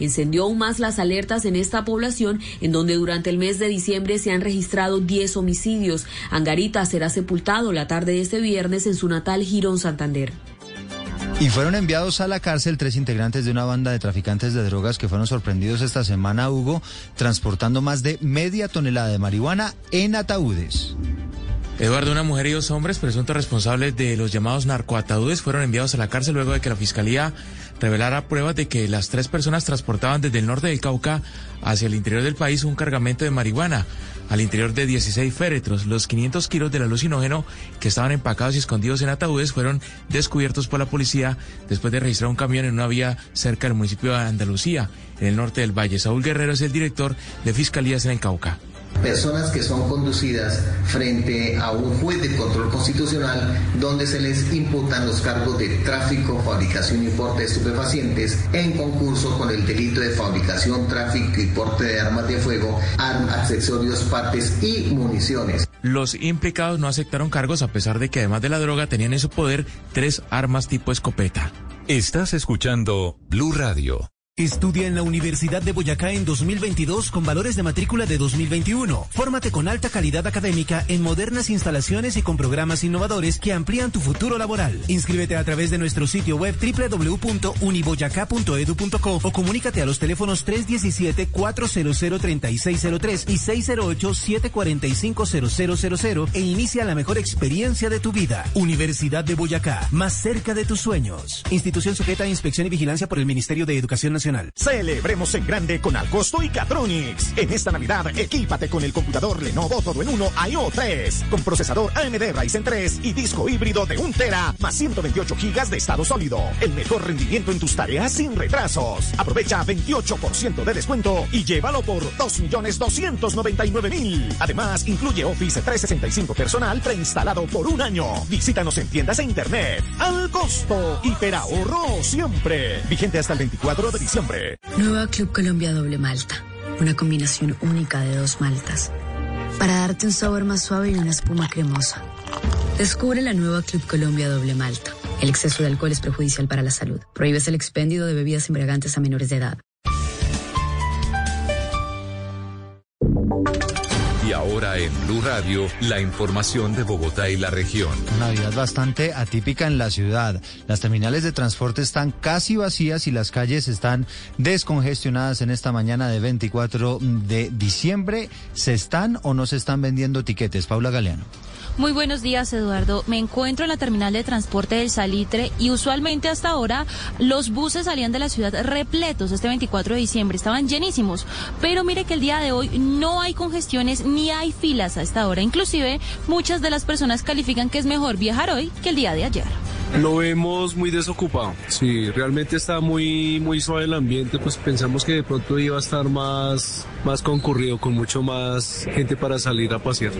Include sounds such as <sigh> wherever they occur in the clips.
encendió aún más las alertas en esta población, en donde durante el mes de diciembre se han registrado 10 homicidios. Angarita será sepultado la tarde de este viernes en su natal Girón Santander. Y fueron enviados a la cárcel tres integrantes de una banda de traficantes de drogas que fueron sorprendidos esta semana, Hugo, transportando más de media tonelada de marihuana en ataúdes. Eduardo, una mujer y dos hombres presuntos responsables de los llamados narcoataúdes fueron enviados a la cárcel luego de que la fiscalía revelara pruebas de que las tres personas transportaban desde el norte del Cauca hacia el interior del país un cargamento de marihuana al interior de 16 féretros. Los 500 kilos del alucinógeno que estaban empacados y escondidos en ataúdes fueron descubiertos por la policía después de registrar un camión en una vía cerca del municipio de Andalucía, en el norte del valle. Saúl Guerrero es el director de Fiscalías en el Cauca personas que son conducidas frente a un juez de control constitucional donde se les imputan los cargos de tráfico, fabricación y porte de estupefacientes en concurso con el delito de fabricación, tráfico y porte de armas de fuego, armas, accesorios, partes y municiones. Los implicados no aceptaron cargos a pesar de que además de la droga tenían en su poder tres armas tipo escopeta. Estás escuchando Blue Radio. Estudia en la Universidad de Boyacá en 2022 con valores de matrícula de 2021. Fórmate con alta calidad académica en modernas instalaciones y con programas innovadores que amplían tu futuro laboral. Inscríbete a través de nuestro sitio web www.uniboyacá.edu.co o comunícate a los teléfonos 317-400-3603 y 608-745-0000 e inicia la mejor experiencia de tu vida. Universidad de Boyacá, más cerca de tus sueños. Institución sujeta a inspección y vigilancia por el Ministerio de Educación Nacional. Celebremos en grande con Alcosto y Catronics. En esta Navidad, equípate con el computador Lenovo Todo en 1 IO3, con procesador AMD Ryzen 3 y disco híbrido de 1 tera, más 128 gigas de estado sólido. El mejor rendimiento en tus tareas sin retrasos. Aprovecha 28% de descuento y llévalo por 2.299.000. Además, incluye Office 365 personal preinstalado por un año. Visítanos en tiendas e internet. Al costo, hiperahorro siempre. Vigente hasta el 24 de diciembre. Nueva Club Colombia Doble Malta. Una combinación única de dos maltas. Para darte un sabor más suave y una espuma cremosa. Descubre la nueva Club Colombia Doble Malta. El exceso de alcohol es perjudicial para la salud. Prohíbes el expendio de bebidas embriagantes a menores de edad. Y ahora en Blue Radio, la información de Bogotá y la región. Navidad bastante atípica en la ciudad. Las terminales de transporte están casi vacías y las calles están descongestionadas en esta mañana de 24 de diciembre. ¿Se están o no se están vendiendo tiquetes? Paula Galeano. Muy buenos días, Eduardo. Me encuentro en la terminal de transporte del Salitre y usualmente hasta ahora los buses salían de la ciudad repletos este 24 de diciembre, estaban llenísimos. Pero mire que el día de hoy no hay congestiones ni hay filas a esta hora. Inclusive muchas de las personas califican que es mejor viajar hoy que el día de ayer. Lo vemos muy desocupado. Sí, realmente está muy, muy suave el ambiente, pues pensamos que de pronto iba a estar más, más concurrido, con mucho más gente para salir a pasear.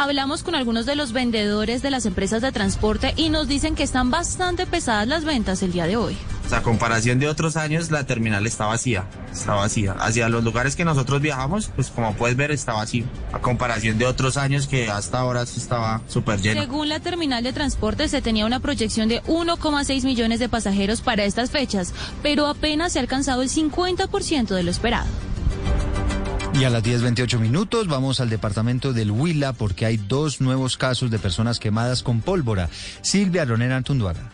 Hablamos con algunos de los vendedores de las empresas de transporte y nos dicen que están bastante pesadas las ventas el día de hoy. A comparación de otros años, la terminal está vacía, está vacía. Hacia los lugares que nosotros viajamos, pues como puedes ver, está vacío. A comparación de otros años que hasta ahora estaba súper lleno. Según la terminal de transporte, se tenía una proyección de 1,6 millones de pasajeros para estas fechas, pero apenas se ha alcanzado el 50% de lo esperado. Y a las 10.28 minutos vamos al departamento del Huila porque hay dos nuevos casos de personas quemadas con pólvora. Silvia Ronera Antunduaga.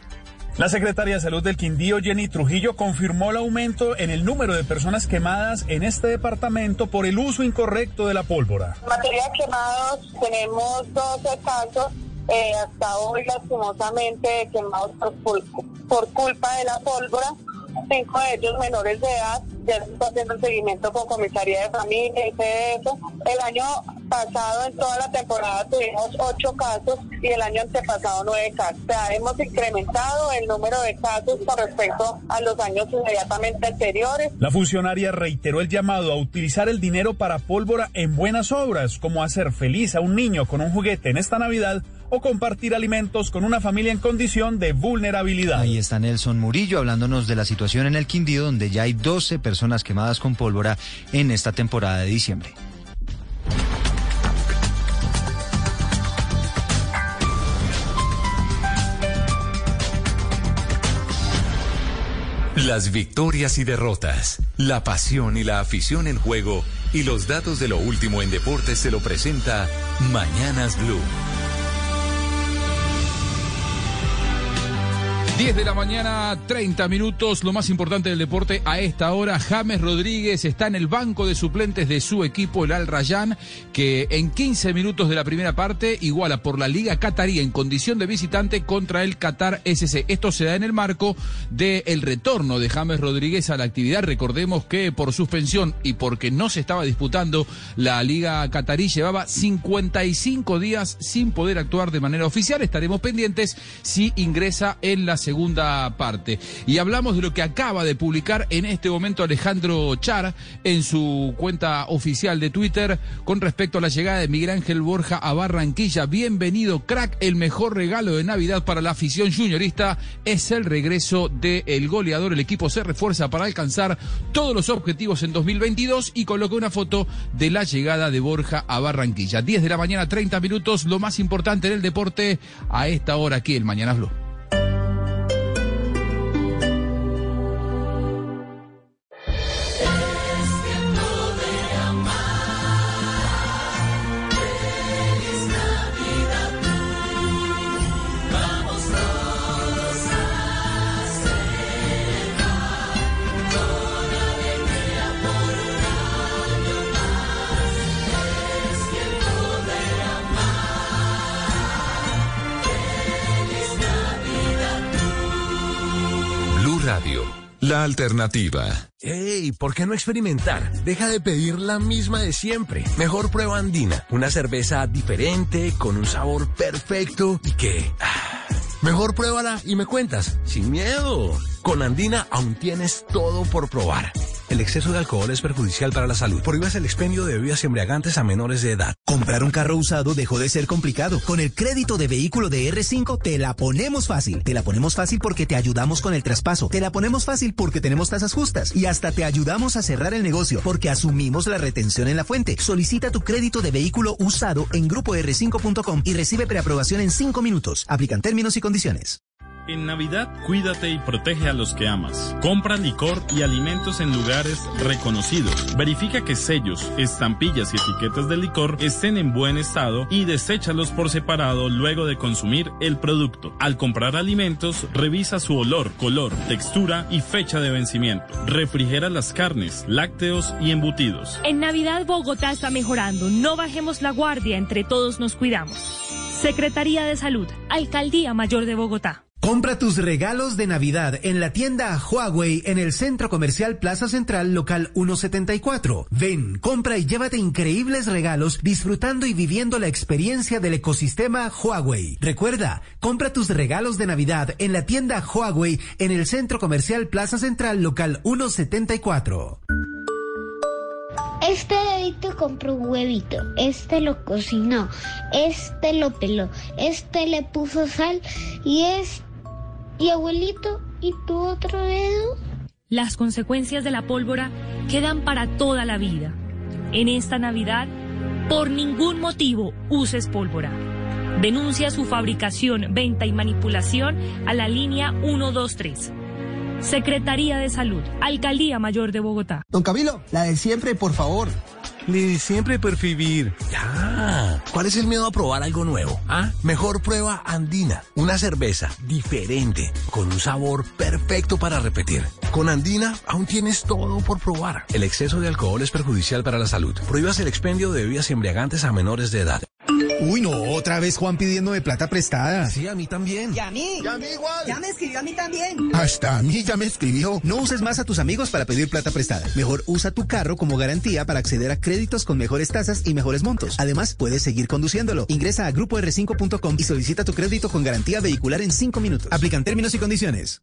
La secretaria de Salud del Quindío, Jenny Trujillo, confirmó el aumento en el número de personas quemadas en este departamento por el uso incorrecto de la pólvora. En materia de quemados, tenemos 12 casos, eh, hasta hoy lastimosamente quemados por, por culpa de la pólvora, cinco de ellos menores de edad ya se está haciendo el seguimiento con comisaría de familia y eso. El año pasado, en toda la temporada, tuvimos ocho casos y el año antepasado nueve casos. O sea, hemos incrementado el número de casos con respecto a los años inmediatamente anteriores. La funcionaria reiteró el llamado a utilizar el dinero para pólvora en buenas obras, como hacer feliz a un niño con un juguete en esta Navidad o compartir alimentos con una familia en condición de vulnerabilidad. Ahí está Nelson Murillo hablándonos de la situación en el Quindío, donde ya hay 12 personas quemadas con pólvora en esta temporada de diciembre. Las victorias y derrotas, la pasión y la afición en juego y los datos de lo último en deportes se lo presenta Mañanas Blue. 10 de la mañana, 30 minutos, lo más importante del deporte a esta hora. James Rodríguez está en el banco de suplentes de su equipo, el Al Rayyan, que en 15 minutos de la primera parte iguala por la Liga Qatarí en condición de visitante contra el Qatar SC. Esto se da en el marco del retorno de James Rodríguez a la actividad. Recordemos que por suspensión y porque no se estaba disputando la Liga Qatarí, llevaba 55 días sin poder actuar de manera oficial. Estaremos pendientes si ingresa en la segunda parte. Y hablamos de lo que acaba de publicar en este momento Alejandro Char en su cuenta oficial de Twitter con respecto a la llegada de Miguel Ángel Borja a Barranquilla. Bienvenido, crack. El mejor regalo de Navidad para la afición juniorista es el regreso del goleador. El equipo se refuerza para alcanzar todos los objetivos en 2022 y coloca una foto de la llegada de Borja a Barranquilla. 10 de la mañana, 30 minutos, lo más importante en el deporte a esta hora aquí el Mañana Blue. Alternativa. ¡Ey! ¿Por qué no experimentar? Deja de pedir la misma de siempre. Mejor prueba Andina. Una cerveza diferente, con un sabor perfecto y que... Ah, mejor pruébala y me cuentas. Sin miedo. Con Andina aún tienes todo por probar. El exceso de alcohol es perjudicial para la salud. Prohíbas el expendio de bebidas embriagantes a menores de edad. Comprar un carro usado dejó de ser complicado. Con el crédito de vehículo de R5 te la ponemos fácil. Te la ponemos fácil porque te ayudamos con el traspaso. Te la ponemos fácil porque tenemos tasas justas. Y hasta te ayudamos a cerrar el negocio porque asumimos la retención en la fuente. Solicita tu crédito de vehículo usado en grupoR5.com y recibe preaprobación en 5 minutos. Aplican términos y condiciones. En Navidad, cuídate y protege a los que amas. Compra licor y alimentos en lugares reconocidos. Verifica que sellos, estampillas y etiquetas de licor estén en buen estado y deséchalos por separado luego de consumir el producto. Al comprar alimentos, revisa su olor, color, textura y fecha de vencimiento. Refrigera las carnes, lácteos y embutidos. En Navidad, Bogotá está mejorando. No bajemos la guardia, entre todos nos cuidamos. Secretaría de Salud, Alcaldía Mayor de Bogotá. Compra tus regalos de Navidad en la tienda Huawei en el Centro Comercial Plaza Central Local 174. Ven, compra y llévate increíbles regalos disfrutando y viviendo la experiencia del ecosistema Huawei. Recuerda, compra tus regalos de Navidad en la tienda Huawei en el Centro Comercial Plaza Central Local 174. Este dedito compró un huevito, este lo cocinó, este lo peló, este le puso sal y este ¿Y abuelito? ¿Y tu otro dedo? Las consecuencias de la pólvora quedan para toda la vida. En esta Navidad, por ningún motivo uses pólvora. Denuncia su fabricación, venta y manipulación a la línea 123. Secretaría de Salud, Alcaldía Mayor de Bogotá. Don Camilo, la de siempre, por favor. Ni siempre perfibir. Ya. ¿Cuál es el miedo a probar algo nuevo? Ah, mejor prueba Andina, una cerveza diferente, con un sabor perfecto para repetir. Con Andina aún tienes todo por probar. El exceso de alcohol es perjudicial para la salud. Prohíbas el expendio de bebidas embriagantes a menores de edad. Uy, no, otra vez Juan pidiéndome plata prestada. Sí, a mí también. ¿Y a mí? ¿Y a mí igual? Ya me escribió a mí también. Hasta a mí ya me escribió. No uses más a tus amigos para pedir plata prestada. Mejor usa tu carro como garantía para acceder a créditos con mejores tasas y mejores montos. Además, puedes seguir conduciéndolo. Ingresa a grupoR5.com y solicita tu crédito con garantía vehicular en 5 minutos. Aplican términos y condiciones.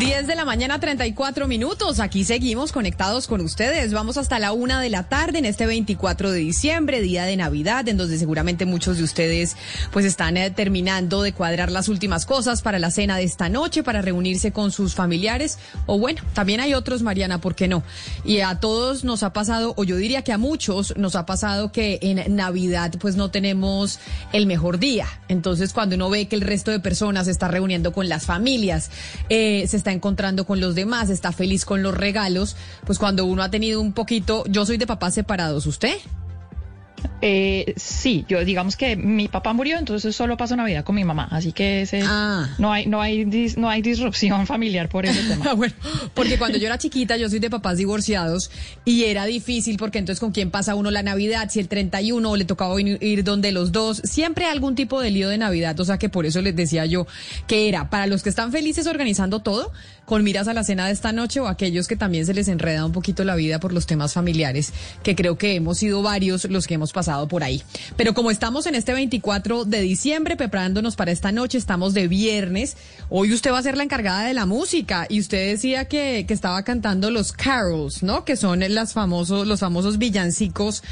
10 de la mañana, 34 minutos. Aquí seguimos conectados con ustedes. Vamos hasta la una de la tarde en este 24 de diciembre, día de Navidad, en donde seguramente muchos de ustedes pues están eh, terminando de cuadrar las últimas cosas para la cena de esta noche, para reunirse con sus familiares. O bueno, también hay otros, Mariana, ¿por qué no? Y a todos nos ha pasado, o yo diría que a muchos nos ha pasado que en Navidad pues no tenemos el mejor día. Entonces, cuando uno ve que el resto de personas se está reuniendo con las familias, eh, se está encontrando con los demás, está feliz con los regalos, pues cuando uno ha tenido un poquito, yo soy de papás separados, ¿usted? Eh, sí, yo digamos que mi papá murió, entonces solo paso Navidad con mi mamá, así que ese, Ah. no hay no hay dis- no hay disrupción <laughs> familiar por ese tema. bueno, porque cuando yo era chiquita, yo soy de papás divorciados y era difícil porque entonces con quién pasa uno la Navidad, si el 31 o le tocaba ir, ir donde los dos, siempre algún tipo de lío de Navidad, o sea que por eso les decía yo que era para los que están felices organizando todo, con miras a la cena de esta noche o aquellos que también se les enreda un poquito la vida por los temas familiares, que creo que hemos sido varios los que hemos pasado por ahí. Pero como estamos en este 24 de diciembre preparándonos para esta noche, estamos de viernes, hoy usted va a ser la encargada de la música y usted decía que, que estaba cantando los carols, ¿no? Que son las famosos, los famosos villancicos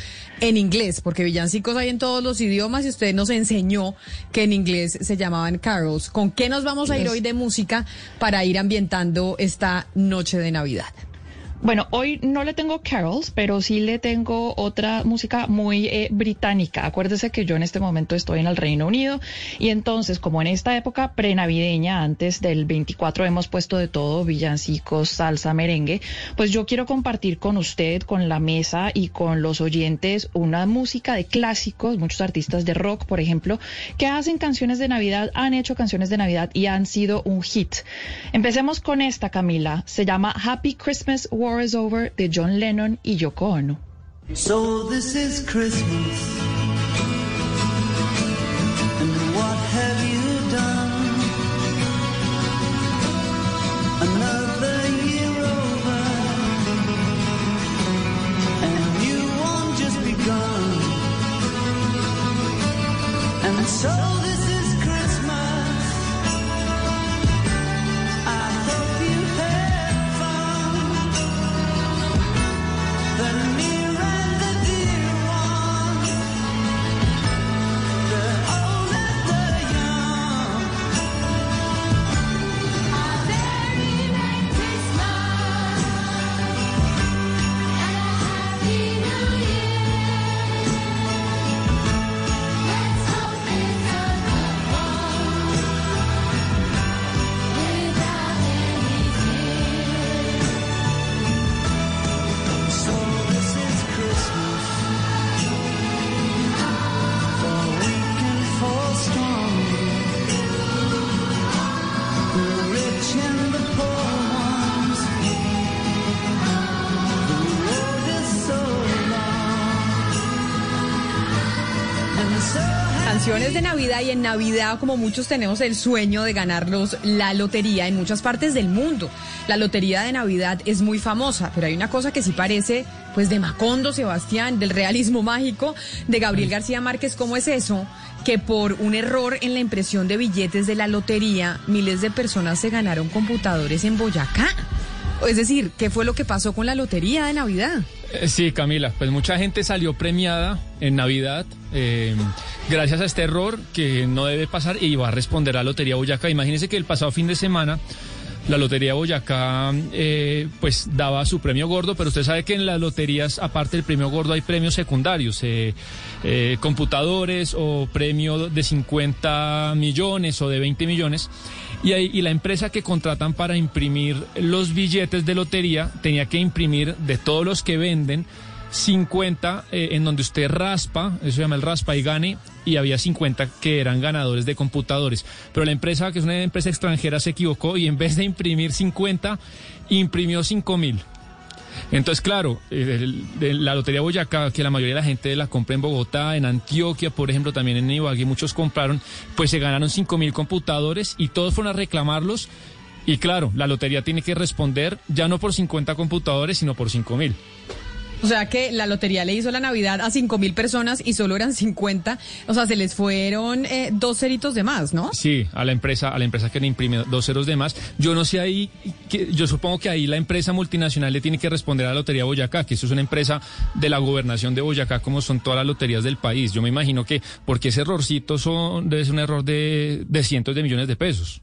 en inglés, porque villancicos hay en todos los idiomas y usted nos enseñó que en inglés se llamaban carols. ¿Con qué nos vamos a ir hoy de música para ir ambientando esta noche de Navidad? Bueno, hoy no le tengo carols, pero sí le tengo otra música muy eh, británica. Acuérdese que yo en este momento estoy en el Reino Unido y entonces, como en esta época prenavideña, antes del 24 hemos puesto de todo, villancicos, salsa, merengue, pues yo quiero compartir con usted, con la mesa y con los oyentes una música de clásicos, muchos artistas de rock, por ejemplo, que hacen canciones de Navidad, han hecho canciones de Navidad y han sido un hit. Empecemos con esta, Camila. Se llama Happy Christmas, War is Over de John Lennon y Yoko Ono. So this is Christmas. En Navidad como muchos tenemos el sueño de ganarlos la lotería en muchas partes del mundo. La lotería de Navidad es muy famosa, pero hay una cosa que sí parece pues de Macondo, Sebastián, del realismo mágico de Gabriel García Márquez. ¿Cómo es eso? Que por un error en la impresión de billetes de la lotería, miles de personas se ganaron computadores en Boyacá. Es decir, ¿qué fue lo que pasó con la lotería de Navidad? Sí, Camila, pues mucha gente salió premiada en Navidad eh, gracias a este error que no debe pasar y va a responder a Lotería Boyacá. Imagínense que el pasado fin de semana la Lotería Boyacá eh, pues daba su premio gordo, pero usted sabe que en las loterías, aparte del premio gordo, hay premios secundarios, eh, eh, computadores o premio de 50 millones o de 20 millones. Y, la empresa que contratan para imprimir los billetes de lotería tenía que imprimir de todos los que venden 50 eh, en donde usted raspa, eso se llama el raspa y gane, y había 50 que eran ganadores de computadores. Pero la empresa, que es una empresa extranjera, se equivocó y en vez de imprimir 50, imprimió 5 mil. Entonces, claro, la Lotería Boyacá, que la mayoría de la gente la compra en Bogotá, en Antioquia, por ejemplo, también en Ibagué, muchos compraron, pues se ganaron 5 mil computadores y todos fueron a reclamarlos. Y claro, la lotería tiene que responder ya no por 50 computadores, sino por 5 mil. O sea que la lotería le hizo la Navidad a cinco mil personas y solo eran 50. O sea, se les fueron eh, dos ceritos de más, ¿no? Sí, a la empresa, a la empresa que le imprime dos ceros de más. Yo no sé ahí, que, yo supongo que ahí la empresa multinacional le tiene que responder a la Lotería Boyacá, que eso es una empresa de la gobernación de Boyacá, como son todas las loterías del país. Yo me imagino que, porque ese errorcito son, ser un error de, de cientos de millones de pesos.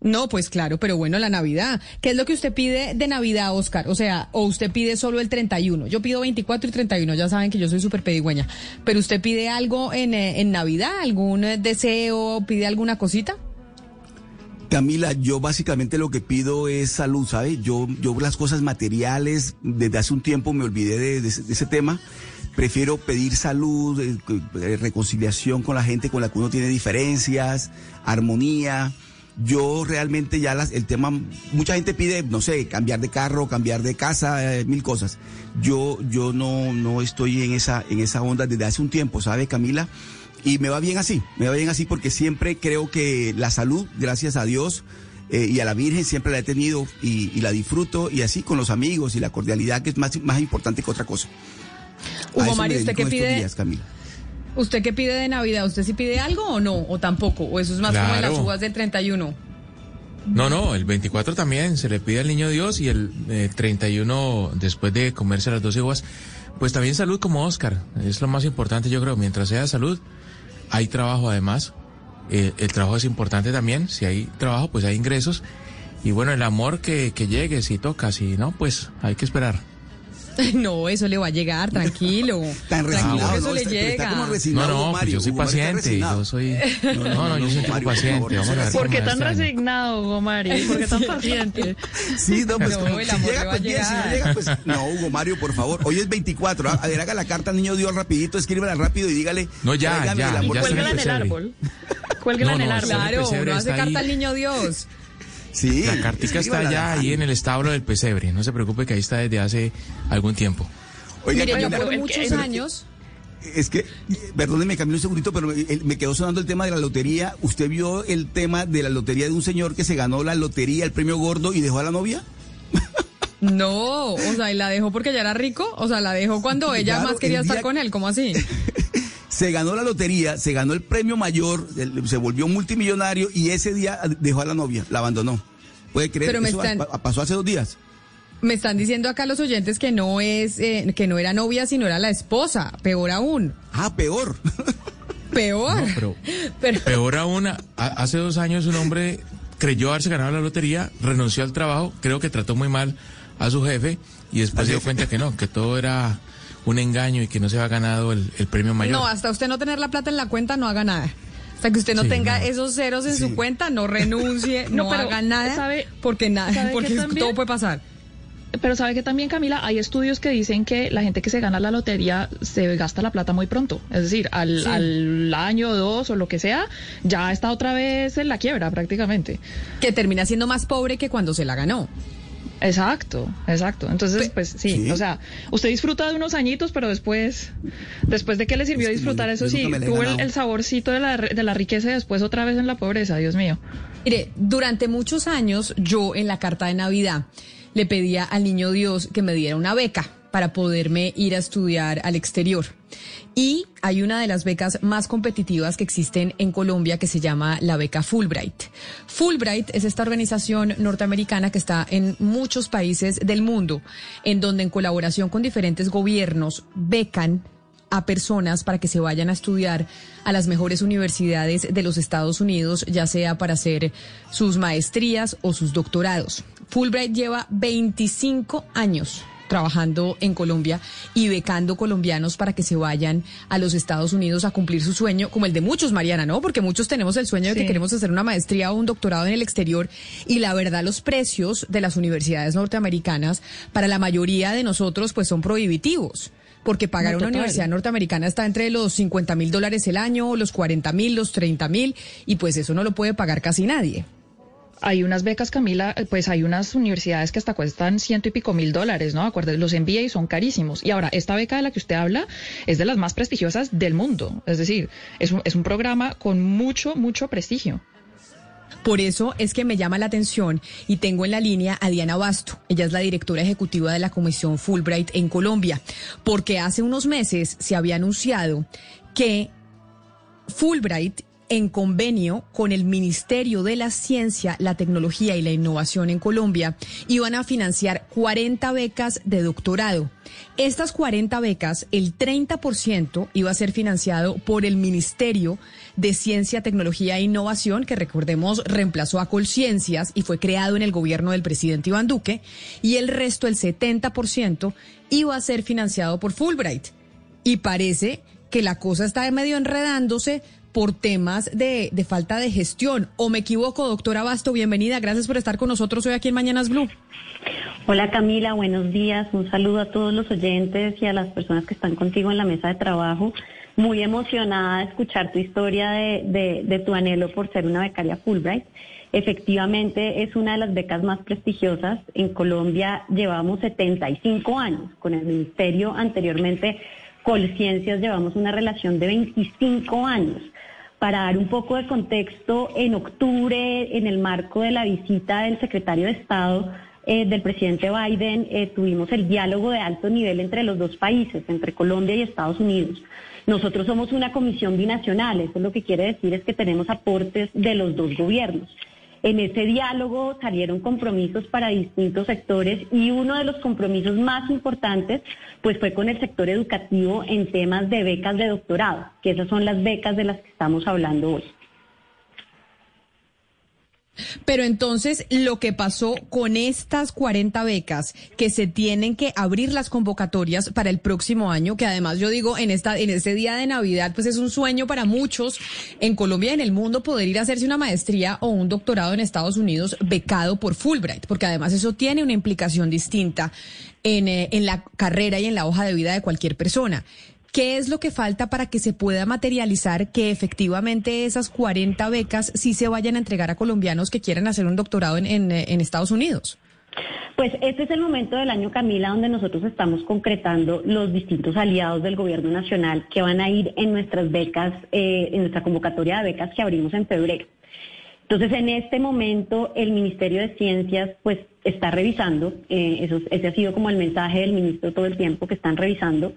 No, pues claro, pero bueno, la Navidad. ¿Qué es lo que usted pide de Navidad, Oscar? O sea, o usted pide solo el 31. Yo pido 24 y 31, ya saben que yo soy súper pedigüeña. Pero usted pide algo en, eh, en Navidad, algún eh, deseo, pide alguna cosita. Camila, yo básicamente lo que pido es salud, ¿sabe? Yo, yo las cosas materiales, desde hace un tiempo me olvidé de, ese tema. Prefiero pedir salud, eh, eh, reconciliación con la gente con la que uno tiene diferencias, armonía. Yo realmente ya las, el tema, mucha gente pide, no sé, cambiar de carro, cambiar de casa, eh, mil cosas. Yo, yo no, no estoy en esa, en esa onda desde hace un tiempo, ¿sabe, Camila? Y me va bien así, me va bien así porque siempre creo que la salud, gracias a Dios eh, y a la Virgen, siempre la he tenido y, y la disfruto y así con los amigos y la cordialidad que es más, más importante que otra cosa. Hugo Mario, ¿usted qué pide? días, Camila. ¿Usted qué pide de Navidad? ¿Usted sí pide algo o no? ¿O tampoco? ¿O eso es más como en las uvas del 31? No, no, el 24 también se le pide al niño Dios y el eh, 31 después de comerse las 12 uvas, pues también salud como Oscar, es lo más importante yo creo, mientras sea salud, hay trabajo además, Eh, el trabajo es importante también, si hay trabajo pues hay ingresos y bueno, el amor que, que llegue, si toca, si no, pues hay que esperar. <laughs> No, eso le va a llegar, tranquilo. <laughs> Tan tranquilo resignado, que eso ¿no? le Está- pero está llega. como No, resignado, no, Hugo pues Mario. yo soy Mario paciente, yo soy... No, No, no, no, yo no, soy Mario, por paciente, favor, ¿Por qué tan resignado, Hugo Mari? ¿Por qué tan paciente? Sí, no, pues No, como- el si amor llega, va a pues bien, si no llega, pues no, Hugo Mario, por favor. Hoy es 24, a ver, haga la carta al niño Dios rapidito, escríbela rápido y dígale. No, ya, ya, Cuélgala en el árbol. Cuélgala No, en el no, árbol. Claro, uno hace carta al niño Dios. Sí. La cartica está ya ahí en el establo del pesebre, no se preocupe que ahí está desde hace algún tiempo. Oiga, Mire, yo por muchos años... Es que, perdóneme, Camilo, un segundito, pero me, el- me quedó sonando el tema de la lotería. ¿Usted vio el tema de la lotería de un señor que se ganó la lotería, el premio gordo, y dejó a la novia? No, o sea, ¿y la dejó porque ya era rico? O sea, la dejó cuando <laughs> ella Claro, más quería el estar con él, ¿cómo así? <laughs> Se ganó la lotería, se ganó el premio mayor, el- se volvió multimillonario y ese día dejó a la novia, la abandonó. ¿Puede creer? Pero me Eso están- pa- pasó hace dos días. Me están diciendo acá los oyentes que no es, eh, que no era novia, sino era la esposa. Peor aún. Ah, peor. <laughs> Peor. No, pero <laughs> Pero- peor aún, a- hace dos años un hombre creyó haberse ganado la lotería, renunció al trabajo, creo que trató muy mal a su jefe y después se dio cuenta que no, que todo era un engaño y que no se había ganado el, el premio mayor. No, hasta usted no tener la plata en la cuenta, no haga nada. Hasta que usted no Sí, tenga no. esos ceros en su cuenta, no renuncie, <laughs> no, No, pero haga nada, ¿sabe- porque nada, sabe porque también? todo puede pasar. Pero sabe que también, Camila, hay estudios que dicen que la gente que se gana la lotería se gasta la plata muy pronto. Es decir, al, Sí. al año, dos o lo que sea, ya está otra vez en la quiebra prácticamente. Que termina siendo más pobre que cuando se la ganó. Exacto, exacto. Entonces, pues sí, Sí. o sea, usted disfruta de unos añitos, pero después, después de que le sirvió Es que disfrutar yo- eso yo sí, tuvo el saborcito de la, de la riqueza y después otra vez en la pobreza, Dios mío. Mire, durante muchos años yo en la carta de Navidad le pedía al niño Dios que me diera una beca para poderme ir a estudiar al exterior. Y hay una de las becas más competitivas que existen en Colombia que se llama la beca Fulbright. Fulbright es esta organización norteamericana que está en muchos países del mundo, en donde en colaboración con diferentes gobiernos becan a personas para que se vayan a estudiar a las mejores universidades de los Estados Unidos, ya sea para hacer sus maestrías o sus doctorados. Fulbright lleva 25 años trabajando en Colombia y becando colombianos para que se vayan a los Estados Unidos a cumplir su sueño, como el de muchos, Mariana, ¿no? Porque muchos tenemos el sueño de que queremos hacer una maestría o un doctorado en el exterior y la verdad los precios de las universidades norteamericanas para la mayoría de nosotros pues son prohibitivos. Porque pagar No, una universidad norteamericana está entre los 50 mil dólares el año, los 40 mil, los 30 mil, y pues eso no lo puede pagar casi nadie. Hay unas becas, Camila, eh, pues hay unas universidades que hasta cuestan ciento y pico mil dólares, ¿no? Acuérdate, los MBA son carísimos. Y ahora, esta beca de la que usted habla es de las más prestigiosas del mundo. Es decir, es un, es un programa con mucho, mucho prestigio. Por eso es que me llama la atención y tengo en la línea a Diana Basto. Ella es la directora ejecutiva de la Comisión Fulbright en Colombia, porque hace unos meses se había anunciado que Fulbright en convenio con el Ministerio de la Ciencia, la Tecnología y la Innovación en Colombia, iban a financiar 40 becas de doctorado. Estas 40 becas, el 30% iba a ser financiado por el Ministerio de Ciencia, Tecnología e Innovación, que recordemos reemplazó a Colciencias y fue creado en el gobierno del presidente Iván Duque, y el resto, el 70%, iba a ser financiado por Fulbright. Y parece que la cosa está medio enredándose por temas de, falta de gestión. ¿O me equivoco, doctora Basto? Bienvenida, gracias por estar con nosotros hoy aquí en Mañanas Blue. Hola Camila, buenos días. Un saludo a todos los oyentes y a las personas que están contigo en la mesa de trabajo. Muy emocionada de escuchar tu historia de, de, de tu anhelo por ser una becaria Fulbright. Efectivamente, es una de las becas más prestigiosas. En Colombia llevamos 75 años con el ministerio anteriormente. Colciencias llevamos una relación de 25 años. Para dar un poco de contexto, en octubre, en el marco de la visita del secretario de Estado eh, del presidente Biden, eh, tuvimos el diálogo de alto nivel entre los dos países, entre Colombia y Estados Unidos. Nosotros somos una comisión binacional, eso lo que quiere decir es que tenemos aportes de los dos gobiernos. En ese diálogo salieron compromisos para distintos sectores y uno de los compromisos más importantes pues fue con el sector educativo en temas de becas de doctorado, que esas son las becas de las que estamos hablando hoy. Pero entonces, lo que pasó con estas 40 becas que se tienen que abrir las convocatorias para el próximo año, que además yo digo, en esta en este día de Navidad, pues es un sueño para muchos en Colombia y en el mundo poder ir a hacerse una maestría o un doctorado en Estados Unidos becado por Fulbright, porque además eso tiene una implicación distinta en, eh, en la carrera y en la hoja de vida de cualquier persona. ¿Qué es lo que falta para que se pueda materializar que efectivamente esas 40 becas sí se vayan a entregar a colombianos que quieran hacer un doctorado en, en, en Estados Unidos? Pues este es el momento del año, Camila, donde nosotros estamos concretando los distintos aliados del gobierno nacional que van a ir en nuestras becas, eh, en nuestra convocatoria de becas que abrimos en febrero. Entonces, en este momento, el Ministerio de Ciencias, pues, está revisando, eh, eso, ese ha sido como el mensaje del ministro todo el tiempo, que están revisando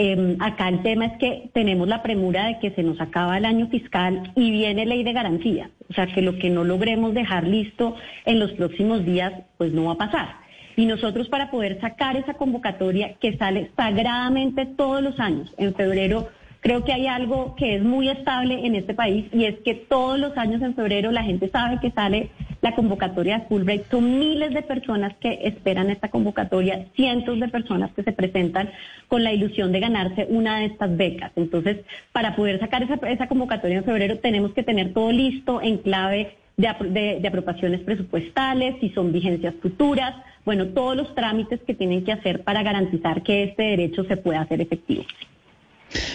eh, acá el tema es que tenemos la premura de que se nos acaba el año fiscal y viene ley de garantía. O sea, que lo que no logremos dejar listo en los próximos días, pues no va a pasar. Y nosotros para poder sacar esa convocatoria que sale sagradamente todos los años, en febrero Creo que hay algo que es muy estable en este país y es que todos los años en febrero la gente sabe que sale la convocatoria de Fulbright. Son miles de personas que esperan esta convocatoria, cientos de personas que se presentan con la ilusión de ganarse una de estas becas. Entonces, para poder sacar esa, convocatoria en febrero tenemos que tener todo listo en clave de, de, aprobaciones presupuestales, si son vigencias futuras, bueno, todos los trámites que tienen que hacer para garantizar que este derecho se pueda hacer efectivo.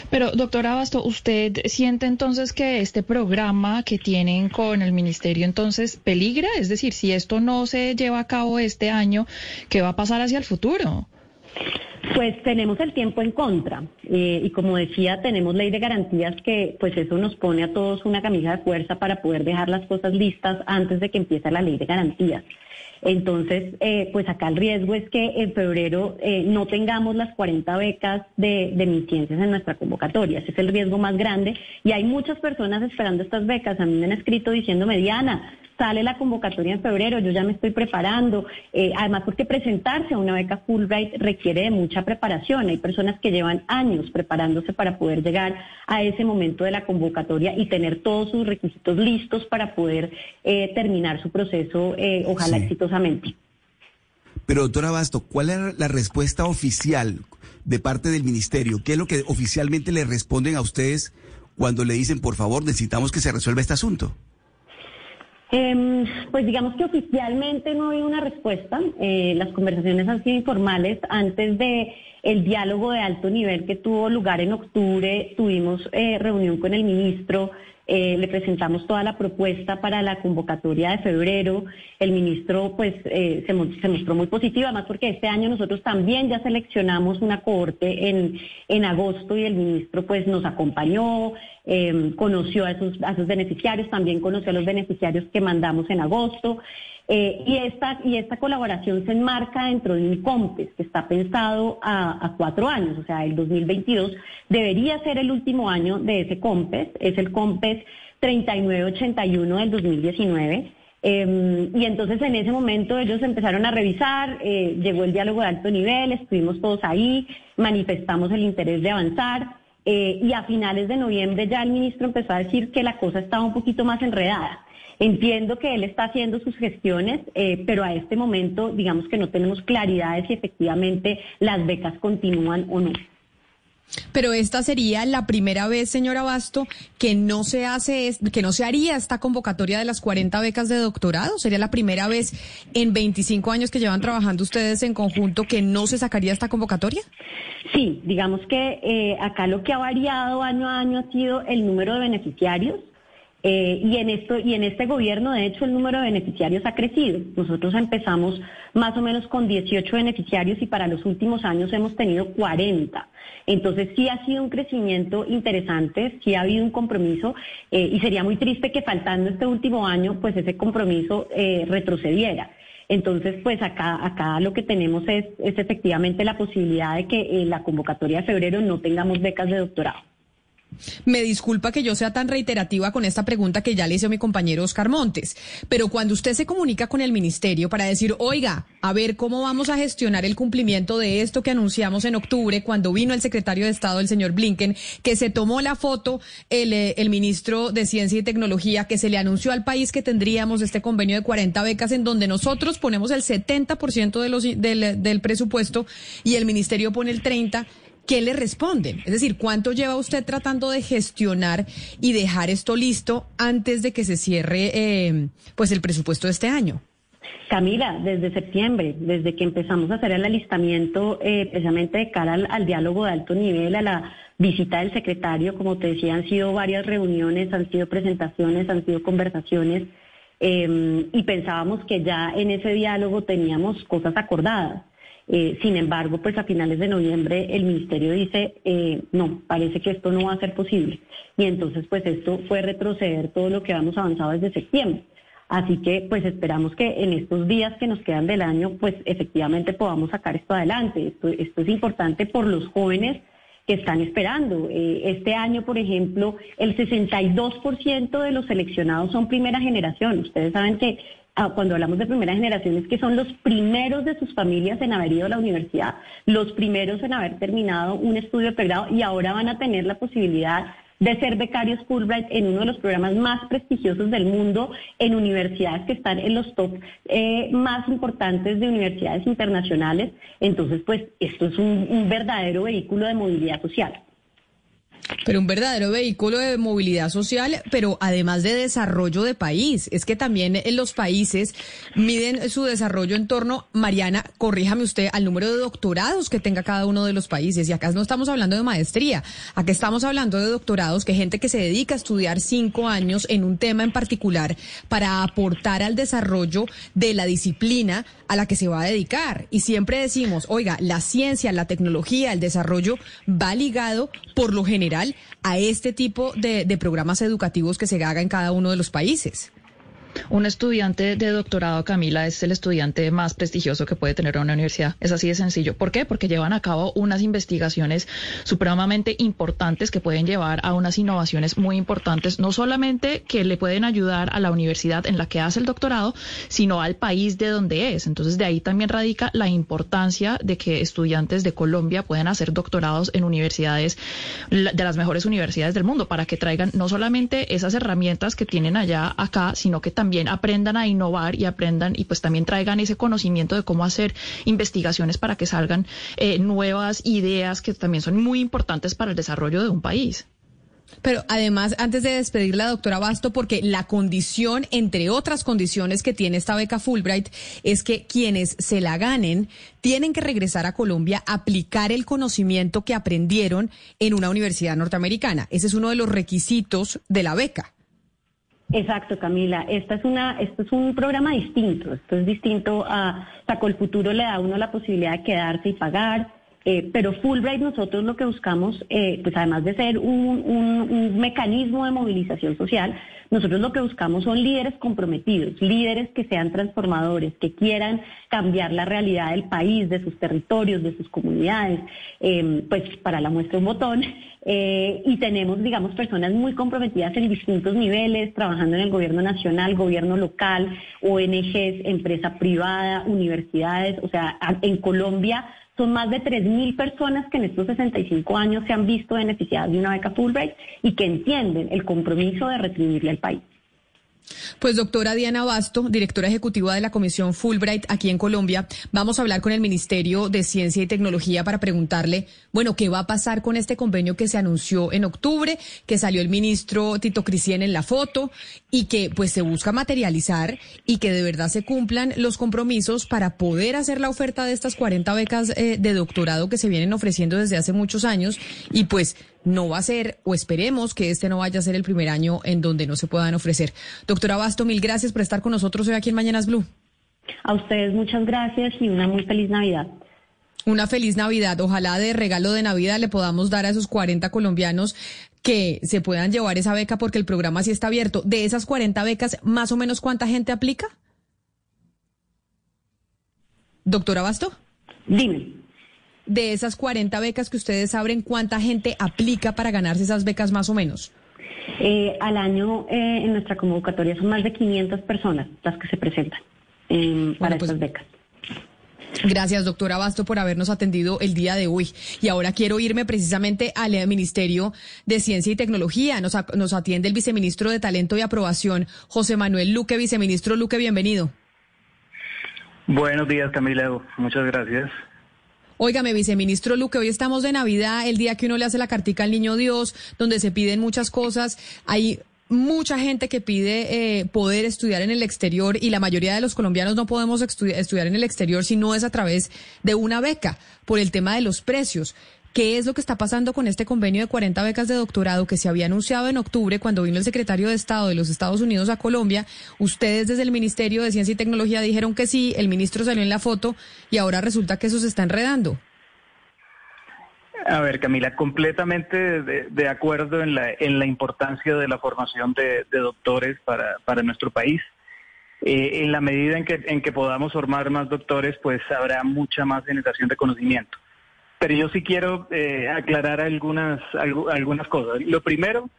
Pero, doctora Abasto, ¿usted siente entonces que este programa que tienen con el ministerio entonces peligra? Es decir, si esto no se lleva a cabo este año, ¿qué va a pasar hacia el futuro? Pues tenemos el tiempo en contra eh, y como decía, tenemos ley de garantías que pues eso nos pone a todos una camisa de fuerza para poder dejar las cosas listas antes de que empiece la ley de garantías. Entonces, eh, pues acá el riesgo es que en febrero eh, no tengamos las 40 becas de, de mis ciencias en nuestra convocatoria. Ese es el riesgo más grande. Y hay muchas personas esperando estas becas. A mí me han escrito diciéndome, Diana, sale la convocatoria en febrero, yo ya me estoy preparando. Eh, además, porque presentarse a una beca Fulbright requiere de mucha preparación. Hay personas que llevan años preparándose para poder llegar a ese momento de la convocatoria y tener todos sus requisitos listos para poder eh, terminar su proceso, eh, ojalá sí. exitosamente. Pero, doctora Basto, ¿cuál es la respuesta oficial de parte del ministerio? ¿Qué es lo que oficialmente le responden a ustedes cuando le dicen, por favor, necesitamos que se resuelva este asunto? Eh, pues digamos que oficialmente no hay una respuesta. Eh, las conversaciones han sido informales. Antes de el diálogo de alto nivel que tuvo lugar en octubre, tuvimos eh, reunión con el ministro eh, le presentamos toda la propuesta para la convocatoria de febrero. El ministro pues eh, se, mo- se mostró muy positivo, además porque este año nosotros también ya seleccionamos una cohorte en, en agosto y el ministro pues nos acompañó, eh, conoció a esos, a esos beneficiarios, también conoció a los beneficiarios que mandamos en agosto. Eh, y, esta, y esta colaboración se enmarca dentro de un COMPES que está pensado a, cuatro años, o sea, el 2022 debería ser el último año de ese COMPES, es el COMPES 3981 del 2019. Eh, y entonces en ese momento ellos empezaron a revisar, eh, llegó el diálogo de alto nivel, estuvimos todos ahí, manifestamos el interés de avanzar eh, y a finales de noviembre ya el ministro empezó a decir que la cosa estaba un poquito más enredada. Entiendo que él está haciendo sus gestiones, eh, pero a este momento digamos que no tenemos claridad de si efectivamente las becas continúan o no. Pero esta sería la primera vez, señora Abasto, que no se hace, que no se haría esta convocatoria de las 40 becas de doctorado. Sería la primera vez en 25 años que llevan trabajando ustedes en conjunto que no se sacaría esta convocatoria. Sí, digamos que eh, acá lo que ha variado año a año ha sido el número de beneficiarios. Eh, y en esto y en este gobierno, de hecho, el número de beneficiarios ha crecido. Nosotros empezamos más o menos con 18 beneficiarios y para los últimos años hemos tenido 40. Entonces sí ha sido un crecimiento interesante, sí ha habido un compromiso eh, y sería muy triste que faltando este último año, pues ese compromiso eh, retrocediera. Entonces, pues acá, acá lo que tenemos es, es efectivamente la posibilidad de que en la convocatoria de febrero no tengamos becas de doctorado. Me disculpa que yo sea tan reiterativa con esta pregunta que ya le hizo mi compañero Oscar Montes, pero cuando usted se comunica con el ministerio para decir, oiga, a ver cómo vamos a gestionar el cumplimiento de esto que anunciamos en octubre, cuando vino el secretario de Estado, el señor Blinken, que se tomó la foto el, eh, el ministro de Ciencia y Tecnología, que se le anunció al país que tendríamos este convenio de 40 becas en donde nosotros ponemos el 70% de los, del, del presupuesto y el ministerio pone el 30%. ¿Qué le responden? Es decir, ¿cuánto lleva usted tratando de gestionar y dejar esto listo antes de que se cierre eh, pues el presupuesto de este año? Camila, desde septiembre, desde que empezamos a hacer el alistamiento eh, precisamente de cara al, al diálogo de alto nivel, a la visita del secretario, como te decía, han sido varias reuniones, han sido presentaciones, han sido conversaciones, eh, y pensábamos que ya en ese diálogo teníamos cosas acordadas. Eh, sin embargo, pues a finales de noviembre el ministerio dice, eh, no, parece que esto no va a ser posible. Y entonces, pues esto fue retroceder todo lo que habíamos avanzado desde septiembre. Así que, pues esperamos que en estos días que nos quedan del año, pues efectivamente podamos sacar esto adelante. Esto, esto es importante por los jóvenes que están esperando. Eh, este año, por ejemplo, el 62% de los seleccionados son primera generación. Ustedes saben que cuando hablamos de primera generación es que son los primeros de sus familias en haber ido a la universidad, los primeros en haber terminado un estudio de pregrado y ahora van a tener la posibilidad de ser becarios Fulbright en uno de los programas más prestigiosos del mundo, en universidades que están en los top eh, más importantes de universidades internacionales. Entonces, pues esto es un verdadero vehículo de movilidad social. Pero un verdadero vehículo de movilidad social, pero además de desarrollo de país. Es que también en los países miden su desarrollo en torno, Mariana, corríjame usted, al número de doctorados que tenga cada uno de los países. Y acá no estamos hablando de maestría, acá estamos hablando de doctorados, que gente que se dedica a estudiar cinco años en un tema en particular para aportar al desarrollo de la disciplina a la que se va a dedicar. Y siempre decimos, oiga, la ciencia, la tecnología, el desarrollo va ligado por lo general a este tipo de, de programas educativos que se haga en cada uno de los países. Un estudiante de doctorado, Camila, es el estudiante más prestigioso que puede tener una universidad. Es así de sencillo. ¿Por qué? Porque llevan a cabo unas investigaciones supremamente importantes que pueden llevar a unas innovaciones muy importantes, no solamente que le pueden ayudar a la universidad en la que hace el doctorado, sino al país de donde es. Entonces, de ahí también radica la importancia de que estudiantes de Colombia puedan hacer doctorados en universidades, de las mejores universidades del mundo, para que traigan no solamente esas herramientas que tienen allá acá, sino que también aprendan a innovar y aprendan y pues también traigan ese conocimiento de cómo hacer investigaciones para que salgan eh, nuevas ideas que también son muy importantes para el desarrollo de un país. Pero además, antes de despedir la doctora Basto, porque la condición, entre otras condiciones que tiene esta beca Fulbright, es que quienes se la ganen tienen que regresar a Colombia aplicar el conocimiento que aprendieron en una universidad norteamericana. Ese es uno de los requisitos de la beca. Exacto, Camila. Esta es una, esto es un programa distinto. Esto es distinto a Saco el Futuro le da a uno la posibilidad de quedarse y pagar. eh, pero Fulbright nosotros lo que buscamos, eh, pues además de ser un, un- un mecanismo de movilización social, nosotros lo que buscamos son líderes comprometidos, líderes que sean transformadores, que quieran cambiar la realidad del país, de sus territorios, de sus comunidades. Eh, pues para la muestra un botón. Eh, y tenemos, digamos, personas muy comprometidas en distintos niveles, trabajando en el gobierno nacional, gobierno local, ONGs, empresa privada, universidades. O sea, en Colombia son más de 3.000 personas que en estos 65 años se han visto beneficiadas de una beca Fulbright y que entienden el compromiso de retribuirle al país. Pues doctora Diana Basto, directora ejecutiva de la Comisión Fulbright aquí en Colombia, vamos a hablar con el Ministerio de Ciencia y Tecnología para preguntarle, bueno, ¿qué va a pasar con este convenio que se anunció en octubre, que salió el ministro Tito Crisien en la foto y que pues se busca materializar y que de verdad se cumplan los compromisos para poder hacer la oferta de estas 40 becas eh, de doctorado que se vienen ofreciendo desde hace muchos años y pues no va a ser, o esperemos que este no vaya a ser el primer año en donde no se puedan ofrecer. Doctora Basto, mil gracias por estar con nosotros hoy aquí en Mañanas Blue. A ustedes muchas gracias y una muy feliz Navidad. Una feliz Navidad. Ojalá de regalo de Navidad le podamos dar a esos 40 colombianos que se puedan llevar esa beca porque el programa sí está abierto. De esas 40 becas, más o menos cuánta gente aplica? Doctora Basto. Dime. De esas 40 becas que ustedes abren, ¿cuánta gente aplica para ganarse esas becas más o menos? Eh, al año eh, en nuestra convocatoria son más de 500 personas las que se presentan eh, para pues, estas becas. Gracias, doctora Basto, por habernos atendido el día de hoy. Y ahora quiero irme precisamente al Ministerio de Ciencia y Tecnología. Nos, a- nos atiende el viceministro de Talento y Aprobación, José Manuel Luque. Viceministro Luque, bienvenido. Buenos días, Camila. Muchas gracias. Óigame, viceministro Luque, hoy estamos de Navidad, el día que uno le hace la cartica al niño Dios, donde se piden muchas cosas. Hay mucha gente que pide eh, poder estudiar en el exterior y la mayoría de los colombianos no podemos estu- estudiar en el exterior si no es a través de una beca, por el tema de los precios. ¿Qué es lo que está pasando con este convenio de 40 becas de doctorado que se había anunciado en octubre cuando vino el secretario de Estado de los Estados Unidos a Colombia? Ustedes desde el Ministerio de Ciencia y Tecnología dijeron que sí, el ministro salió en la foto y ahora resulta que eso se está enredando. A ver, Camila, completamente de, acuerdo en la, en la importancia de la formación de, de doctores para, para nuestro país. Eh, en la medida en que, en que podamos formar más doctores, pues habrá mucha más generación de conocimiento. Pero yo sí quiero eh, aclarar algunas, algu- algunas cosas. Lo primero,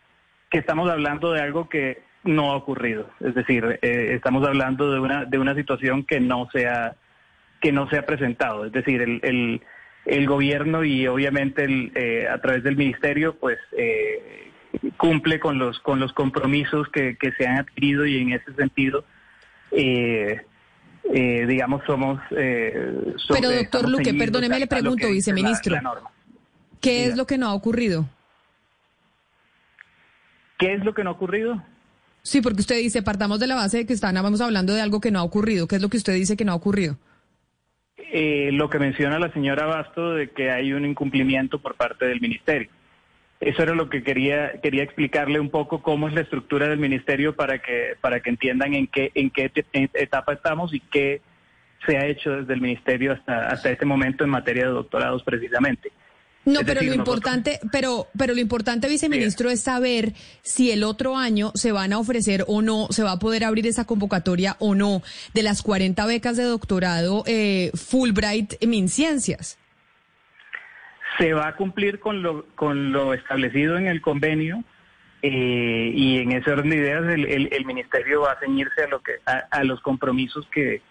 que estamos hablando de algo que no ha ocurrido. Es decir, eh, estamos hablando de una, de una situación que no se ha, que no se ha presentado. Es decir, el, el, el gobierno y obviamente el, eh, a través del ministerio, pues eh, cumple con los, con los compromisos que, que se han adquirido y en ese sentido, eh, eh, digamos, somos... eh, sobre- Pero doctor Luque, perdóneme, le pregunto, la- viceministro, la norma. ¿qué es lo que no ha ocurrido? ¿Qué es lo que no ha ocurrido? Sí, porque usted dice, partamos de la base de que estábamos hablando de algo que no ha ocurrido. ¿Qué es lo que usted dice que no ha ocurrido? eh, lo que menciona la señora Basto de que hay un incumplimiento por parte del ministerio. Eso era lo que quería quería explicarle un poco cómo es la estructura del ministerio para que para que entiendan en qué en qué etapa estamos y qué se ha hecho desde el ministerio hasta hasta este momento en materia de doctorados precisamente. No, pero lo importante, pero, pero lo importante, viceministro, es saber si el otro año se van a ofrecer o no, se va a poder abrir esa convocatoria o no de las 40 becas de doctorado eh, Fulbright en MinCiencias. Se va a cumplir con lo, con lo establecido en el convenio eh, y en ese orden de ideas el, el- el ministerio va a ceñirse a lo que a, a los compromisos que,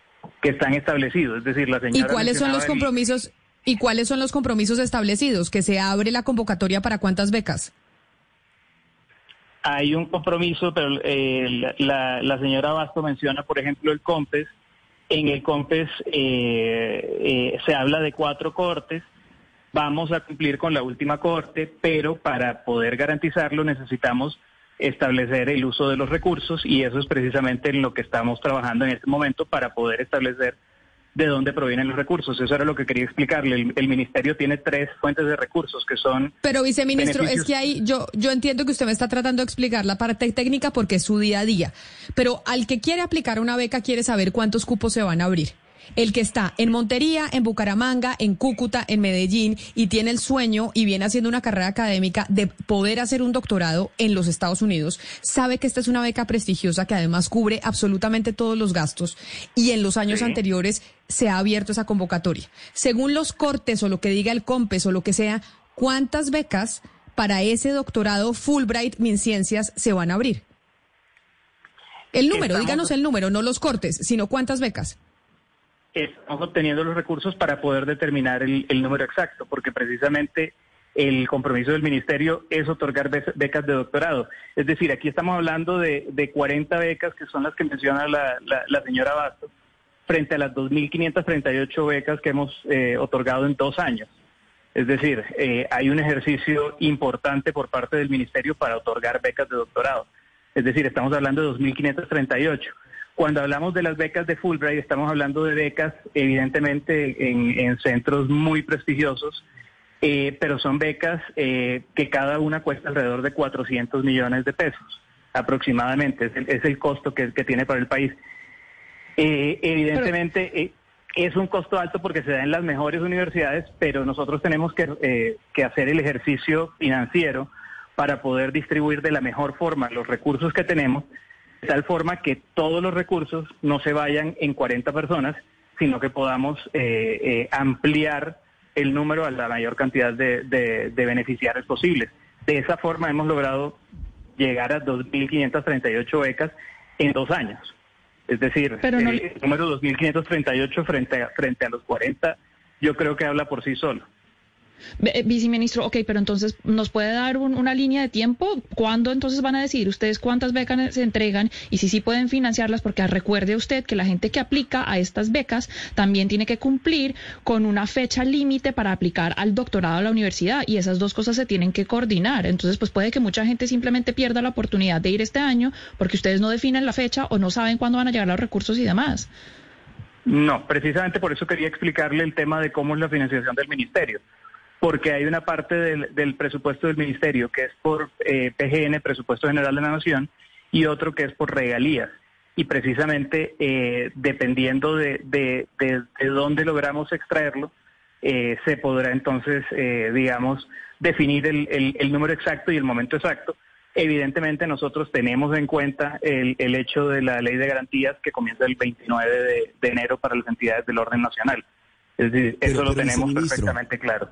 que están establecidos. Es decir, la ¿Y señora cuáles son los el- compromisos? ¿Y cuáles son los compromisos establecidos? Que se abre la convocatoria para cuántas becas. Hay un compromiso, pero eh, la, la- la señora Basto menciona, por ejemplo, el COMPES. En el COMPES eh, eh, se habla de cuatro cortes. Vamos a cumplir con la última corte, pero para poder garantizarlo necesitamos establecer el uso de los recursos y eso es precisamente en lo que estamos trabajando en este momento para poder establecer de dónde provienen los recursos. Eso era lo que quería explicarle. El, el ministerio tiene tres fuentes de recursos que son... Pero viceministro, es que ahí yo, yo entiendo que usted me está tratando de explicar la parte técnica porque es su día a día. Pero al que quiere aplicar una beca quiere saber cuántos cupos se van a abrir. El que está en Montería, en Bucaramanga, en Cúcuta, en Medellín y tiene el sueño y viene haciendo una carrera académica de poder hacer un doctorado en los Estados Unidos, sabe que esta es una beca prestigiosa que además cubre absolutamente todos los gastos y en los años Sí. anteriores se ha abierto esa convocatoria. Según los cortes o lo que diga el COMPES o lo que sea, ¿cuántas becas para ese doctorado Fulbright MinCiencias se van a abrir? El número, Estamos- díganos el número, no los cortes, sino cuántas becas. Estamos obteniendo los recursos para poder determinar el, número exacto, porque precisamente el compromiso del ministerio es otorgar be- becas de doctorado. Es decir, aquí estamos hablando de, de 40 becas, que son las que menciona la, la- la señora Bastos, frente a las 2.538 becas que hemos eh, otorgado en dos años. Es decir, eh, hay un ejercicio importante por parte del ministerio para otorgar becas de doctorado. Es decir, estamos hablando de 2.538. Cuando hablamos de las becas de Fulbright, estamos hablando de becas, evidentemente, en, en centros muy prestigiosos, eh, pero son becas eh, que cada una cuesta alrededor de 400 millones de pesos, aproximadamente. Es el, es el costo que, que tiene para el país. Eh, evidentemente, eh, es un costo alto porque se da en las mejores universidades, pero nosotros tenemos que, eh, que hacer el ejercicio financiero para poder distribuir de la mejor forma los recursos que tenemos, de tal forma que todos los recursos no se vayan en 40 personas, sino que podamos eh, eh, ampliar el número a la mayor cantidad de, de- de beneficiarios posibles. De esa forma hemos logrado llegar a 2.538 becas en dos años. Es decir, Pero no- el, el número 2.538 frente a, frente a los 40, yo creo que habla por sí solo. Eh, Viceministro, ok, pero entonces, ¿nos puede dar un- una línea de tiempo? ¿Cuándo entonces van a decidir ustedes cuántas becas se entregan y si sí pueden financiarlas? Porque recuerde usted que la gente que aplica a estas becas también tiene que cumplir con una fecha límite para aplicar al doctorado a la universidad y esas dos cosas se tienen que coordinar. Entonces, pues puede que mucha gente simplemente pierda la oportunidad de ir este año porque ustedes no definen la fecha o no saben cuándo van a llegar los recursos y demás. No, precisamente por eso quería explicarle el tema de cómo es la financiación del ministerio, porque hay una parte del, del presupuesto del ministerio que es por eh, PGN, Presupuesto General de la Nación, y otro que es por regalías. Y precisamente eh, dependiendo de, de, de- de dónde logramos extraerlo, eh, se podrá entonces, eh, digamos, definir el, el- el número exacto y el momento exacto. Evidentemente nosotros tenemos en cuenta el, el hecho de la ley de garantías que comienza el 29 de, de enero para las entidades del orden nacional. Es decir, Pero- eso lo tenemos perfectamente claro.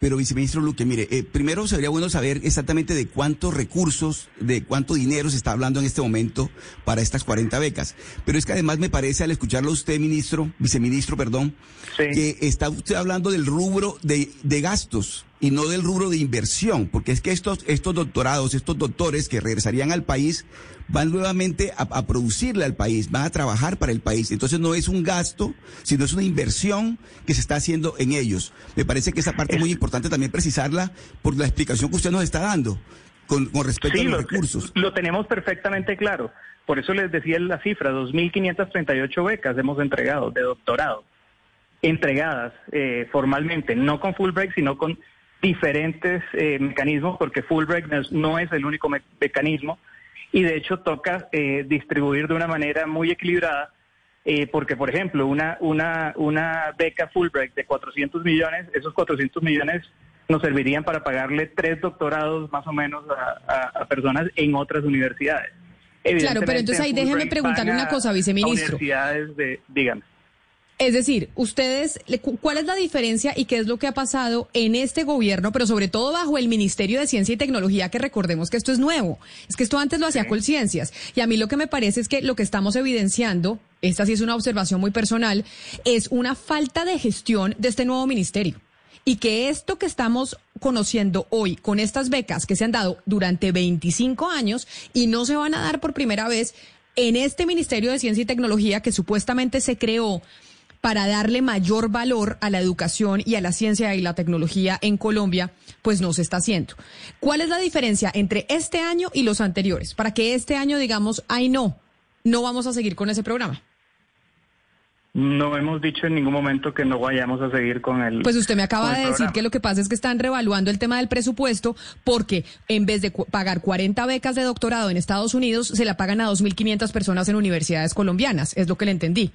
Pero, viceministro Luque, mire, eh, primero sería bueno saber exactamente de cuántos recursos, de cuánto dinero se está hablando en este momento para estas 40 becas. Pero es que además me parece, al escucharlo usted, ministro, viceministro, perdón, que está usted hablando del rubro de, de gastos y no del rubro de inversión, porque es que estos, estos doctorados, estos doctores que regresarían al país, van nuevamente a, a producirle al país, van a trabajar para el país. Entonces no es un gasto, sino es una inversión que se está haciendo en ellos. Me parece que esa parte es muy importante también precisarla por la explicación que usted nos está dando con, con respecto Sí, a los lo, recursos. lo tenemos perfectamente claro. Por eso les decía la cifra, 2.538 becas hemos entregado de doctorado, entregadas eh, formalmente, no con Fulbright, sino con diferentes eh, mecanismos, porque Fulbright no es, no es el único me- mecanismo, y de hecho toca eh, distribuir de una manera muy equilibrada, eh, porque por ejemplo, una, una, una beca Fulbright de 400 millones, esos 400 millones nos servirían para pagarle tres doctorados más o menos a, a- a personas en otras universidades. Claro, pero entonces ahí déjeme preguntarle una cosa, viceministro. universidades de, dígame. Es decir, ustedes, ¿cuál es la diferencia y qué es lo que ha pasado en este gobierno, pero sobre todo bajo el Ministerio de Ciencia y Tecnología, que recordemos que esto es nuevo? Es que esto antes lo hacía Colciencias. Y a mí lo que me parece es que lo que estamos evidenciando, esta sí es una observación muy personal, es una falta de gestión de este nuevo ministerio. Y que esto que estamos conociendo hoy con estas becas que se han dado durante 25 años y no se van a dar por primera vez en este Ministerio de Ciencia y Tecnología que supuestamente se creó para darle mayor valor a la educación y a la ciencia y la tecnología en Colombia, pues no se está haciendo. ¿Cuál es la diferencia entre este año y los anteriores? Para que este año digamos, ay no, no vamos a seguir con ese programa. No hemos dicho en ningún momento que no vayamos a seguir con el. Pues usted me acaba de decir que lo que pasa es que están revaluando el tema del presupuesto porque en vez de pagar 40 becas de doctorado en Estados Unidos, se la pagan a 2.500 personas en universidades colombianas. Es lo que le entendí.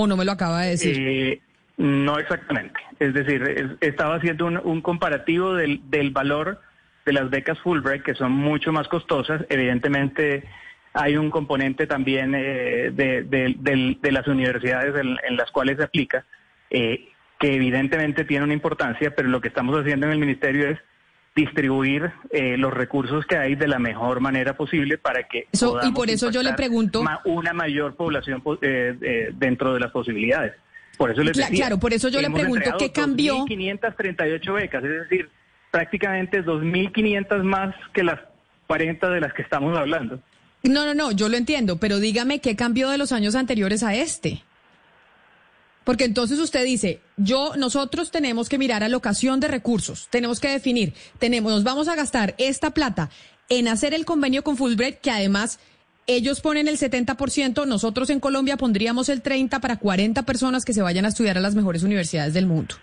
¿O no me lo acaba de decir? Eh, no exactamente. Es decir, es- estaba haciendo un, un comparativo del, del valor de las becas Fulbright, que son mucho más costosas. Evidentemente, hay un componente también eh, de, de las universidades en, en las cuales se aplica, eh, que evidentemente tiene una importancia, pero lo que estamos haciendo en el ministerio es distribuir eh, los recursos que hay de la mejor manera posible para que Eso- y por eso yo le pregunto- una mayor población po- eh, eh, dentro de las posibilidades. Por eso les decía, claro, por eso yo le pregunto, ¿qué cambió? 2.538 becas, es decir, prácticamente 2.500 más que las 40 de las que estamos hablando. No, no, no, yo lo entiendo, pero dígame qué cambió de los años anteriores a este. Porque entonces usted dice, yo, nosotros tenemos que mirar alocación de recursos, tenemos que definir, tenemos, nos vamos a gastar esta plata en hacer el convenio con Fulbright, que además ellos ponen el 70%, nosotros en Colombia pondríamos el 30% para 40 personas que se vayan a estudiar a las mejores universidades del mundo.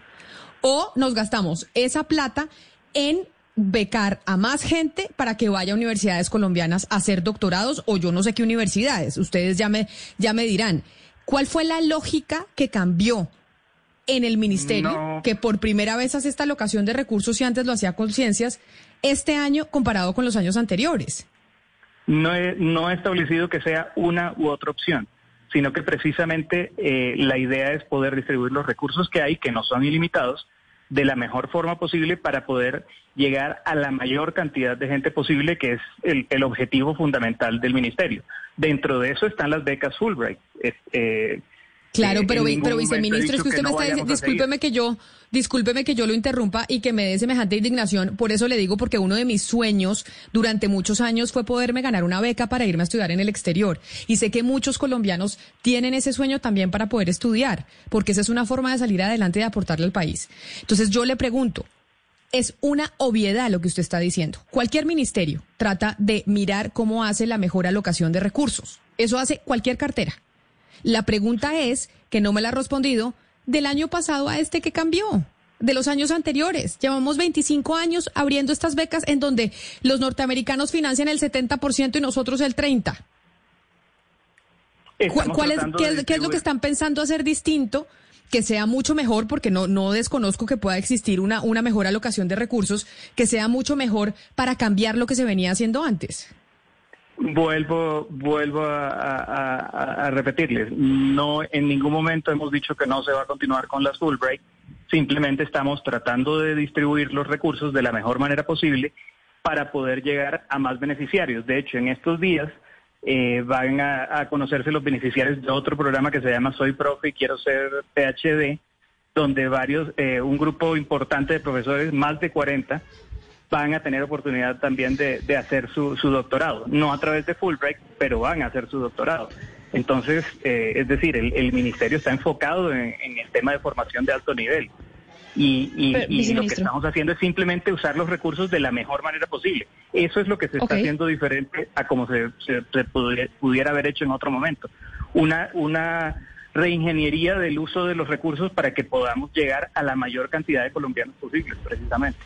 O nos gastamos esa plata en becar a más gente para que vaya a universidades colombianas a hacer doctorados o yo no sé qué universidades. Ustedes ya me, ya me dirán. ¿Cuál fue la lógica que cambió en el ministerio, No. que por primera vez hace esta alocación de recursos y antes lo hacía con ciencias, este año comparado con los años anteriores? No he, no he establecido que sea una u otra opción, sino que precisamente eh, la idea es poder distribuir los recursos que hay, que no son ilimitados, de la mejor forma posible para poder llegar a la mayor cantidad de gente posible, que es el, el objetivo fundamental del ministerio. Dentro de eso están las becas Fulbright. Eh, Claro, pero, pero viceministro, es que usted me no está diciendo, discúlpeme que yo, discúlpeme que yo lo interrumpa y que me dé semejante indignación. Por eso le digo, porque uno de mis sueños durante muchos años fue poderme ganar una beca para irme a estudiar en el exterior. Y sé que muchos colombianos tienen ese sueño también para poder estudiar, porque esa es una forma de salir adelante y de aportarle al país. Entonces yo le pregunto, es una obviedad lo que usted está diciendo. Cualquier ministerio trata de mirar cómo hace la mejor alocación de recursos. Eso hace cualquier cartera. La pregunta es, que no me la ha respondido, del año pasado a este que cambió, de los años anteriores. Llevamos 25 años abriendo estas becas en donde los norteamericanos financian el 70% y nosotros el 30%. ¿Cuál, es, qué, es, qué es lo que están pensando hacer distinto? Que sea mucho mejor, porque no, no desconozco que pueda existir una, una mejor alocación de recursos, que sea mucho mejor para cambiar lo que se venía haciendo antes. Vuelvo, vuelvo a, repetirles, no en ningún momento hemos dicho que no se va a continuar con las Fulbright, simplemente estamos tratando de distribuir los recursos de la mejor manera posible para poder llegar a más beneficiarios. De hecho, en estos días eh, van a, a conocerse los beneficiarios de otro programa que se llama Soy Profe y Quiero Ser PhD, donde varios, eh, un grupo importante de profesores, más de 40, van a tener oportunidad también de, de hacer su, su doctorado. No a través de Fulbright, pero van a hacer su doctorado. Entonces, eh, es decir, el, el ministerio está enfocado en, en el tema de formación de alto nivel. Y, y- Pero, y lo que estamos haciendo es simplemente usar los recursos de la mejor manera posible. Eso es lo que se está haciendo diferente a como se, se- se pudiera, pudiera haber hecho en otro momento. Una, una reingeniería del uso de los recursos para que podamos llegar a la mayor cantidad de colombianos posibles, precisamente.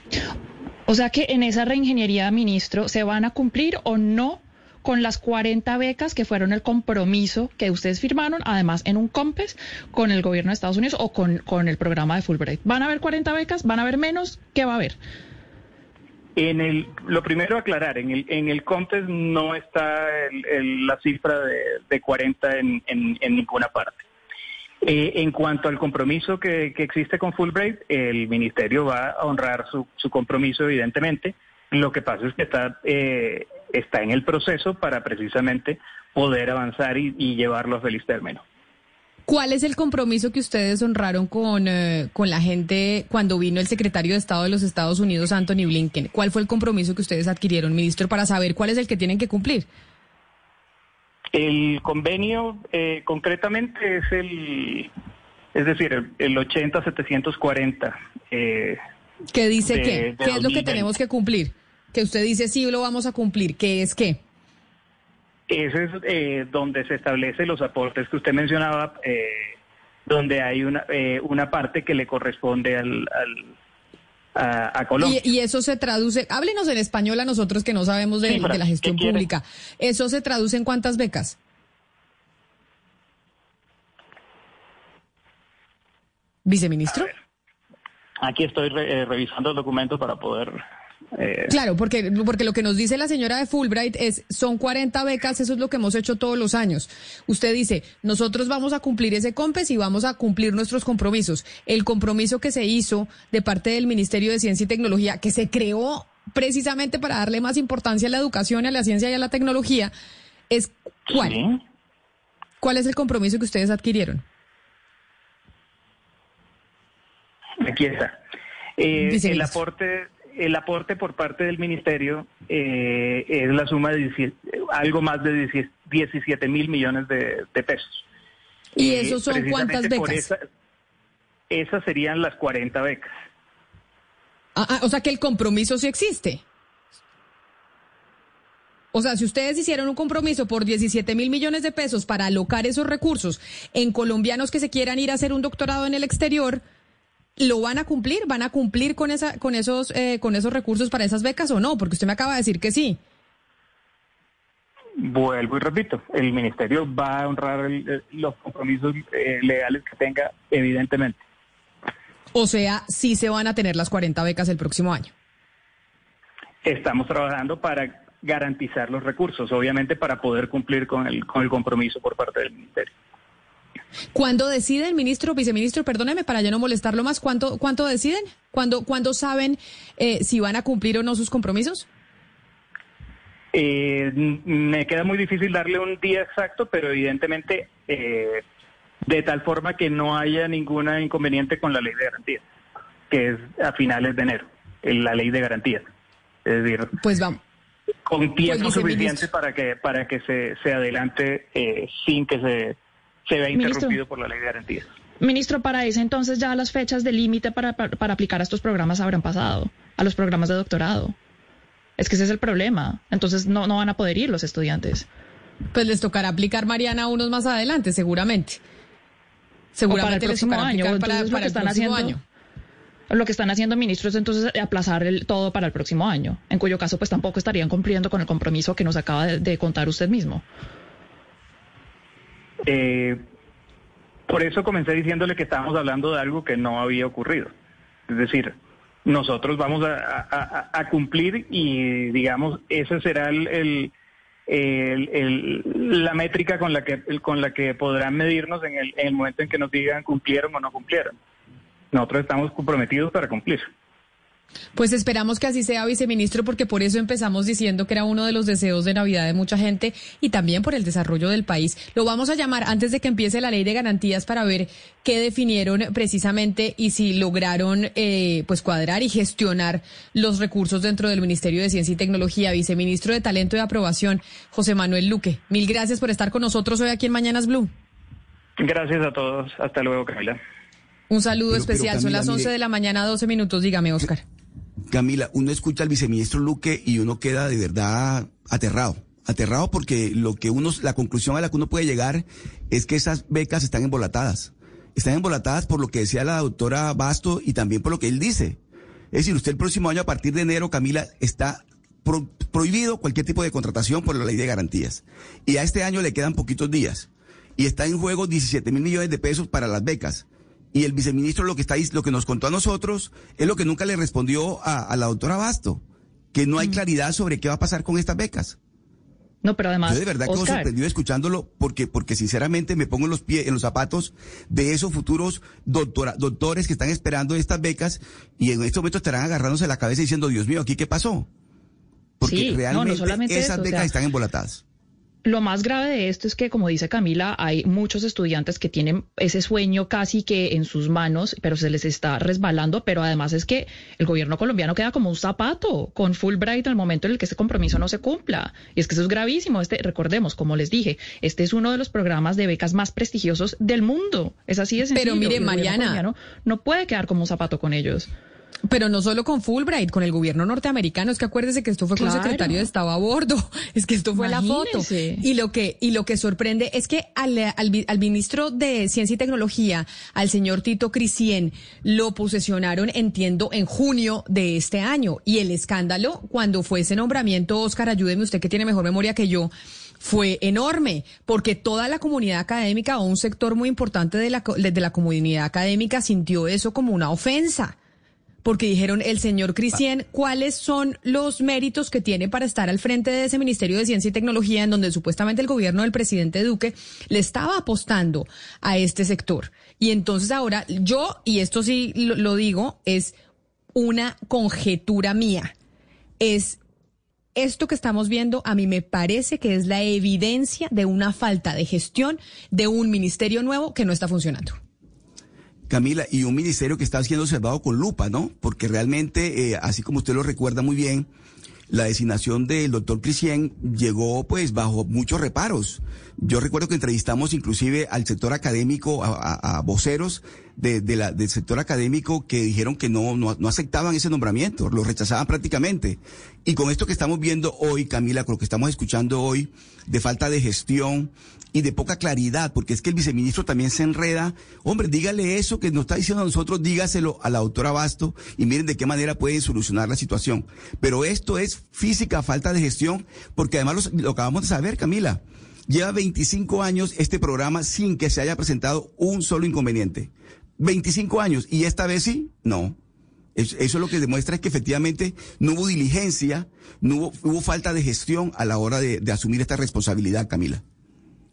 O sea que en esa reingeniería, ministro, ¿se van a cumplir o no con las 40 becas que fueron el compromiso que ustedes firmaron, además en un COMPES, con el gobierno de Estados Unidos o con, con el programa de Fulbright? ¿Van a haber 40 becas? ¿Van a haber menos? ¿Qué va a haber? En el, lo primero aclarar, en el, en el contest no está el- el- la cifra de, de 40 en, en- en ninguna parte. Eh, en cuanto al compromiso que, que existe con Fulbright, el ministerio va a honrar su, su compromiso, evidentemente. Lo que pasa es que está, eh, está en el proceso para precisamente poder avanzar y, y llevarlo a feliz término. ¿Cuál es el compromiso que ustedes honraron con, eh, con la gente cuando vino el secretario de Estado de los Estados Unidos, Anthony Blinken? ¿Cuál fue el compromiso que ustedes adquirieron, ministro, para saber cuál es el que tienen que cumplir? El convenio eh, concretamente es el, es decir, el, el 80-740. Eh, ¿Qué dice de- qué? de ¿Qué es lo que 2020. tenemos que cumplir? Que usted dice sí lo vamos a cumplir. ¿Qué es qué? Ese es eh, donde se establece los aportes que usted mencionaba, eh, donde hay una, eh, una parte que le corresponde al, al- a, a Colombia. Y, y eso se traduce, háblenos en español a nosotros que no sabemos de, Sí, Fran, de la gestión pública. ¿Eso se traduce en cuántas becas? ¿Viceministro? Aquí estoy re- eh, revisando el documento para poder... eh, Claro, porque, porque lo que nos dice la señora de Fulbright es, son 40 becas, eso es lo que hemos hecho todos los años. Usted dice, nosotros vamos a cumplir ese COMPES y vamos a cumplir nuestros compromisos. El compromiso que se hizo de parte del Ministerio de Ciencia y Tecnología, que se creó precisamente para darle más importancia a la educación, a la ciencia y a la tecnología, es ¿cuál? ¿Cuál es el compromiso que ustedes adquirieron? Aquí está. Eh, el aporte el aporte por parte del ministerio eh, es la suma de 17 algo más de 17 17 mil millones de, de pesos. ¿Y Eh, esos son cuántas becas? esa- esas serían las 40 becas. Ah, ah, o sea que el compromiso sí existe. O sea, si ustedes hicieron un compromiso por 17 mil millones de pesos para alocar esos recursos en colombianos que se quieran ir a hacer un doctorado en el exterior, ¿lo van a cumplir? ¿Van a cumplir con esa, con esos, eh, con esos recursos para esas becas o no? Porque usted me acaba de decir que sí. Vuelvo y repito, el ministerio va a honrar el- los compromisos eh, legales que tenga, evidentemente. O sea, sí se van a tener las 40 becas el próximo año. Estamos trabajando para garantizar los recursos, obviamente para poder cumplir con el, con el compromiso por parte del ministerio. ¿Cuándo decide el ministro, viceministro, perdóneme para ya no molestarlo más, cuánto, cuánto deciden? ¿Cuándo, cuándo saben eh, si van a cumplir o no sus compromisos? Eh, me queda muy difícil darle un día exacto, pero evidentemente eh, de tal forma que no haya ningún inconveniente con la ley de garantías, que es a finales de enero, en la ley de garantías. Es decir, Pues vamos. con tiempo Pues, suficiente para que para que se, se adelante eh, sin que se, se vea Ministro. interrumpido por la ley de garantías. Ministro, para ese entonces ya las fechas de límite para, para, para aplicar a estos programas habrán pasado, a los programas de doctorado. Es que ese es el problema. Entonces no, no van a poder ir los estudiantes. Pues les tocará aplicar, Mariana, unos más adelante, seguramente. O para el Seguramente les próximo año. aplicar para, Entonces, lo para que el están próximo haciendo, año. Lo que están haciendo, ministros, entonces aplazar el, todo para el próximo año, en cuyo caso pues tampoco estarían cumpliendo con el compromiso que nos acaba de, de contar usted mismo. Eh, por eso comencé diciéndole que estábamos hablando de algo que no había ocurrido. Es decir, nosotros vamos a, cumplir y, digamos, ese será el, el- el- el- la métrica con la que con la que podrán medirnos en el, en el momento en que nos digan cumplieron o no cumplieron. Nosotros estamos comprometidos para cumplir. Pues esperamos que así sea, viceministro, porque por eso empezamos diciendo que era uno de los deseos de Navidad de mucha gente y también por el desarrollo del país. Lo vamos a llamar antes de que empiece la ley de garantías para ver qué definieron precisamente y si lograron eh, pues cuadrar y gestionar los recursos dentro del Ministerio de Ciencia y Tecnología. Viceministro de Talento y Aprobación, José Manuel Luque. Mil gracias por estar con nosotros hoy aquí en Mañanas Blue. Gracias a todos. Hasta luego, Camila. Un saludo Pero- pero, especial. Son las 11 mire- de la mañana, 12 minutos. Dígame, Oscar. Camila, uno escucha al viceministro Luque y uno queda de verdad aterrado. Aterrado porque lo que uno, la conclusión a la que uno puede llegar es que esas becas están embolatadas. Están embolatadas por lo que decía la doctora Basto y también por lo que él dice. Es decir, usted el próximo año, a partir de enero, Camila, está pro- prohibido cualquier tipo de contratación por la ley de garantías. Y a este año le quedan poquitos días. Y está en juego 17 mil millones de pesos para las becas. Y el viceministro lo que está lo que nos contó a nosotros es lo que nunca le respondió a, a la doctora Basto, que no hay claridad sobre qué va a pasar con estas becas. No, pero además, Yo de verdad quedo Oscar, sorprendido escuchándolo porque, porque sinceramente me pongo en los pies, en los zapatos de esos futuros doctora- doctores que están esperando estas becas y en este momento estarán agarrándose la cabeza diciendo, Dios mío, ¿aquí qué pasó? Porque Sí, no, no realmente solamente esas eso, o becas sea, están embolatadas. Lo más grave de esto es que, como dice Camila, hay muchos estudiantes que tienen ese sueño casi que en sus manos, pero se les está resbalando. Pero además es que el gobierno colombiano queda como un zapato con Fulbright el momento en el que ese compromiso no se cumpla. Y es que eso es gravísimo. Este, recordemos, como les dije, este es uno de los programas de becas más prestigiosos del mundo. Es así de sencillo. Pero mire, el Mariana. no puede quedar como un zapato con ellos. Pero no solo con Fulbright, con el gobierno norteamericano, es que acuérdese que esto fue con el secretario de Estado a bordo, <laughs> es que esto fue la foto. Y lo que y lo que sorprende es que al, al, al ministro de Ciencia y Tecnología, al señor Tito Crisien, lo posesionaron, entiendo, en junio de este año. Y el escándalo, cuando fue ese nombramiento, Oscar, ayúdeme usted que tiene mejor memoria que yo, fue enorme, porque toda la comunidad académica o un sector muy importante de la, de la comunidad académica sintió eso como una ofensa. Porque dijeron el señor Cristian, ¿cuáles son los méritos que tiene para estar al frente de ese Ministerio de Ciencia y Tecnología en donde supuestamente el gobierno del presidente Duque le estaba apostando a este sector? Y entonces ahora yo, y esto sí lo, lo digo, es una conjetura mía, es esto que estamos viendo a mí me parece que es la evidencia de una falta de gestión de un ministerio nuevo que no está funcionando. Camila, y un ministerio que está siendo observado con lupa, ¿no? Porque realmente, eh, así como usted lo recuerda muy bien, la designación del doctor Crisien llegó pues bajo muchos reparos. Yo recuerdo que entrevistamos inclusive al sector académico, a, voceros de la, del sector académico que dijeron que no, no, no aceptaban ese nombramiento, lo rechazaban prácticamente. Y con esto que estamos viendo hoy, Camila, con lo que estamos escuchando hoy, de falta de gestión y de poca claridad, porque es que el viceministro también se enreda. Hombre, dígale eso que nos está diciendo a nosotros, dígaselo a la doctora Basto y miren de qué manera pueden solucionar la situación. Pero esto es física falta de gestión, porque además lo acabamos de saber, Camila. Lleva 25 años este programa sin que se haya presentado un solo inconveniente. 25 años. ¿Y esta vez sí? No. Es- Eso lo que demuestra es que efectivamente no hubo diligencia, no hubo, falta de gestión a la hora de asumir esta responsabilidad, Camila.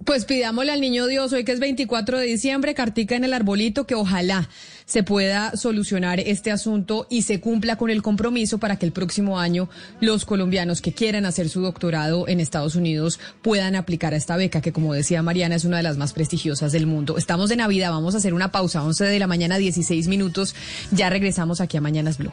Pues pidámosle al niño Dios hoy que es 24 de diciembre, cartica en el arbolito, que ojalá se pueda solucionar este asunto y se cumpla con el compromiso para que el próximo año los colombianos que quieran hacer su doctorado en Estados Unidos puedan aplicar a esta beca, que como decía Mariana es una de las más prestigiosas del mundo. Estamos de Navidad, vamos a hacer una pausa, 11 de la mañana, 16 minutos. Ya regresamos aquí a Mañanas Blue.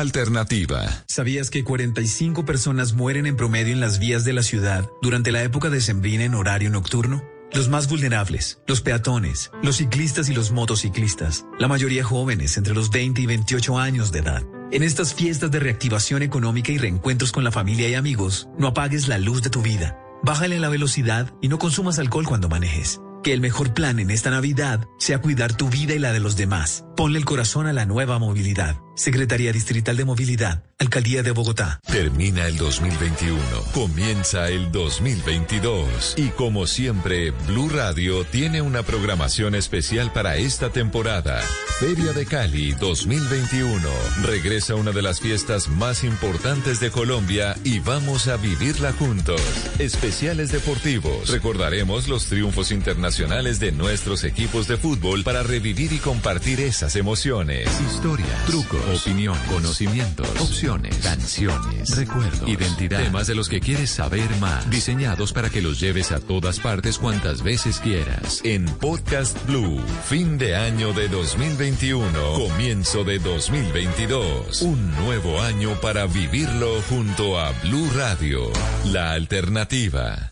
Alternativa. ¿Sabías que 45 personas mueren en promedio en las vías de la ciudad durante la época decembrina en horario nocturno? Los más vulnerables, los peatones, los ciclistas y los motociclistas, la mayoría jóvenes entre los 20 y 28 años de edad. En estas fiestas de reactivación económica y reencuentros con la familia y amigos, no apagues la luz de tu vida. Bájale la velocidad y no consumas alcohol cuando manejes. Que el mejor plan en esta Navidad sea cuidar tu vida y la de los demás. Ponle el corazón a la nueva movilidad. Secretaría Distrital de Movilidad, Alcaldía de Bogotá. Termina el 2021, comienza el 2022 y como siempre, Blue Radio tiene una programación especial para esta temporada. Feria de Cali 2021. Regresa una de las fiestas más importantes de Colombia y vamos a vivirla juntos. Especiales deportivos. Recordaremos los triunfos internacionales de nuestros equipos de fútbol para revivir y compartir esas emociones. Historia, trucos, opinión, conocimientos, opciones, canciones, recuerdos, identidad, temas de los que quieres saber más, diseñados para que los lleves a todas partes cuantas veces quieras. En Podcast Blue, fin de año de 2021, comienzo de 2022. Un nuevo año para vivirlo junto a Blue Radio, la alternativa.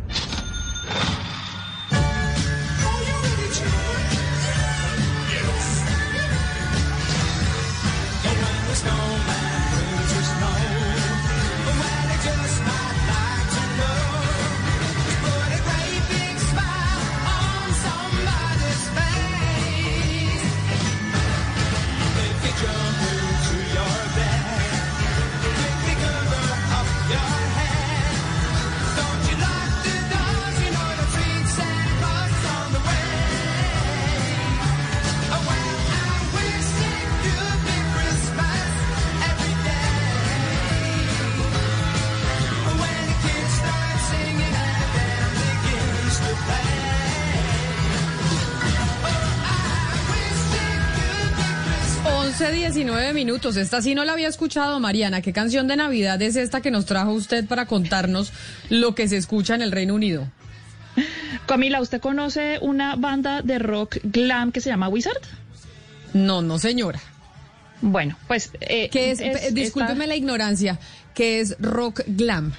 19 minutos. Esta sí no la había escuchado, Mariana. ¿Qué canción de Navidad es esta que nos trajo usted para contarnos lo que se escucha en el Reino Unido? Camila, ¿usted conoce una banda de rock glam que se llama Wizard? No, no, señora. Bueno, pues... Eh, ¿Qué es? eh, discúlpeme la ignorancia. ¿Qué es rock glam?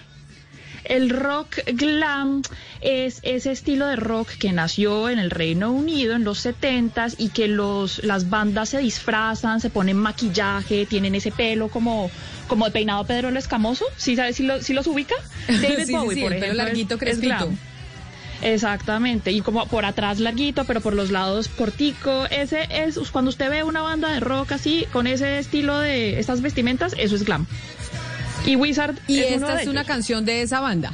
El rock glam es ese estilo de rock que nació en el Reino Unido en los 70s y que los, las bandas se disfrazan, se ponen maquillaje, tienen ese pelo como, como de peinado Pedro el Escamoso. ¿Sí, sabes, si, lo, si los ubica? <laughs> David Sí, Bowie, sí, por el pelo larguito, es- es glam. Exactamente, y como por atrás larguito, pero por los lados cortico. Ese es cuando usted ve una banda de rock así, con ese estilo de estas vestimentas, eso es glam. Y Wizard Y es uno esta de es una ellos. canción de esa banda.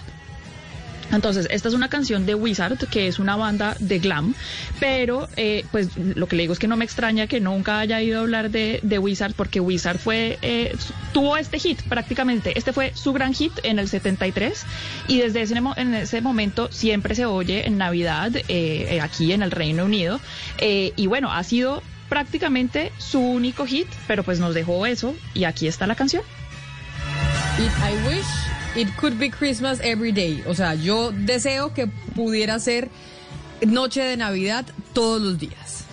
Entonces, esta es una canción de Wizard, que es una banda de glam, pero eh, pues lo que le digo es que no me extraña que nunca haya ido a hablar de, de Wizard, porque Wizard fue, eh, tuvo este hit prácticamente, este fue su gran hit en el 73, y desde ese, en ese momento siempre se oye en Navidad, eh, eh, aquí en el Reino Unido, eh, y bueno, ha sido prácticamente su único hit, pero pues nos dejó eso, y aquí está la canción. It, I wish it could be Christmas every day. O sea, yo deseo que pudiera ser noche de Navidad todos los días.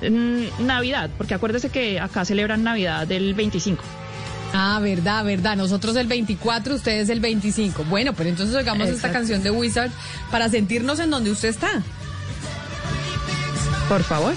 Mm, Navidad, porque acuérdese que acá celebran Navidad del 25. Ah, verdad, verdad. Nosotros el 24, ustedes el 25. Bueno, pero entonces oigamos esta canción de Wizard para sentirnos en donde usted está. Por favor.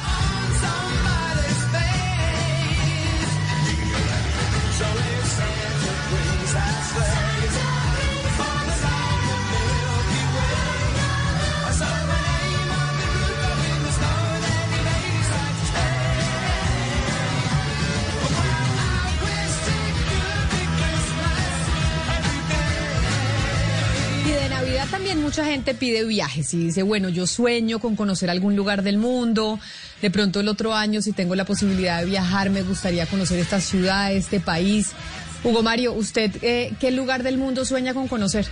También mucha gente pide viajes y dice, bueno, yo sueño con conocer algún lugar del mundo. De pronto el otro año, si tengo la posibilidad de viajar, me gustaría conocer esta ciudad, este país. Hugo Mario, ¿usted eh, qué lugar del mundo sueña con conocer?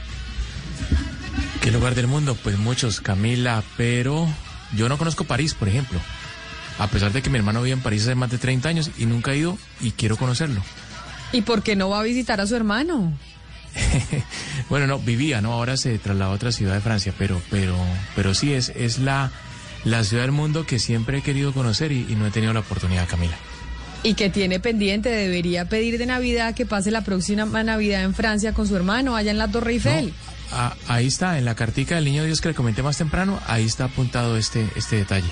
¿Qué lugar del mundo? Pues muchos, Camila, pero yo no conozco París, por ejemplo. A pesar de que mi hermano vive en París hace más de 30 años y nunca ha ido y quiero conocerlo. ¿Y por qué no va a visitar a su hermano? <laughs> Bueno, no, vivía, ¿no? Ahora se trasladó a otra ciudad de Francia, pero, pero, pero sí es, es la, la ciudad del mundo que siempre he querido conocer y, y no he tenido la oportunidad, Camila. Y que tiene pendiente, debería pedir de Navidad que pase la próxima Navidad en Francia con su hermano, allá en la Torre Eiffel. Ah, ahí está, en la cartica del niño Dios que le comenté más temprano, ahí está apuntado este, este detalle.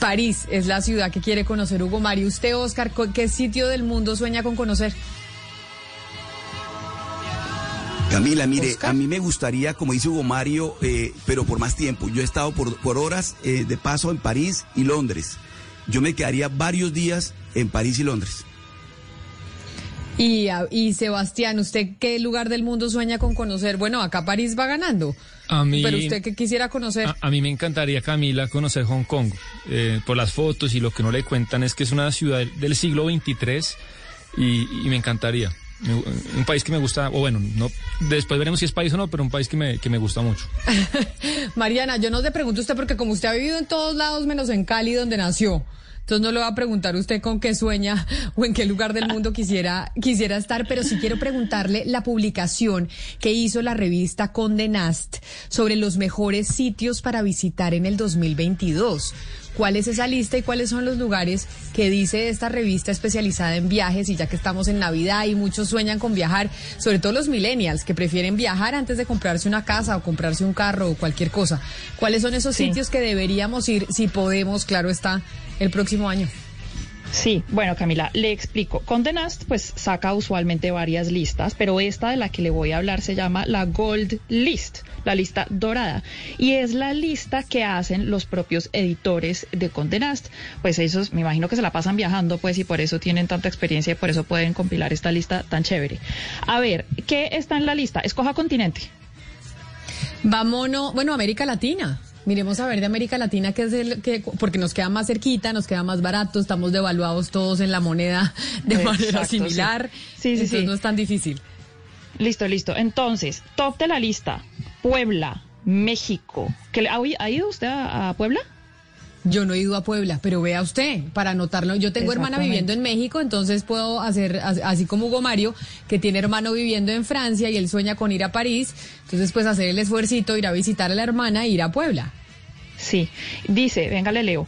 París es la ciudad que quiere conocer Hugo Mario. Usted, Oscar, ¿co- ¿qué sitio del mundo sueña con conocer? Camila, mire, a mí me gustaría, como dice Hugo Mario, eh, pero por más tiempo. Yo he estado por, por horas eh, de paso en París y Londres. Yo me quedaría varios días en París y Londres. Y, a- y Sebastián, ¿usted qué lugar del mundo sueña con conocer? Bueno, acá París va ganando. A mí- Pero usted qué quisiera conocer. A, a mí me encantaría, Camila, conocer Hong Kong. Eh, por las fotos y lo que no le cuentan es que es una ciudad del- del siglo XXIII y, y me encantaría. Un país que me gusta, o bueno, no, después veremos si es país o no, pero un país que me, que me gusta mucho. <laughs> Mariana, yo no le pregunto a usted porque como usted ha vivido en todos lados menos en Cali donde nació. Entonces no le va a preguntar usted con qué sueña <laughs> o en qué lugar del mundo quisiera, quisiera estar, pero sí quiero preguntarle la publicación que hizo la revista Condé Nast sobre los mejores sitios para visitar en el 2022. ¿Cuál es esa lista y cuáles son los lugares que dice esta revista especializada en viajes? Y ya que estamos en Navidad y muchos sueñan con viajar, sobre todo los millennials que prefieren viajar antes de comprarse una casa o comprarse un carro o cualquier cosa. ¿Cuáles son esos Sí. sitios que deberíamos ir, si podemos, claro está, el próximo año? Sí, bueno Camila, le explico. Condé Nast pues saca usualmente varias listas, pero esta de la que le voy a hablar se llama la Gold List, la lista dorada, y es la lista que hacen los propios editores de Condé Nast. Pues esos, me imagino que se la pasan viajando, pues y por eso tienen tanta experiencia y por eso pueden compilar esta lista tan chévere. A ver, ¿qué está en la lista? Escoja continente. Vámonos, bueno, América Latina. Miremos a ver de América Latina que es el que porque nos queda más cerquita, nos queda más barato, estamos devaluados todos en la moneda de manera Exacto, similar. Sí, sí, entonces sí. no es tan difícil. Listo, listo. Entonces, top de la lista, Puebla, México. ¿Que le- ¿Ha, oí- ha ido usted a, a Puebla? Yo no he ido a Puebla, pero vea usted, para anotarlo. Yo tengo hermana viviendo en México, entonces puedo hacer, as- así como Hugo Mario, que tiene hermano viviendo en Francia y él sueña con ir a París, entonces pues hacer el esfuercito, ir a visitar a la hermana e ir a Puebla. Sí, dice, venga, le leo.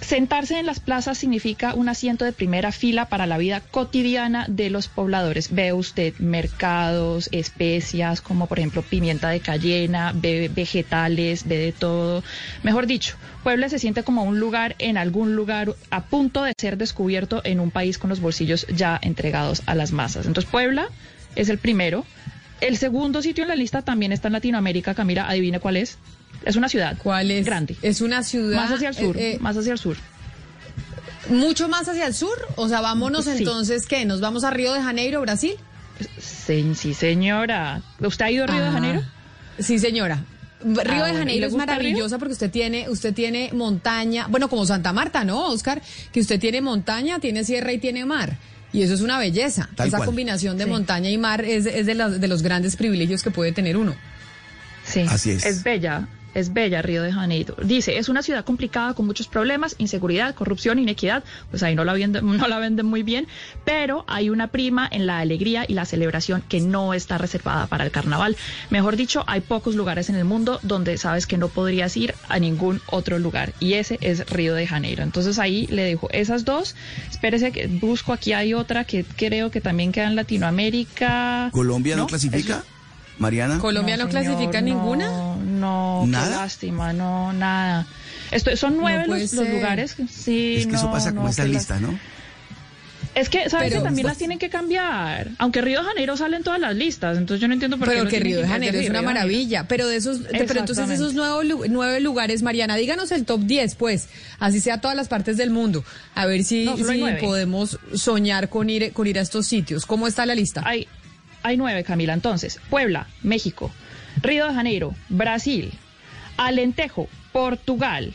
Sentarse en las plazas significa un asiento de primera fila para la vida cotidiana de los pobladores. Ve usted mercados, especias, como por ejemplo pimienta de cayena, ve vegetales, ve de todo. Mejor dicho, Puebla se siente como un lugar en algún lugar a punto de ser descubierto en un país con los bolsillos ya entregados a las masas. Entonces Puebla es el primero. El segundo sitio en la lista también está en Latinoamérica, Camila, adivine cuál es. Es una ciudad. ¿Cuál es? Grande. Es una ciudad. Más hacia el sur, eh, eh, más hacia el sur. mucho más hacia el sur. O sea, vámonos Sí. entonces, ¿qué? ¿Nos vamos a Río de Janeiro, Brasil? Sí, sí, señora. ¿Usted ha ido a Río de Ah, Janeiro? Sí, señora. Río Ah, de bueno, ¿y Janeiro es maravillosa porque usted tiene, usted tiene montaña, bueno, como Santa Marta, ¿no, Oscar? Que usted tiene montaña, tiene sierra y tiene mar. Y eso es una belleza. Tal Esa cual. combinación de Sí. montaña y mar es, es de, de los grandes privilegios que puede tener uno. Sí. Así es. Es bella. Es bella Río de Janeiro. Dice, es una ciudad complicada con muchos problemas, inseguridad, corrupción, inequidad. Pues ahí no la, venden, <laughs> no la venden muy bien, pero hay una prima en la alegría y la celebración que no está reservada para el carnaval. Mejor dicho, hay pocos lugares en el mundo donde sabes que no podrías ir a ningún otro lugar. Y ese es Río de Janeiro. Entonces ahí le dejo esas dos. Espérese que busco, aquí hay otra que creo que también queda en Latinoamérica. ¿Colombia no, ¿No? clasifica? Mariana. ¿Colombia no, clasifica señor, ninguna? No, no, qué ¿Nada? lástima, no, nada. Esto, son nueve los, lugares. Sí, es que eso pasa con no, esta las- lista, ¿no? Es que, ¿sabes Pero- que también las tienen que cambiar? Aunque Río de Janeiro sale en todas las listas, entonces yo no entiendo por qué. Pero no que Río de que Janeiro es una de Janeiro. maravilla. Pero de esos, de- pero entonces esos nueve, nueve lugares, Mariana, díganos el top 10, pues, así sea todas las partes del mundo. A ver si, No, podemos soñar con ir, con ir a estos sitios. ¿Cómo está la lista? Hay, hay nueve, Camila. Entonces, Puebla, México, Río de Janeiro, Brasil, Alentejo, Portugal.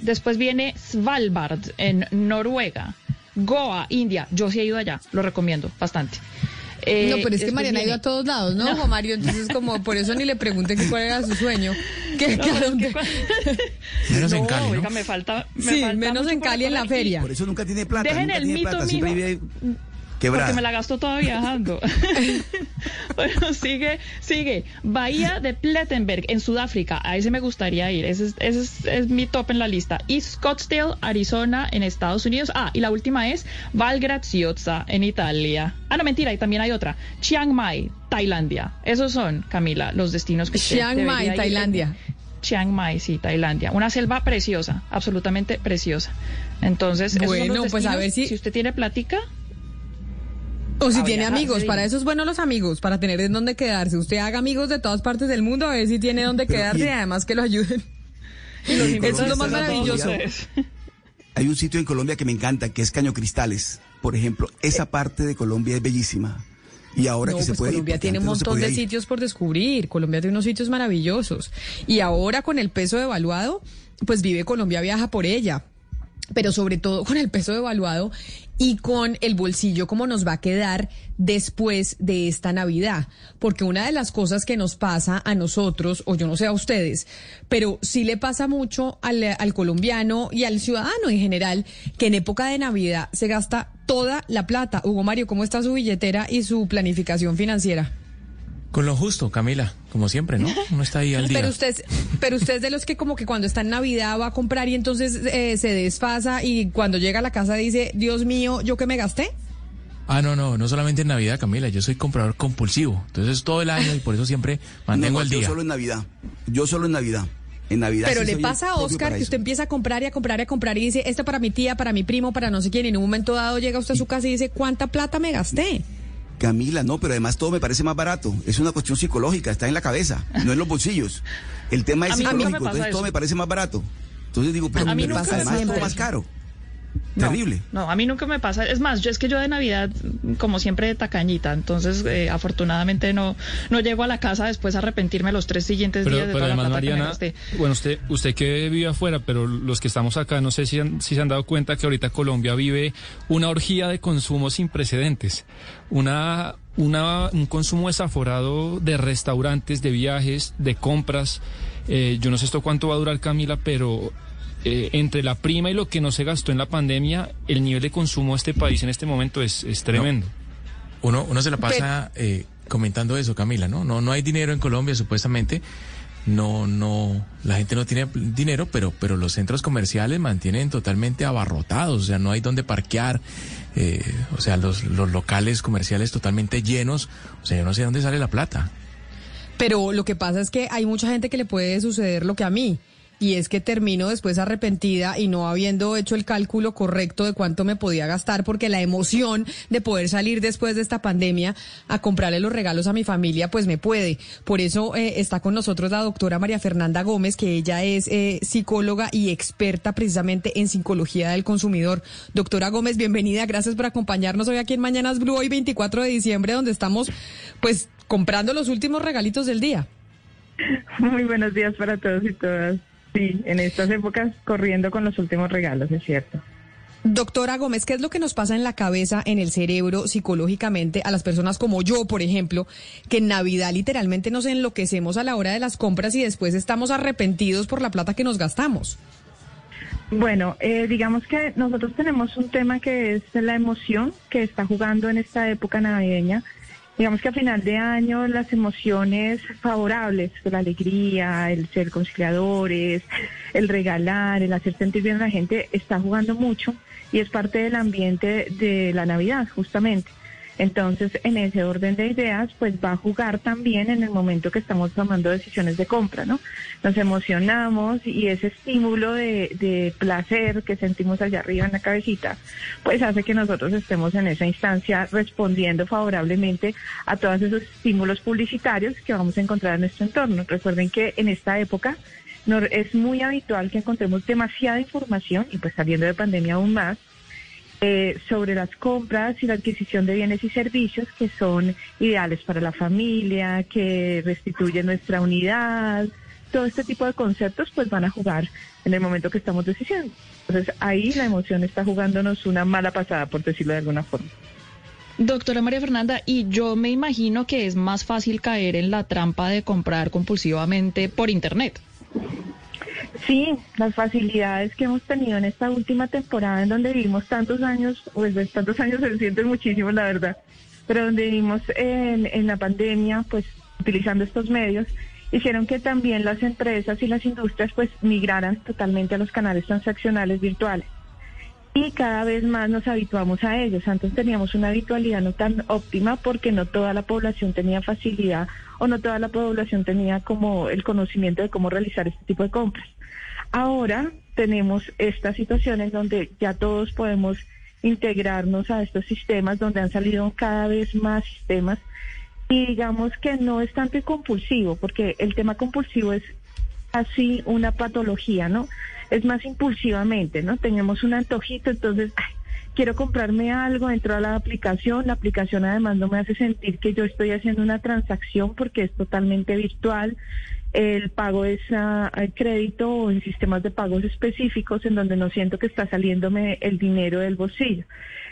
Después viene Svalbard en Noruega, Goa, India. Yo sí he ido allá, lo recomiendo bastante. Eh, no, pero es que Mariana ha ido a todos lados, ¿no, Juan Mario? Entonces, como por eso ni le pregunté que <laughs> cuál era su sueño. Que, No, pero es dónde- que <laughs> Menos en No, Cali, ¿no? oiga, me falta. me Sí, falta menos en Cali en la feria. Por eso nunca tiene plata. Dejen nunca el tiene mito, plata. Siempre mijo. Vive Porque quebrada. me la gastó toda viajando. <laughs> bueno, sigue, sigue. Bahía de Plettenberg en Sudáfrica. A ese me gustaría ir. Ese es, ese es, es mi top en la lista. Y Scottsdale, Arizona, en Estados Unidos. Ah, y la última es Val Graziosa en Italia. Ah, no, mentira, y también hay otra. Chiang Mai, Tailandia. Esos son, Camila, los destinos que usted Chiang Mai. Tailandia. Chiang Mai, sí, Tailandia. Una selva preciosa, absolutamente preciosa. Entonces, esos son los Bueno, pues a ver si- Si usted tiene platica, O si A tiene viajar, amigos, sí. para eso es bueno los amigos, para tener en dónde quedarse. Usted haga amigos de todas partes del mundo, a ver si tiene dónde quedarse y- y además que lo ayuden. <laughs> Y Eso es lo más maravilloso. Hay un sitio en Colombia que me encanta, que es Caño Cristales. Por ejemplo, esa parte de Colombia es bellísima. Y ahora No, que se pues puede Colombia porque tiene un no montón de ir. sitios por descubrir. Colombia tiene unos sitios maravillosos. Y ahora con el peso devaluado, pues vive Colombia viaja por ella. Pero sobre todo con el peso devaluado y con el bolsillo como nos va a quedar después de esta Navidad. Porque una de las cosas que nos pasa a nosotros, o yo no sé a ustedes, pero sí le pasa mucho al, al colombiano y al ciudadano en general, que en época de Navidad se gasta toda la plata. Hugo Mario, ¿cómo está su billetera y su planificación financiera? Con lo justo, Camila, como siempre, ¿no? Uno está ahí al día. Pero usted, pero usted es de los que como que cuando está en Navidad va a comprar y entonces eh, se desfasa y cuando llega a la casa dice, Dios mío, ¿yo qué me gasté? Ah, no, no, no solamente en Navidad, Camila, yo soy comprador compulsivo. Entonces todo el año y por eso siempre mantengo No, el Yo día. solo en Navidad. Yo solo en Navidad. En Navidad. Pero sí le pasa a Oscar que usted empieza a comprar y a comprar y a comprar y dice, esto para mi tía, para mi primo, para no sé quién, y en un momento dado llega usted a su casa y dice, ¿cuánta plata me gasté? Camila, no, pero además todo me parece más barato. Es una cuestión psicológica, está en la cabeza, no en los bolsillos. El tema <laughs> es A psicológico, entonces todo me parece más barato. Entonces digo, pero, A mí pero además todo más caro. No, Terrible. No, a mí nunca me pasa. Es más, yo es que yo de Navidad, como siempre, de tacañita. Entonces, eh, afortunadamente, no, no llego a la casa después a arrepentirme los tres siguientes Pero, días de pero toda la además, plata que me Mariana, bueno, usted, usted que vive afuera, pero los que estamos acá, no sé si, han- si se han dado cuenta que ahorita Colombia vive una orgía de consumo sin precedentes. Una, una, un consumo desaforado de restaurantes, de viajes, de compras. Eh, yo no sé esto cuánto va a durar, Camila, pero eh, entre la prima y lo que no se gastó en la pandemia, el nivel de consumo de este país en este momento es, es tremendo. Uno, uno se la pasa eh, comentando eso, Camila, ¿no? No, no hay dinero en Colombia, supuestamente. No, no, la gente no tiene dinero, pero, pero los centros comerciales mantienen totalmente abarrotados, o sea, no hay donde parquear, eh, o sea, los, los locales comerciales totalmente llenos, o sea, yo no sé dónde sale la plata. Pero lo que pasa es que hay mucha gente que le puede suceder lo que a mí. Y es que termino después arrepentida y no habiendo hecho el cálculo correcto de cuánto me podía gastar, porque la emoción de poder salir después de esta pandemia a comprarle los regalos a mi familia, pues me puede. Por eso eh, está con nosotros la doctora María Fernanda Gómez, que ella es eh, psicóloga y experta precisamente en psicología del consumidor. Doctora Gómez, bienvenida. Gracias por acompañarnos hoy aquí en Mañanas Blue, hoy 24 de diciembre, donde estamos pues comprando los últimos regalitos del día. Muy buenos días para todos y todas. Sí, en estas épocas corriendo con los últimos regalos, es cierto. Doctora Gómez, ¿qué es lo que nos pasa en la cabeza, en el cerebro, psicológicamente, a las personas como yo, por ejemplo, que en Navidad literalmente nos enloquecemos a la hora de las compras y después estamos arrepentidos por la plata que nos gastamos? Bueno, eh, digamos que nosotros tenemos un tema que es la emoción que está jugando en esta época navideña Digamos que a final de año las emociones favorables, la alegría, el ser conciliadores, el regalar, el hacer sentir bien a la gente, está jugando mucho y es parte del ambiente de la Navidad, justamente. Entonces, en ese orden de ideas, pues va a jugar también en el momento que estamos tomando decisiones de compra, ¿no? Nos emocionamos y ese estímulo de, de placer que sentimos allá arriba en la cabecita, pues hace que nosotros estemos en esa instancia respondiendo favorablemente a todos esos estímulos publicitarios que vamos a encontrar en nuestro entorno. Recuerden que en esta época no, es muy habitual que encontremos demasiada información y pues saliendo de pandemia aún más eh, sobre las compras y la adquisición de bienes y servicios que son ideales para la familia, que restituyen nuestra unidad. Todo este tipo de conceptos pues van a jugar en el momento que estamos decidiendo. Entonces ahí la emoción está jugándonos una mala pasada, por decirlo de alguna forma. Doctora María Fernanda, y yo me imagino que es más fácil caer en la trampa de comprar compulsivamente por Internet. Sí, las facilidades que hemos tenido en esta última temporada en donde vivimos tantos años, pues tantos años <laughs> se sienten muchísimo, la verdad, pero donde vivimos en, en la pandemia, pues utilizando estos medios, hicieron que también las empresas y las industrias pues migraran totalmente a los canales transaccionales virtuales. Y cada vez más nos habituamos a ellos. Antes teníamos una habitualidad no tan óptima porque no toda la población tenía facilidad o no toda la población tenía como el conocimiento de cómo realizar este tipo de compras. Ahora tenemos esta situación en donde ya todos podemos integrarnos a estos sistemas donde han salido cada vez más sistemas y digamos que no es tanto compulsivo porque el tema compulsivo es así una patología, ¿no? Es más impulsivamente, ¿no? Tenemos un antojito, entonces, quiero comprarme algo, entro a la aplicación, la aplicación además no me hace sentir que yo estoy haciendo una transacción porque es totalmente virtual, el pago es a, crédito o en sistemas de pagos específicos en donde no siento que está saliéndome el dinero del bolsillo.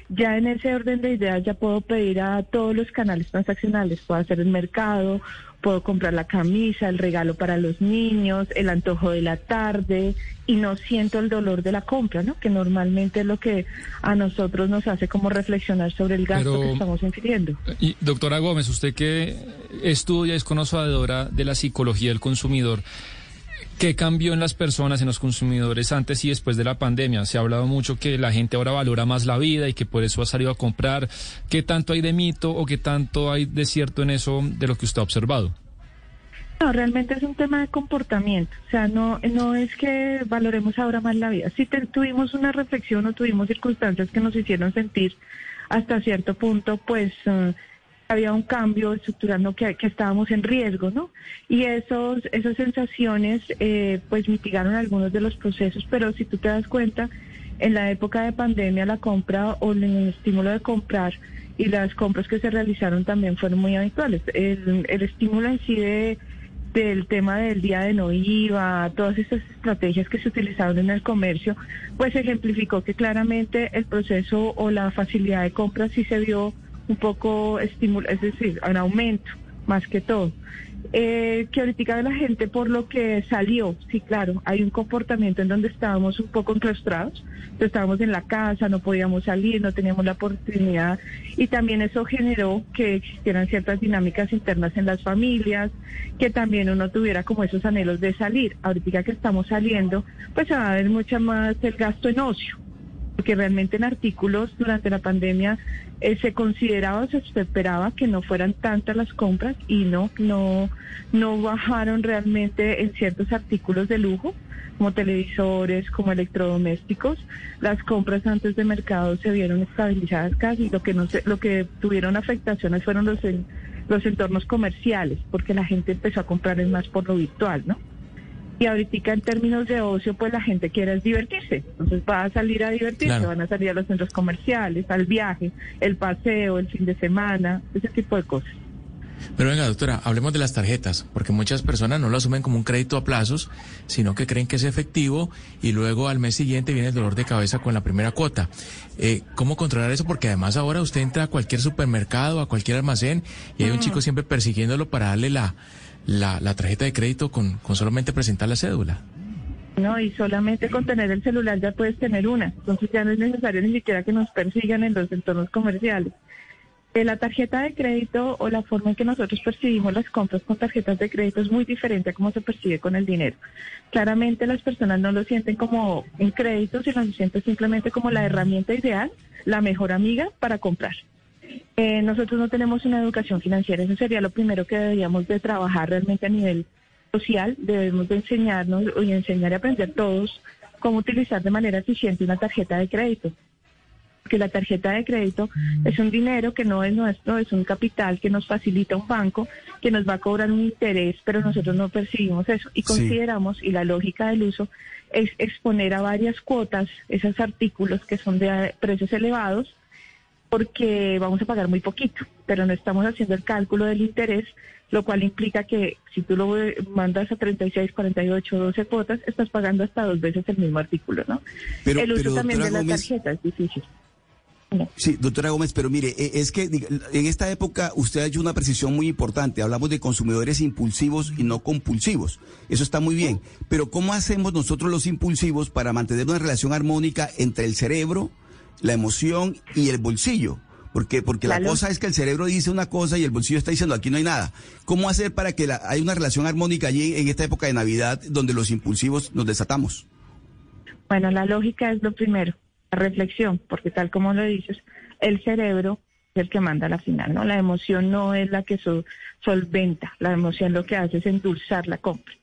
Ya en ese orden de ideas ya puedo pedir a todos los canales transaccionales, puedo hacer el mercado, puedo comprar la camisa, el regalo para los niños, el antojo de la tarde y no siento el dolor de la compra, ¿no? Que normalmente es lo que a nosotros nos hace como reflexionar sobre el gasto que estamos infiriendo. Y doctora Gómez, usted que estudia, es conocedora de la psicología del consumidor, ¿Qué cambió en las personas, en los consumidores antes y después de la pandemia? Se ha hablado mucho que la gente ahora valora más la vida y que por eso ha salido a comprar. ¿Qué tanto hay de mito o qué tanto hay de cierto en eso de lo que usted ha observado? No, realmente es un tema de comportamiento. O sea, no, no es que valoremos ahora más la vida. Si tuvimos una reflexión o tuvimos circunstancias que nos hicieron sentir hasta cierto punto, pues... Eh, había un cambio estructural que, que estábamos en riesgo, ¿no? Y esos, esas sensaciones eh, pues mitigaron algunos de los procesos, pero si tú te das cuenta, en la época de pandemia la compra o el estímulo de comprar y las compras que se realizaron también fueron muy habituales. El, el estímulo en sí de, del tema del día de no IVA, todas estas estrategias que se utilizaron en el comercio, pues ejemplificó que claramente el proceso o la facilidad de compra sí se vio un poco estímulo, es decir, un aumento más que todo. Eh, que ahorita la gente por lo que salió, sí, claro, hay un comportamiento en donde estábamos un poco enclaustrados, estábamos en la casa, no podíamos salir, no teníamos la oportunidad y también eso generó que existieran ciertas dinámicas internas en las familias, que también uno tuviera como esos anhelos de salir. Ahorita que estamos saliendo, pues se va a ver mucho más el gasto en ocio porque realmente en artículos durante la pandemia eh, se consideraba, se esperaba que no fueran tantas las compras y no, no, no bajaron realmente en ciertos artículos de lujo como televisores, como electrodomésticos, las compras antes de mercado se vieron estabilizadas casi, lo que no se, lo que tuvieron afectaciones fueron los los entornos comerciales, porque la gente empezó a comprar más por lo virtual, ¿no? Y ahorita en términos de ocio, pues la gente quiere divertirse. Entonces va a salir a divertirse, van a salir a los centros comerciales, al viaje, el paseo, el fin de semana, ese tipo de cosas. Pero venga, doctora, hablemos de las tarjetas, porque muchas personas no lo asumen como un crédito a plazos, sino que creen que es efectivo y luego al mes siguiente viene el dolor de cabeza con la primera cuota. Eh, ¿Cómo controlar eso? Porque además ahora usted entra a cualquier supermercado, a cualquier almacén y hay un chico siempre persiguiéndolo para darle la la, la tarjeta de crédito con, solamente presentar la cédula. No, y solamente con tener el celular ya puedes tener una. Entonces ya no es necesario ni siquiera que nos persigan en los entornos comerciales. Eh, la tarjeta de crédito o la forma en que nosotros percibimos las compras con tarjetas de crédito es muy diferente a cómo se percibe con el dinero. Claramente las personas no lo sienten como un crédito, sino lo sienten simplemente como la herramienta ideal, la mejor amiga para comprar. Eh, nosotros no tenemos una educación financiera, eso sería lo primero que deberíamos de trabajar realmente a nivel social, debemos de enseñarnos y enseñar y aprender todos cómo utilizar de manera eficiente una tarjeta de crédito. Porque la tarjeta de crédito es un dinero que no es nuestro, es un capital que nos facilita un banco, que nos va a cobrar un interés, pero nosotros no percibimos eso. Y consideramos, y la lógica del uso es exponer a varias cuotas esos artículos que son de precios elevados, porque vamos a pagar muy poquito, pero no estamos haciendo el cálculo del interés, lo cual implica que si tú lo mandas a 36, 48, 12 cuotas, estás pagando hasta dos veces el mismo artículo, ¿no? Pero, el uso pero, también de Gómez- tarjeta es difícil. Sí, doctora Gómez, pero mire, eh, es que en esta época usted ha hecho una precisión muy importante. Hablamos de consumidores impulsivos y no compulsivos. Eso está muy bien. Pero ¿cómo hacemos nosotros los impulsivos para mantener una relación armónica entre el cerebro, la emoción y el bolsillo? Porque, porque la cosa es que el cerebro dice una cosa y el bolsillo está diciendo aquí no hay nada. ¿Cómo hacer para que la- haya una relación armónica allí en esta época de Navidad donde los impulsivos nos desatamos? Bueno, la lógica es lo primero, la reflexión, porque tal como lo dices, el cerebro es el que manda la final, ¿no? La emoción no es la que so- solventa, la emoción lo que hace es endulzar la compra,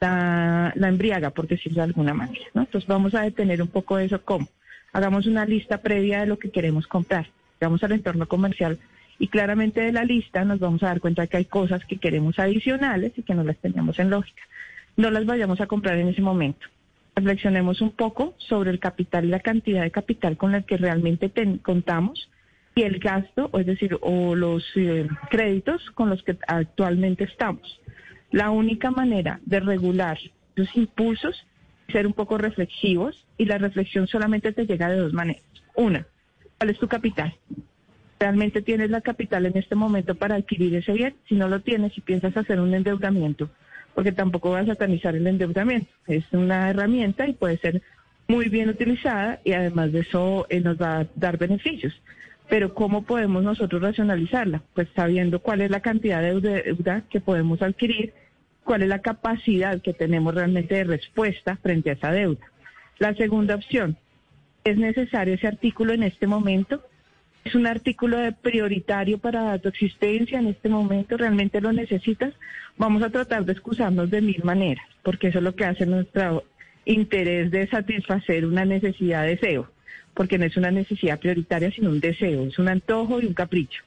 la, la embriaga, por decirlo de alguna manera, ¿no? Entonces vamos a detener un poco eso, ¿cómo? Hagamos una lista previa de lo que queremos comprar, vamos al entorno comercial y claramente de la lista nos vamos a dar cuenta que hay cosas que queremos adicionales y que no las tenemos en lógica. No las vayamos a comprar en ese momento reflexionemos un poco sobre el capital y la cantidad de capital con la que realmente contamos y el gasto, o es decir, o los eh, créditos con los que actualmente estamos. La única manera de regular los impulsos ser un poco reflexivos y la reflexión solamente te llega de dos maneras. Una, ¿cuál es tu capital? ¿Realmente tienes la capital en este momento para adquirir ese bien? Si no lo tienes y piensas hacer un endeudamiento, porque tampoco voy a satanizar el endeudamiento. Es una herramienta y puede ser muy bien utilizada y además de eso eh, nos va a dar beneficios. Pero ¿cómo podemos nosotros racionalizarla? Pues sabiendo cuál es la cantidad de deuda que podemos adquirir, cuál es la capacidad que tenemos realmente de respuesta frente a esa deuda. La segunda opción, ¿es necesario ese artículo en este momento? ¿Es un artículo prioritario para tu existencia en este momento? ¿Realmente lo necesitas? Vamos a tratar de excusarnos de mil maneras, porque eso es lo que hace nuestro interés de satisfacer una necesidad, deseo, porque no es una necesidad prioritaria, sino un deseo, es un antojo y un capricho.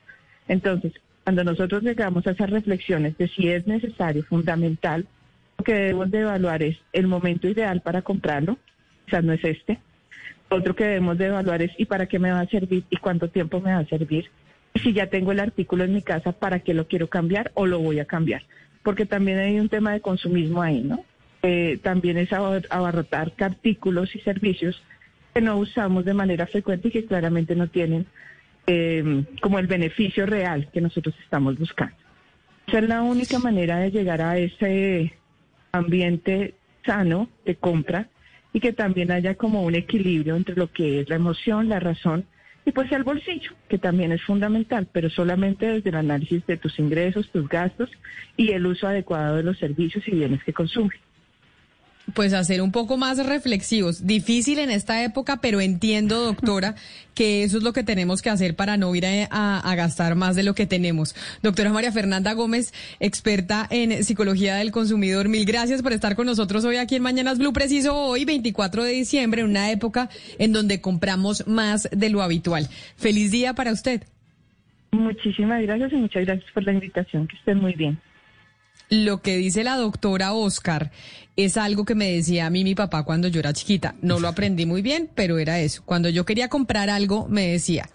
Entonces, cuando nosotros llegamos a esas reflexiones de si es necesario, fundamental, lo que debemos de evaluar es el momento ideal para comprarlo, quizás no es este, otro que debemos de evaluar es ¿y para qué me va a servir y cuánto tiempo me va a servir? Y si ya tengo el artículo en mi casa, ¿para qué lo quiero cambiar o lo voy a cambiar? Porque también hay un tema de consumismo ahí, ¿no? Eh, también es abar- abarrotar artículos y servicios que no usamos de manera frecuente y que claramente no tienen eh, como el beneficio real que nosotros estamos buscando. Esa es la única manera de llegar a ese ambiente sano de compra y que también haya como un equilibrio entre lo que es la emoción, la razón y pues el bolsillo, que también es fundamental, pero solamente desde el análisis de tus ingresos, tus gastos y el uso adecuado de los servicios y bienes que consumes pues hacer un poco más reflexivos. Difícil en esta época, pero entiendo, doctora, que eso es lo que tenemos que hacer para no ir a, a, gastar más de lo que tenemos. Doctora María Fernanda Gómez, experta en psicología del consumidor, mil gracias por estar con nosotros hoy aquí en Mañanas Blue, preciso hoy, 24 de diciembre, en una época en donde compramos más de lo habitual. Feliz día para usted. Muchísimas gracias y muchas gracias por la invitación. Que estén muy bien. Lo que dice la doctora Oscar es algo que me decía a mí mi papá cuando yo era chiquita. No lo aprendí muy bien, pero era eso. Cuando yo quería comprar algo, me decía,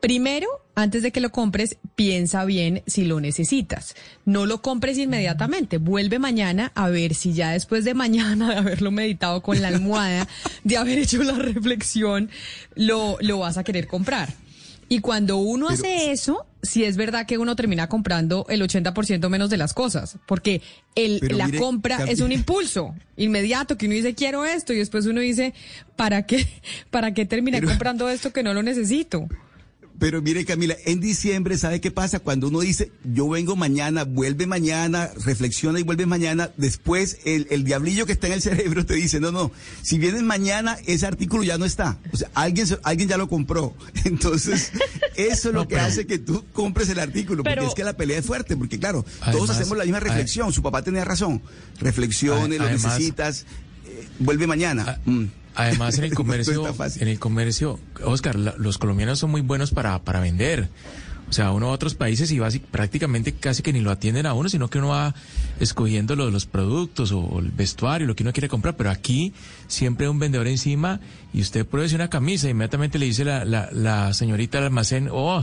primero, antes de que lo compres, piensa bien si lo necesitas. No lo compres inmediatamente. Vuelve mañana a ver si ya después de mañana, de haberlo meditado con la almohada, de haber hecho la <laughs> reflexión, lo, lo vas a querer comprar. Y cuando uno hace eso, sí es verdad que uno termina comprando el 80% menos de las cosas, porque el, la compra es un impulso inmediato que uno dice quiero esto y después uno dice, ¿para qué, <laughs> para qué terminé comprando esto que no lo necesito? Pero mire Camila, en diciembre, ¿sabe qué pasa? Cuando uno dice, yo vengo mañana, vuelve mañana, reflexiona y vuelve mañana, después el, el diablillo que está en el cerebro te dice, no, no, si vienes mañana, ese artículo ya no está. O sea, alguien, alguien ya lo compró. <laughs> Entonces, eso es lo que hace que tú compres el artículo, porque es que la pelea es fuerte, porque claro, todos hacemos la misma reflexión. Su papá tenía razón. Reflexione, lo necesitas, eh, vuelve mañana. Mm. Además, en el <laughs> comercio, en el comercio, Oscar, los colombianos son muy buenos para, para vender. O sea, uno a otros países y va prácticamente casi que ni lo atienden a uno, sino que uno va escogiendo los, los productos o, el vestuario, lo que uno quiere comprar. Pero aquí siempre hay un vendedor encima y usted pruebe una camisa, inmediatamente le dice la, la, la señorita del almacén, oh,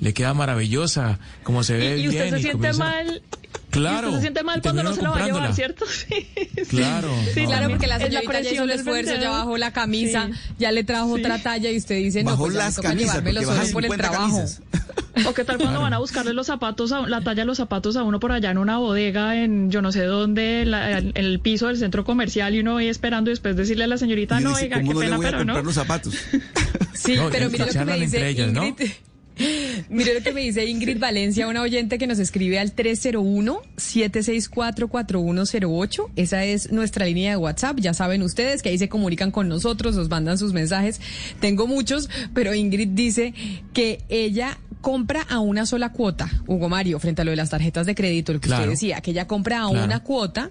le queda maravillosa, como se ve y, y usted se siente mal. Claro. Y usted se siente mal cuando no se lo va a llevar, ¿cierto? <laughs> Sí. Claro. Sí, claro, porque la señorita ya hizo el esfuerzo, ya bajó la camisa, ya le trajo otra talla y usted dice, no, bajó pues las camisas, llevármelo solo por el trabajo. Camisas. O qué tal cuando van a buscarle los zapatos, a, la talla de los zapatos a uno por allá en una bodega, en yo no sé dónde, la, en el piso del centro comercial y uno ahí esperando y después decirle a la señorita, no, oiga, qué no pena, le voy a pero comprar no. los zapatos. Sí, No, pero y mire lo que me dice ellas, ¿no? Ingrid. <laughs> Mire lo que me dice Ingrid Valencia, una oyente que nos escribe al 301-764-4108. Esa es nuestra línea de WhatsApp. Ya saben ustedes que ahí se comunican con nosotros, nos mandan sus mensajes. Tengo muchos, pero Ingrid dice que ella compra a una sola cuota, Hugo Mario, frente a lo de las tarjetas de crédito, lo que Claro. usted decía, que ella compra a Claro. una cuota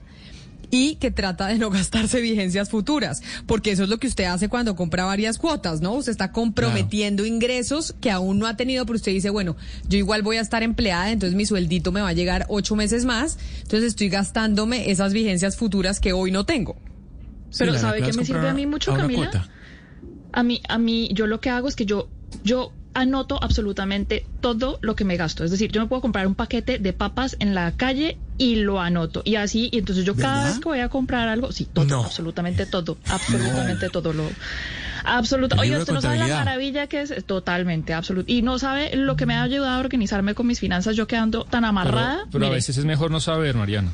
y que trata de no gastarse vigencias futuras, porque eso es lo que usted hace cuando compra varias cuotas, ¿no? Usted está comprometiendo ingresos que aún no ha tenido, pero usted dice, bueno, yo igual voy a estar empleada, entonces mi sueldito me va a llegar ocho meses más, entonces estoy gastándome esas vigencias futuras que hoy no tengo. Pero ¿sabe vas me sirve a mí mucho, Camila? cuota. A mí, a mí, yo lo que hago es que yo, yo anoto absolutamente todo lo que me gasto. Es decir, yo me puedo comprar un paquete de papas en la calle y lo anoto. Y así, y entonces yo cada ¿Verdad? vez que voy a comprar algo, sí, todo, No. absolutamente todo, absolutamente todo lo... Absoluta. Oye, usted no sabe la maravilla que es, totalmente, absoluto. Y no sabe lo que me ha ayudado a organizarme con mis finanzas, yo quedando tan amarrada. pero a veces es mejor no saber, Mariana.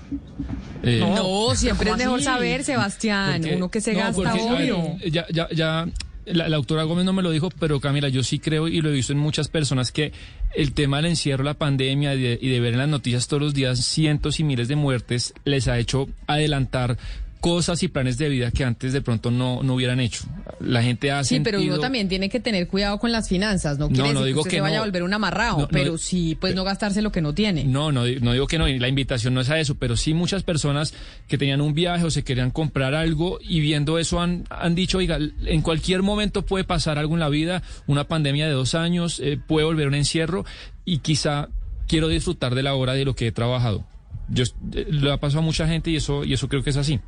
Eh, No, siempre es ¿cómo mejor así? saber, Sebastián, Porque- uno que se no, gasta, porque, ver, obvio. ya, ya, ya, la, la doctora Gómez no me lo dijo, pero Camila, yo sí creo y lo he visto en muchas personas que el tema del encierro, la pandemia y de, y de ver en las noticias todos los días cientos y miles de muertes les ha hecho adelantar cosas y planes de vida que antes de pronto no, no hubieran hecho. La gente ha Sí, pero uno también tiene que tener cuidado con las finanzas, no quiere No, no decir digo que usted que se vaya a volver un amarrado, pero sí, pues no gastarse lo que no tiene. No, no, no digo que no, la invitación no es a eso, pero sí muchas personas que tenían un viaje o se querían comprar algo y viendo eso han, han dicho, oiga, en cualquier momento puede pasar algo en la vida, una pandemia de dos años, eh, puede volver un encierro y quizá quiero disfrutar de la hora de lo que he trabajado. Yo, eh, lo ha pasado a mucha gente y eso, y eso creo que es así.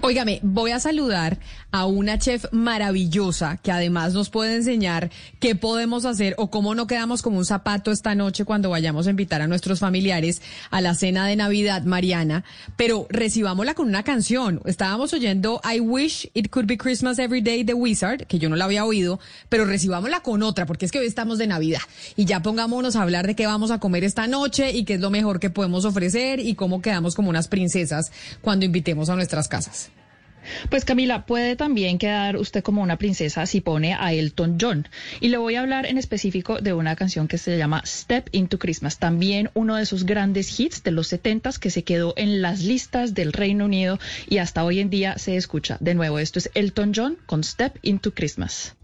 Óigame, voy a saludar a una chef maravillosa que además nos puede enseñar qué podemos hacer o cómo no quedamos como un zapato esta noche cuando vayamos a invitar a nuestros familiares a la cena de Navidad, Mariana. Pero recibámosla con una canción. Estábamos oyendo I Wish It Could Be Christmas Every Day de Wizard, que yo no la había oído, pero recibámosla con otra, porque es que hoy estamos de Navidad. Y ya pongámonos a hablar de qué vamos a comer esta noche y qué es lo mejor que podemos ofrecer y cómo quedamos como unas princesas cuando invitemos a nuestras casas. Pues Camila, puede también quedar usted como una princesa si pone a Elton John. Y le voy a hablar en específico de una canción que se llama Step into Christmas, también uno de sus grandes hits de los 70 que se quedó en las listas del Reino Unido y hasta hoy en día se escucha. De nuevo, esto es Elton John con Step into Christmas.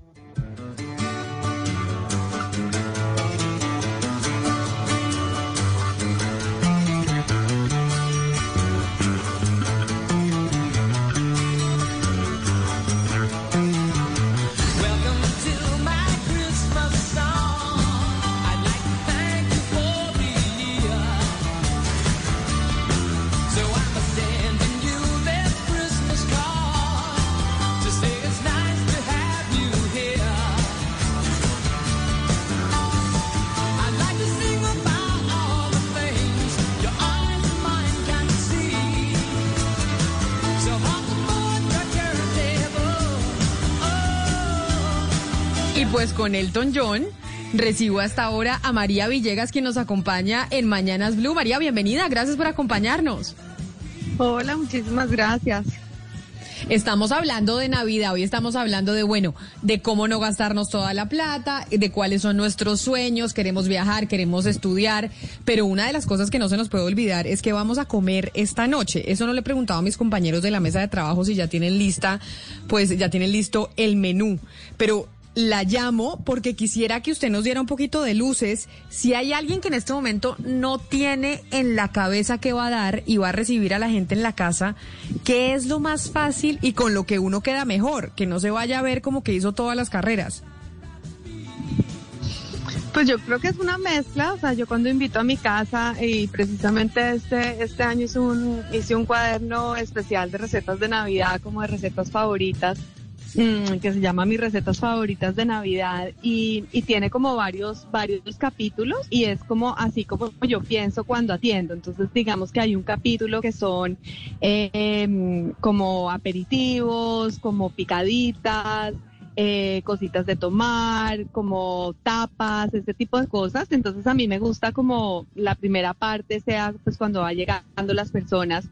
Con Elton John recibo hasta ahora a María Villegas quien nos acompaña en Mañanas Blue. María, bienvenida, gracias por acompañarnos. Hola, muchísimas gracias. Estamos hablando de Navidad, hoy estamos hablando de, bueno, de cómo no gastarnos toda la plata, de cuáles son nuestros sueños, queremos viajar, queremos estudiar, pero una de las cosas que no se nos puede olvidar es que vamos a comer esta noche. Eso no le he preguntado a mis compañeros de la mesa de trabajo si ya tienen lista, pues ya tienen listo el menú, pero la llamo porque quisiera que usted nos diera un poquito de luces. Si hay alguien que en este momento no tiene en la cabeza qué va a dar y va a recibir a la gente en la casa, ¿qué es lo más fácil y con lo que uno queda mejor? Que no se vaya a ver como que hizo todas las carreras. Pues yo creo que es una mezcla, o sea, yo cuando invito a mi casa y precisamente este, este año hice un, hice un cuaderno especial de recetas de Navidad, como de recetas favoritas, mm, que se llama Mis recetas favoritas de Navidad y, tiene como varios, varios capítulos y es como así como yo pienso cuando atiendo. Entonces digamos que hay un capítulo que son eh, como aperitivos, como picaditas, eh, cositas de tomar, como tapas, este tipo de cosas. Entonces a mí me gusta como la primera parte sea pues cuando va llegando las personas,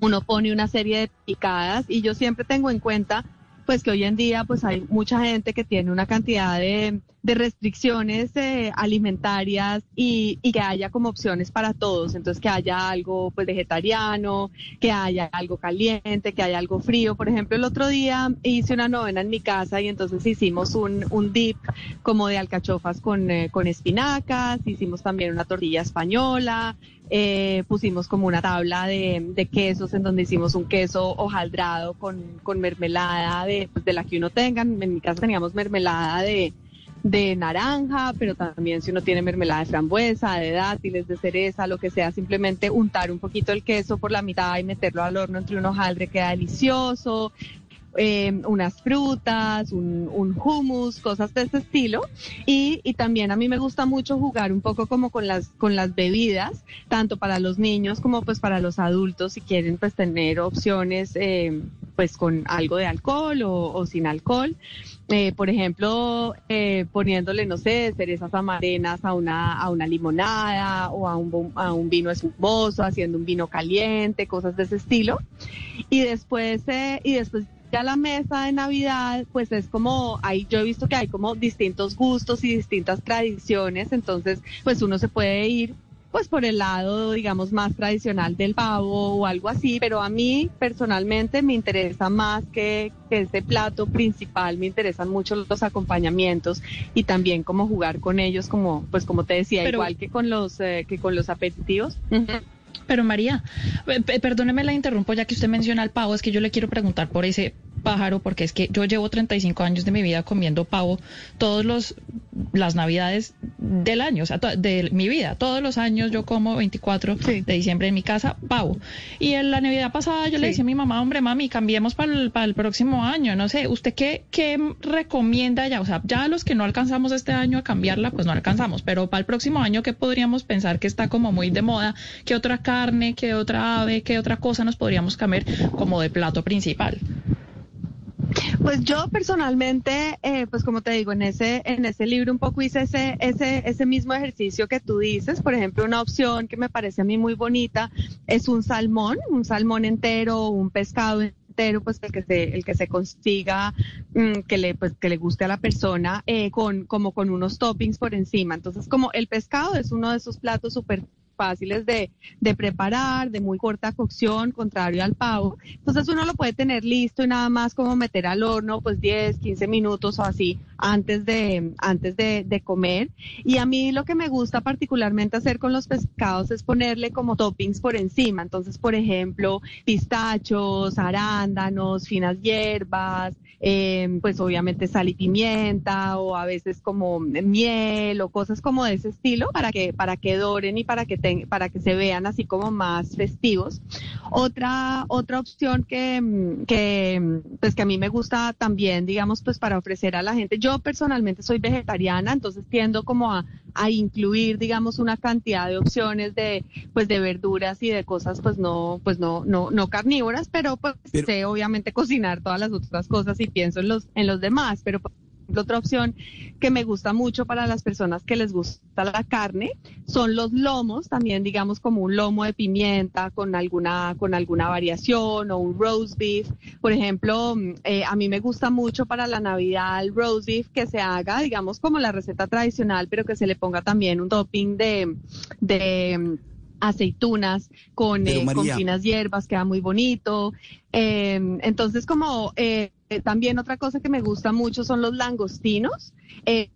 uno pone una serie de picadas y yo siempre tengo en cuenta pues que hoy en día pues hay mucha gente que tiene una cantidad de, de restricciones eh, alimentarias y, y que haya como opciones para todos, entonces que haya algo pues vegetariano, que haya algo caliente, que haya algo frío. Por ejemplo, el otro día hice una novena en mi casa y entonces hicimos un, un dip como de alcachofas con, eh, con espinacas, hicimos también una tortilla española, eh, pusimos como una tabla de, de quesos en donde hicimos un queso hojaldrado con, con mermelada de, pues, de la que uno tenga. En mi casa teníamos mermelada de, de naranja, pero también si uno tiene mermelada de frambuesa, de dátiles, de cereza, lo que sea, simplemente untar un poquito el queso por la mitad y meterlo al horno entre un hojaldre queda delicioso. eh, unas frutas, un, un hummus, cosas de ese estilo. Y, y también a mí me gusta mucho jugar un poco como con las, con las bebidas, tanto para los niños como pues para los adultos, si quieren pues tener opciones eh, pues con algo de alcohol o, sin alcohol. Eh, por ejemplo, eh, poniéndole, no sé, cerezas amarenas a una, a una limonada o a un, a un vino espumoso, haciendo un vino caliente, cosas de ese estilo. Y después, eh, y después ya la mesa de Navidad, pues es como, ahí yo he visto que hay como distintos gustos y distintas tradiciones, entonces pues uno se puede ir pues por el lado, digamos, más tradicional del pavo o algo así, pero a mí personalmente me interesa más que, que este plato principal, me interesan mucho los acompañamientos y también como jugar con ellos, como, pues como te decía, Pero- igual que con los, eh, que con los aperitivos. Pero María, eh, pe- perdóneme la interrumpo ya que usted menciona el pavo, es que yo le quiero preguntar por ese pájaro porque es que yo llevo 35 años de mi vida comiendo pavo todos los las navidades del año, o sea, de mi vida, todos los años yo como 24 de diciembre en mi casa pavo. Y en la Navidad pasada yo le decía a mi mamá, hombre, mami, cambiemos para el, para el próximo año, no sé, ¿usted qué, qué recomienda ya? O sea, ya los que no alcanzamos este año a cambiarla, pues no alcanzamos, pero para el próximo año, ¿qué podríamos pensar que está como muy de moda? ¿Qué otra carne, qué otra ave, qué otra cosa nos podríamos comer como de plato principal? Pues yo personalmente, eh, pues como te digo, en ese, en ese libro un poco hice ese, ese, ese mismo ejercicio que tú dices. Por ejemplo, una opción que me parece a mí muy bonita es un salmón, un salmón entero, un pescado entero, pues el que se, el que se consiga, mm, que le, pues que le guste a la persona, eh, con, como con unos toppings por encima. Entonces, como el pescado es uno de esos platos súper fáciles de, de preparar, de muy corta cocción, contrario al pavo. Entonces uno lo puede tener listo y nada más como meter al horno pues 10, 15 minutos o así antes de, antes de, comer. Y a mí lo que me gusta particularmente hacer con los pescados es ponerle como toppings por encima. Entonces, por ejemplo, pistachos, arándanos, finas hierbas, eh, pues obviamente sal y pimienta o a veces como miel o cosas como de ese estilo para que, para que doren y para que, ten- para que se vean así como más festivos. Otra, otra opción que, que, pues que a mí me gusta también, digamos, pues para ofrecer a la gente. Personalmente soy vegetariana, entonces tiendo como a, a incluir, digamos, una cantidad de opciones de, pues de verduras y de cosas, pues no, pues no, no, no carnívoras, pero pues sé obviamente cocinar todas las otras cosas y pienso en los, en los demás, pero por ejemplo, otra opción que me gusta mucho para las personas que les gusta la carne son los lomos, también digamos como un lomo de pimienta con alguna, con alguna variación o un roast beef. Por ejemplo, mm, eh, a mí me gusta mucho para la Navidad el roast beef que se haga, digamos como la receta tradicional, pero que se le ponga también un topping de, de aceitunas con, eh, con finas hierbas, queda muy bonito. Eh, entonces, como eh, también otra cosa que me gusta mucho son los langostinos. eh,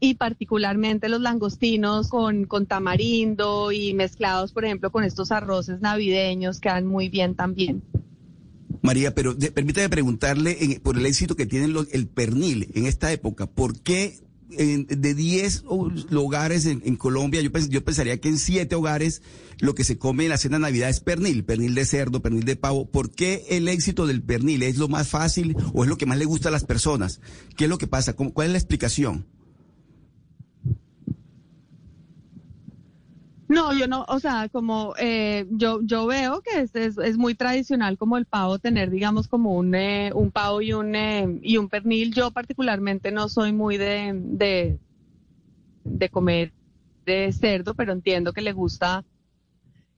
y particularmente los langostinos con, con tamarindo y mezclados, por ejemplo, con estos arroces navideños, quedan muy bien también. María, pero de- permítame preguntarle en- por el éxito que tiene lo- el pernil en esta época. ¿Por qué en- de 10 ho- hogares en, Colombia, yo, pens- yo pensaría que en 7 hogares lo que se come en la cena de Navidad es pernil, pernil de cerdo, pernil de pavo? ¿Por qué el éxito del pernil? ¿Es lo más fácil o es lo que más le gusta a las personas? ¿Qué es lo que pasa? ¿Cómo- ¿Cuál es la explicación? No, yo no, o sea, como eh, yo yo veo que es, es, es muy tradicional como el pavo tener, digamos, como un eh, un pavo y un eh, y un pernil. Yo particularmente no soy muy de de, de comer de cerdo, pero entiendo que le gusta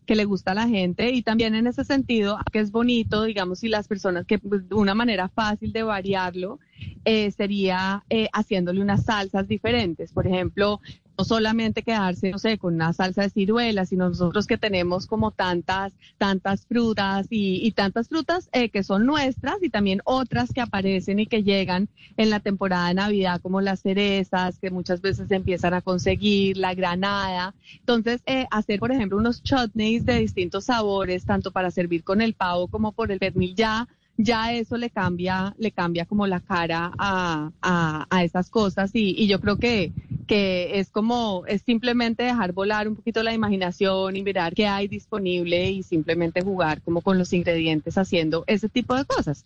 que le gusta a la gente y también en ese sentido que es bonito, digamos, si las personas que pues, una manera fácil de variarlo eh, sería eh, haciéndole unas salsas diferentes. Por ejemplo, no solamente quedarse, no sé, con una salsa de ciruela, sino nosotros que tenemos como tantas, tantas frutas y, y tantas frutas eh, que son nuestras y también otras que aparecen y que llegan en la temporada de Navidad, como las cerezas, que muchas veces se empiezan a conseguir, la granada. Entonces, eh, hacer, por ejemplo, unos chutneys de distintos sabores, tanto para servir con el pavo como por el pernil ya ya eso le cambia, le cambia como la cara a, a, a esas cosas y, y yo creo que, que es como, es simplemente dejar volar un poquito la imaginación y mirar qué hay disponible y simplemente jugar como con los ingredientes haciendo ese tipo de cosas.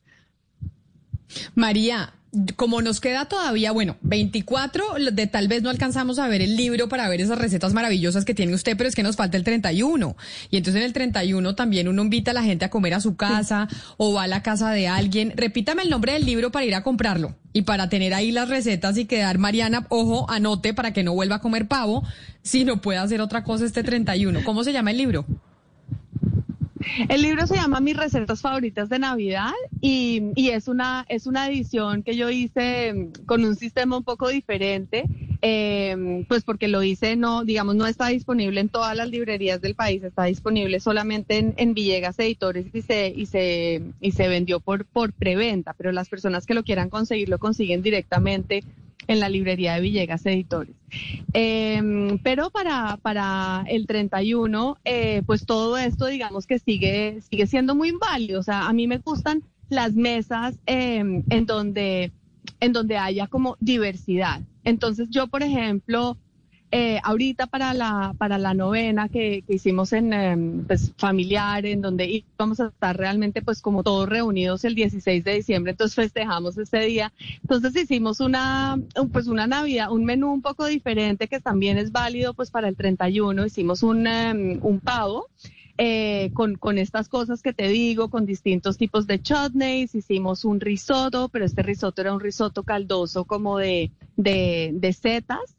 María, como nos queda todavía, bueno, 24, de tal vez no alcanzamos a ver el libro para ver esas recetas maravillosas que tiene usted, pero es que nos falta el 31. Y entonces en el 31 también uno invita a la gente a comer a su casa o va a la casa de alguien. Repítame el nombre del libro para ir a comprarlo y para tener ahí las recetas y quedar, Mariana, ojo, anote para que no vuelva a comer pavo, si no puede hacer otra cosa este 31. ¿Cómo se llama el libro? El libro se llama Mis recetas favoritas de Navidad y, es una es una edición que yo hice mm, con un sistema un poco diferente, eh, pues porque lo hice no digamos no está disponible en todas las librerías del país, está disponible solamente en, en Villegas Editores y se y se y se vendió por por preventa, pero las personas que lo quieran conseguir lo consiguen directamente en la librería de Villegas Editores. Eh, pero para, para el 31, eh, pues todo esto, digamos que sigue, sigue siendo muy válido. O sea, a mí me gustan las mesas eh, en donde en donde haya como diversidad. Entonces yo, por ejemplo, eh, ahorita para la, para la novena que, que hicimos en em, pues, familiar, en donde íbamos a estar realmente pues como todos reunidos el 16 de diciembre, entonces festejamos ese día. Entonces hicimos una, un- pues una Navidad, un menú un poco diferente que también es válido pues para el 31. Hicimos un, em, un pavo eh, con, con estas cosas que te digo, con distintos tipos de chutneys, hicimos un risotto, pero este risotto era un risotto caldoso como de, de setas.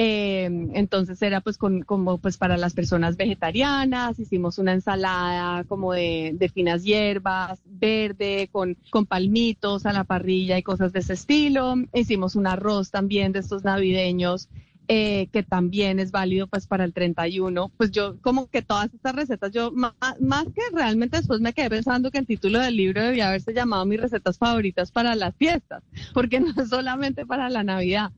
Eh, entonces era pues con, como pues para las personas vegetarianas, hicimos una ensalada como de, de finas hierbas, verde, con, con palmitos a la parrilla y cosas de ese estilo. Hicimos un arroz también de estos navideños eh, que también es válido pues para el 31. Pues yo como que todas estas recetas, yo más, que realmente después me quedé pensando que el título del libro debía haberse llamado mis recetas favoritas para las fiestas, porque <laughs> no es solamente para la Navidad.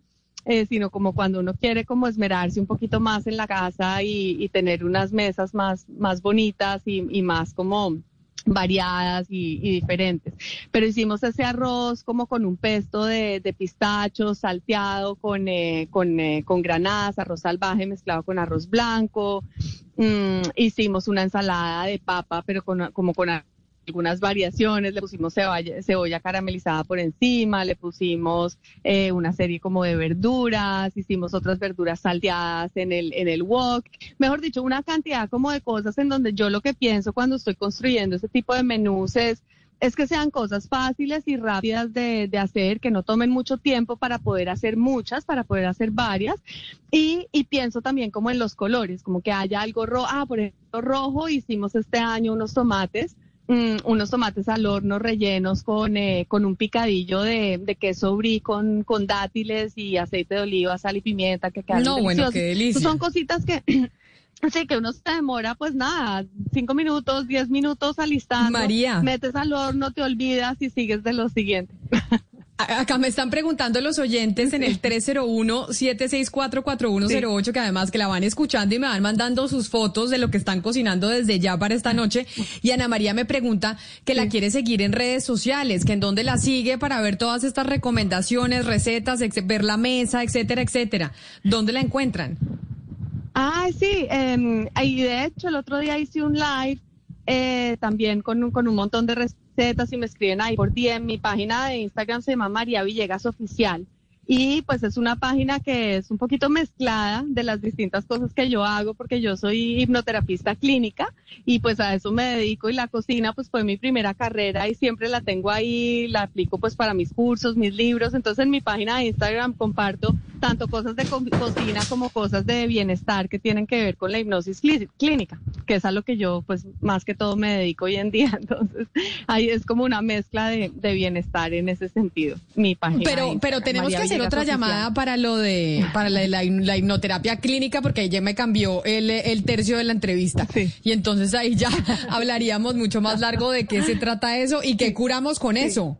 Eh, sino como cuando uno quiere como esmerarse un poquito más en la casa y, y tener unas mesas más, más bonitas y, más como variadas y, diferentes. Pero hicimos ese arroz como con un pesto de, de pistacho salteado con, eh, con, eh, con granadas, arroz salvaje mezclado con arroz blanco. Mm, hicimos una ensalada de papa, pero con, como con algunas variaciones, le pusimos cebolla, cebolla caramelizada por encima, le pusimos eh, una serie como de verduras, hicimos otras verduras salteadas en el, en el wok, mejor dicho, una cantidad como de cosas en donde yo lo que pienso cuando estoy construyendo ese tipo de menús es es que sean cosas fáciles y rápidas de, de hacer, que no tomen mucho tiempo para poder hacer muchas, para poder hacer varias. Y, y pienso también como en los colores, como que haya algo rojo. Ah, por ejemplo, rojo, hicimos este año unos tomates mm, unos tomates al horno rellenos con, eh, con un picadillo de, de queso brie con, con dátiles y aceite de oliva, sal y pimienta que quedan No, bueno, deliciosos. qué delicia. Son cositas que... <clears throat> Así que uno se demora, pues nada, cinco minutos, diez minutos alistando. María. Metes al horno, te olvidas y sigues de lo siguiente. <laughs> Acá me están preguntando los oyentes en el 301-764-4108, que además que la van escuchando y me van mandando sus fotos de lo que están cocinando desde ya para esta noche. Y Ana María me pregunta que la quiere seguir en redes sociales, que en dónde la sigue para ver todas estas recomendaciones, recetas, ver la mesa, etcétera, etcétera. ¿Dónde la encuentran? Ah, sí, eh, y de hecho el otro día hice un live eh, también con un, con un montón de recetas y me escriben ahí por DM. Mi página de Instagram se llama María Villegas Oficial y pues es una página que es un poquito mezclada de las distintas cosas que yo hago porque yo soy hipnoterapista clínica y pues a eso me dedico y la cocina pues fue mi primera carrera y siempre la tengo ahí, la aplico pues para mis cursos, mis libros. Entonces en mi página de Instagram comparto tanto cosas de co- cocina como cosas de bienestar que tienen que ver con la hipnosis clí- clínica, que es a lo que yo pues más que todo me dedico hoy en día. <laughs> Entonces ahí es como una mezcla de, de bienestar en ese sentido, mi página. Pero, pero tenemos María que hacer otra llamada para lo de, para la, la, la hipnoterapia clínica, porque ya me cambió el, el tercio de la entrevista. Y entonces ahí ya <laughs> hablaríamos mucho más largo de qué se trata eso y qué curamos con eso.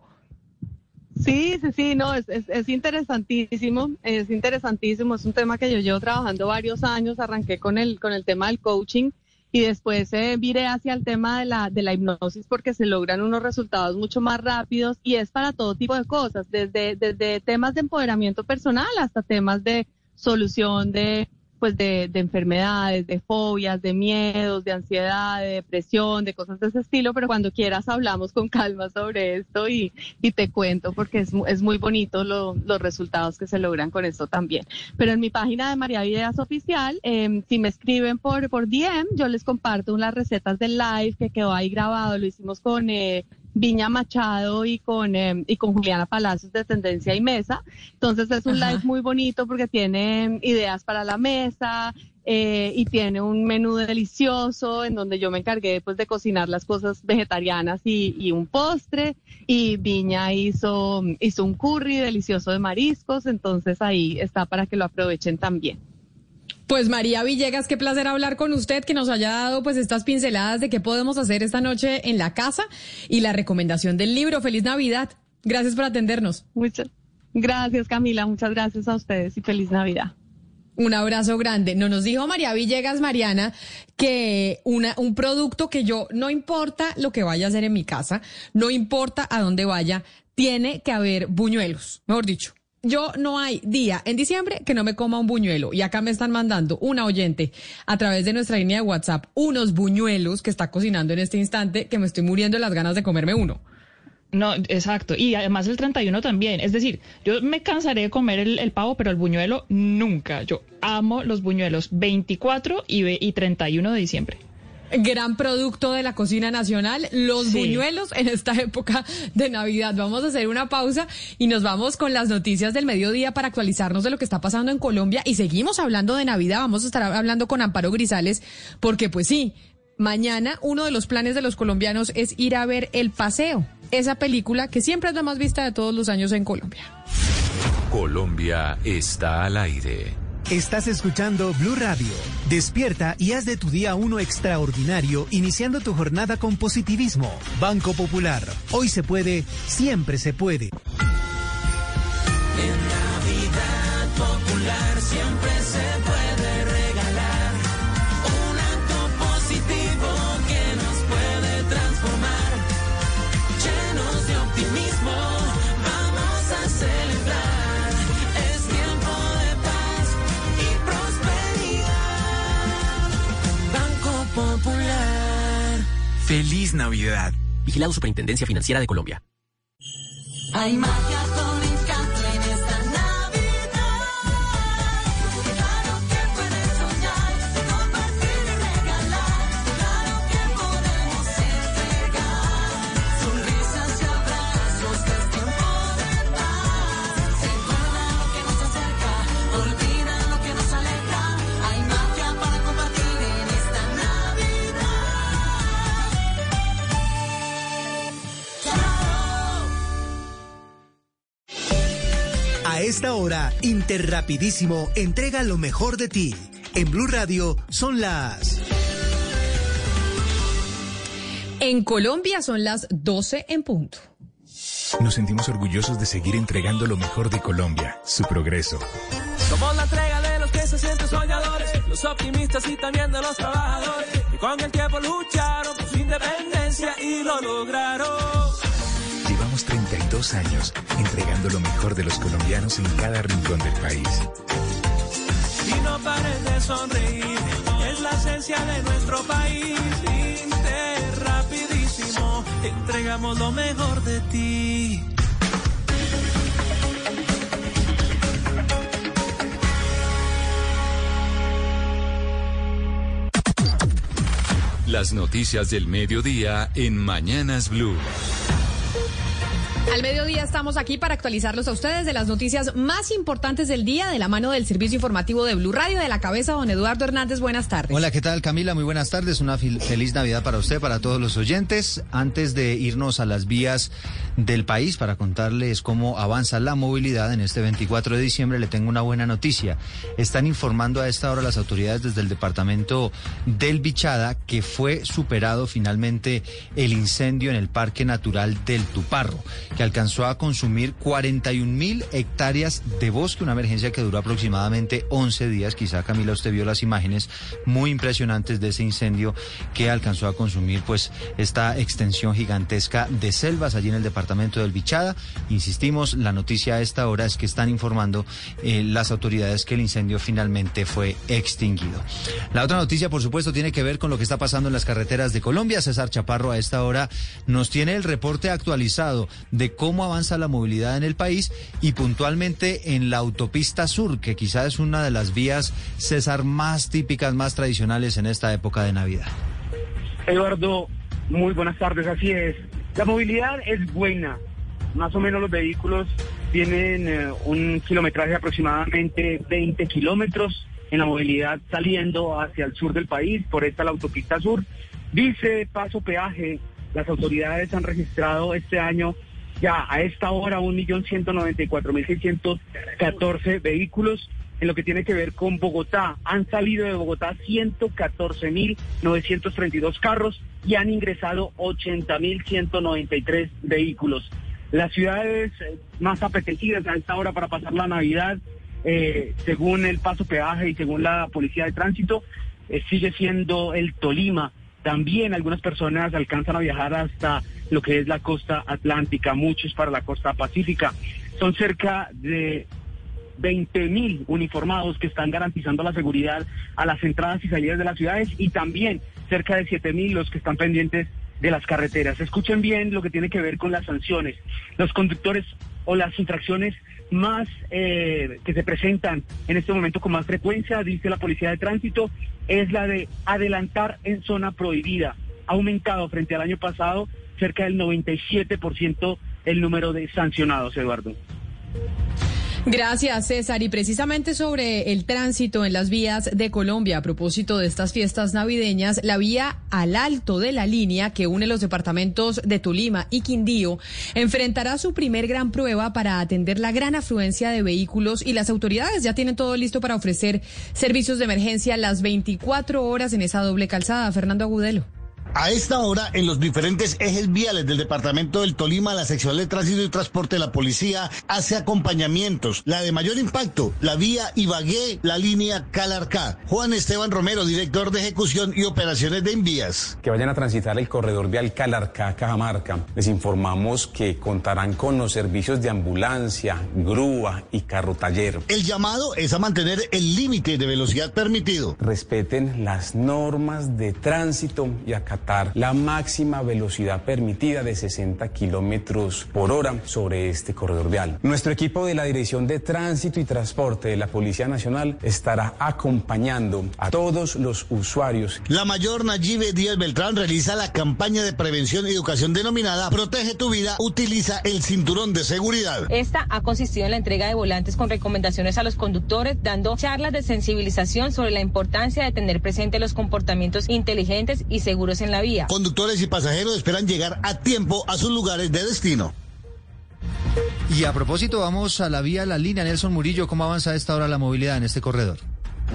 Sí, sí, sí, no, es, es, es interesantísimo, es interesantísimo, es un tema que yo llevo trabajando varios años, arranqué con el, con el tema del coaching y después eh, viré hacia el tema de la, de la hipnosis porque se logran unos resultados mucho más rápidos y es para todo tipo de cosas, desde, desde temas de empoderamiento personal hasta temas de solución de pues de, de enfermedades, de fobias, de miedos, de ansiedad, de depresión, de cosas de ese estilo, pero cuando quieras hablamos con calma sobre esto y, y te cuento porque es, es muy bonito lo- los resultados que se logran con esto también. Pero en mi página de María Videas Oficial, eh, si me escriben por, por DM, yo les comparto las recetas del live que quedó ahí grabado, lo hicimos con... eh, Viña Machado y con, eh, y con Juliana Palacios de Tendencia y Mesa. Entonces es un Ajá. live muy bonito porque tiene ideas para la mesa eh, y tiene un menú delicioso en donde yo me encargué pues de cocinar las cosas vegetarianas y, y un postre y Viña hizo, hizo un curry delicioso de mariscos, entonces ahí está para que lo aprovechen también. Pues María Villegas, qué placer hablar con usted, que nos haya dado pues estas pinceladas de qué podemos hacer esta noche en la casa y la recomendación del libro. Feliz Navidad. Gracias por atendernos. Muchas gracias Camila, muchas gracias a ustedes y feliz Navidad. Un abrazo grande. No nos dijo María Villegas, Mariana, que una, un producto que yo, no importa lo que vaya a hacer en mi casa, no importa a dónde vaya, tiene que haber buñuelos. Mejor dicho, yo no hay día en diciembre que no me coma un buñuelo. Y acá me están mandando una oyente a través de nuestra línea de WhatsApp unos buñuelos que está cocinando en este instante que me estoy muriendo las ganas de comerme uno. No, exacto. Y además el 31 también. Es decir, yo me cansaré de comer el, pavo, pero el buñuelo nunca. Yo amo los buñuelos 24 y, y 31 de diciembre. Gran producto de la cocina nacional, los Sí. buñuelos en esta época de Navidad. Vamos a hacer una pausa y nos vamos con las noticias del mediodía para actualizarnos de lo que está pasando en Colombia y seguimos hablando de Navidad. Vamos a estar hablando con Amparo Grisales porque pues sí, mañana uno de los planes de los colombianos es ir a ver El Paseo, esa película que siempre es la más vista de todos los años en Colombia. Colombia está al aire. Estás escuchando Blue Radio. Despierta y haz de tu día uno extraordinario, iniciando tu jornada con positivismo. Banco Popular. Hoy se puede, siempre se puede. En Navidad Popular siempre Feliz Navidad. Vigilado Superintendencia Financiera de Colombia. Hay magia esta hora, Interrapidísimo entrega lo mejor de ti. En Blue Radio son las... En Colombia son las 12 en punto. Nos sentimos orgullosos de seguir entregando lo mejor de Colombia, su progreso. Somos la entrega de los que se sienten soñadores, los optimistas y también de los trabajadores, que con el tiempo lucharon por su independencia y lo lograron. Llevamos 32 años entregando lo mejor de los colombianos en cada rincón del país. Y no pares de sonreír, es la esencia de nuestro país. Inter, rapidísimo, entregamos lo mejor de ti. Las noticias del mediodía en Mañanas Blue. Al mediodía estamos aquí para actualizarlos a ustedes de las noticias más importantes del día de la mano del servicio informativo de Blue Radio de la cabeza don Eduardo Hernández. Buenas tardes. Hola, ¿qué tal Camila? Muy buenas tardes. Una feliz Navidad para usted, para todos los oyentes. Antes de irnos a las vías del país para contarles cómo avanza la movilidad en este 24 de diciembre, le tengo una buena noticia. Están informando a esta hora las autoridades desde el departamento del Bichada que fue superado finalmente el incendio en el Parque Natural del Tuparro, que alcanzó a consumir 41 mil hectáreas de bosque, una emergencia que duró aproximadamente 11 días. Quizá Camila usted vio las imágenes muy impresionantes de ese incendio que alcanzó a consumir pues esta extensión gigantesca de selvas allí en el departamento del Bichada. Insistimos, la noticia a esta hora es que están informando eh, las autoridades que el incendio finalmente fue extinguido. La otra noticia, por supuesto, tiene que ver con lo que está pasando en las carreteras de Colombia. César Chaparro a esta hora nos tiene el reporte actualizado cómo avanza la movilidad en el país y puntualmente en la autopista sur, que quizá es una de las vías, César, más típicas, más tradicionales en esta época de Navidad. Eduardo, muy buenas tardes, así es. La movilidad es buena. Más o menos los vehículos tienen eh, un kilometraje de aproximadamente 20 kilómetros en la movilidad saliendo hacia el sur del país, por esta la autopista sur. Dice paso peaje, las autoridades han registrado este año ya a esta hora 1.194.614 vehículos en lo que tiene que ver con Bogotá. Han salido de Bogotá 114.932 carros y han ingresado 80.193 vehículos. Las ciudades eh, más apetecidas a esta hora para pasar la Navidad eh, según el paso peaje y según la policía de tránsito, eh, sigue siendo el Tolima. También algunas personas alcanzan a viajar hasta lo que es la costa atlántica, muchos para la costa pacífica. Son cerca de 20 mil uniformados que están garantizando la seguridad a las entradas y salidas de las ciudades y también cerca de 7 mil los que están pendientes de las carreteras. Escuchen bien lo que tiene que ver con las sanciones. Los conductores o las infracciones más eh, que se presentan en este momento con más frecuencia, dice la Policía de Tránsito, es la de adelantar en zona prohibida. Ha aumentado frente al año pasado cerca del 97% el número de sancionados, Eduardo. Gracias, César. Y precisamente sobre el tránsito en las vías de Colombia, a propósito de estas fiestas navideñas, la vía al alto de la línea que une los departamentos de Tolima y Quindío enfrentará su primer gran prueba para atender la gran afluencia de vehículos y las autoridades ya tienen todo listo para ofrecer servicios de emergencia las 24 horas en esa doble calzada. Fernando Agudelo. A esta hora, en los diferentes ejes viales del departamento del Tolima, la sección de tránsito y transporte de la policía hace acompañamientos. La de mayor impacto, la vía Ibagué, la línea Calarcá. Juan Esteban Romero, director de ejecución y operaciones de envías. que vayan a transitar el corredor vial Calarcá, Cajamarca. Les informamos que contarán con los servicios de ambulancia, grúa y carro taller. El llamado es a mantener el límite de velocidad permitido. Respeten las normas de tránsito y acatar la máxima velocidad permitida de 60 kilómetros por hora sobre este corredor vial. Nuestro equipo de la Dirección de Tránsito y Transporte de la Policía Nacional estará acompañando a todos los usuarios. La mayor Nayibe Díaz Beltrán realiza la campaña de prevención y educación denominada Protege tu vida, utiliza el cinturón de seguridad. Esta ha consistido en la entrega de volantes con recomendaciones a los conductores, dando charlas de sensibilización sobre la importancia de tener presente los comportamientos inteligentes y seguros en la vía. Conductores y pasajeros esperan llegar a tiempo a sus lugares de destino. Y a propósito, vamos a la vía La Línea. Nelson Murillo, ¿cómo avanza a esta hora la movilidad en este corredor?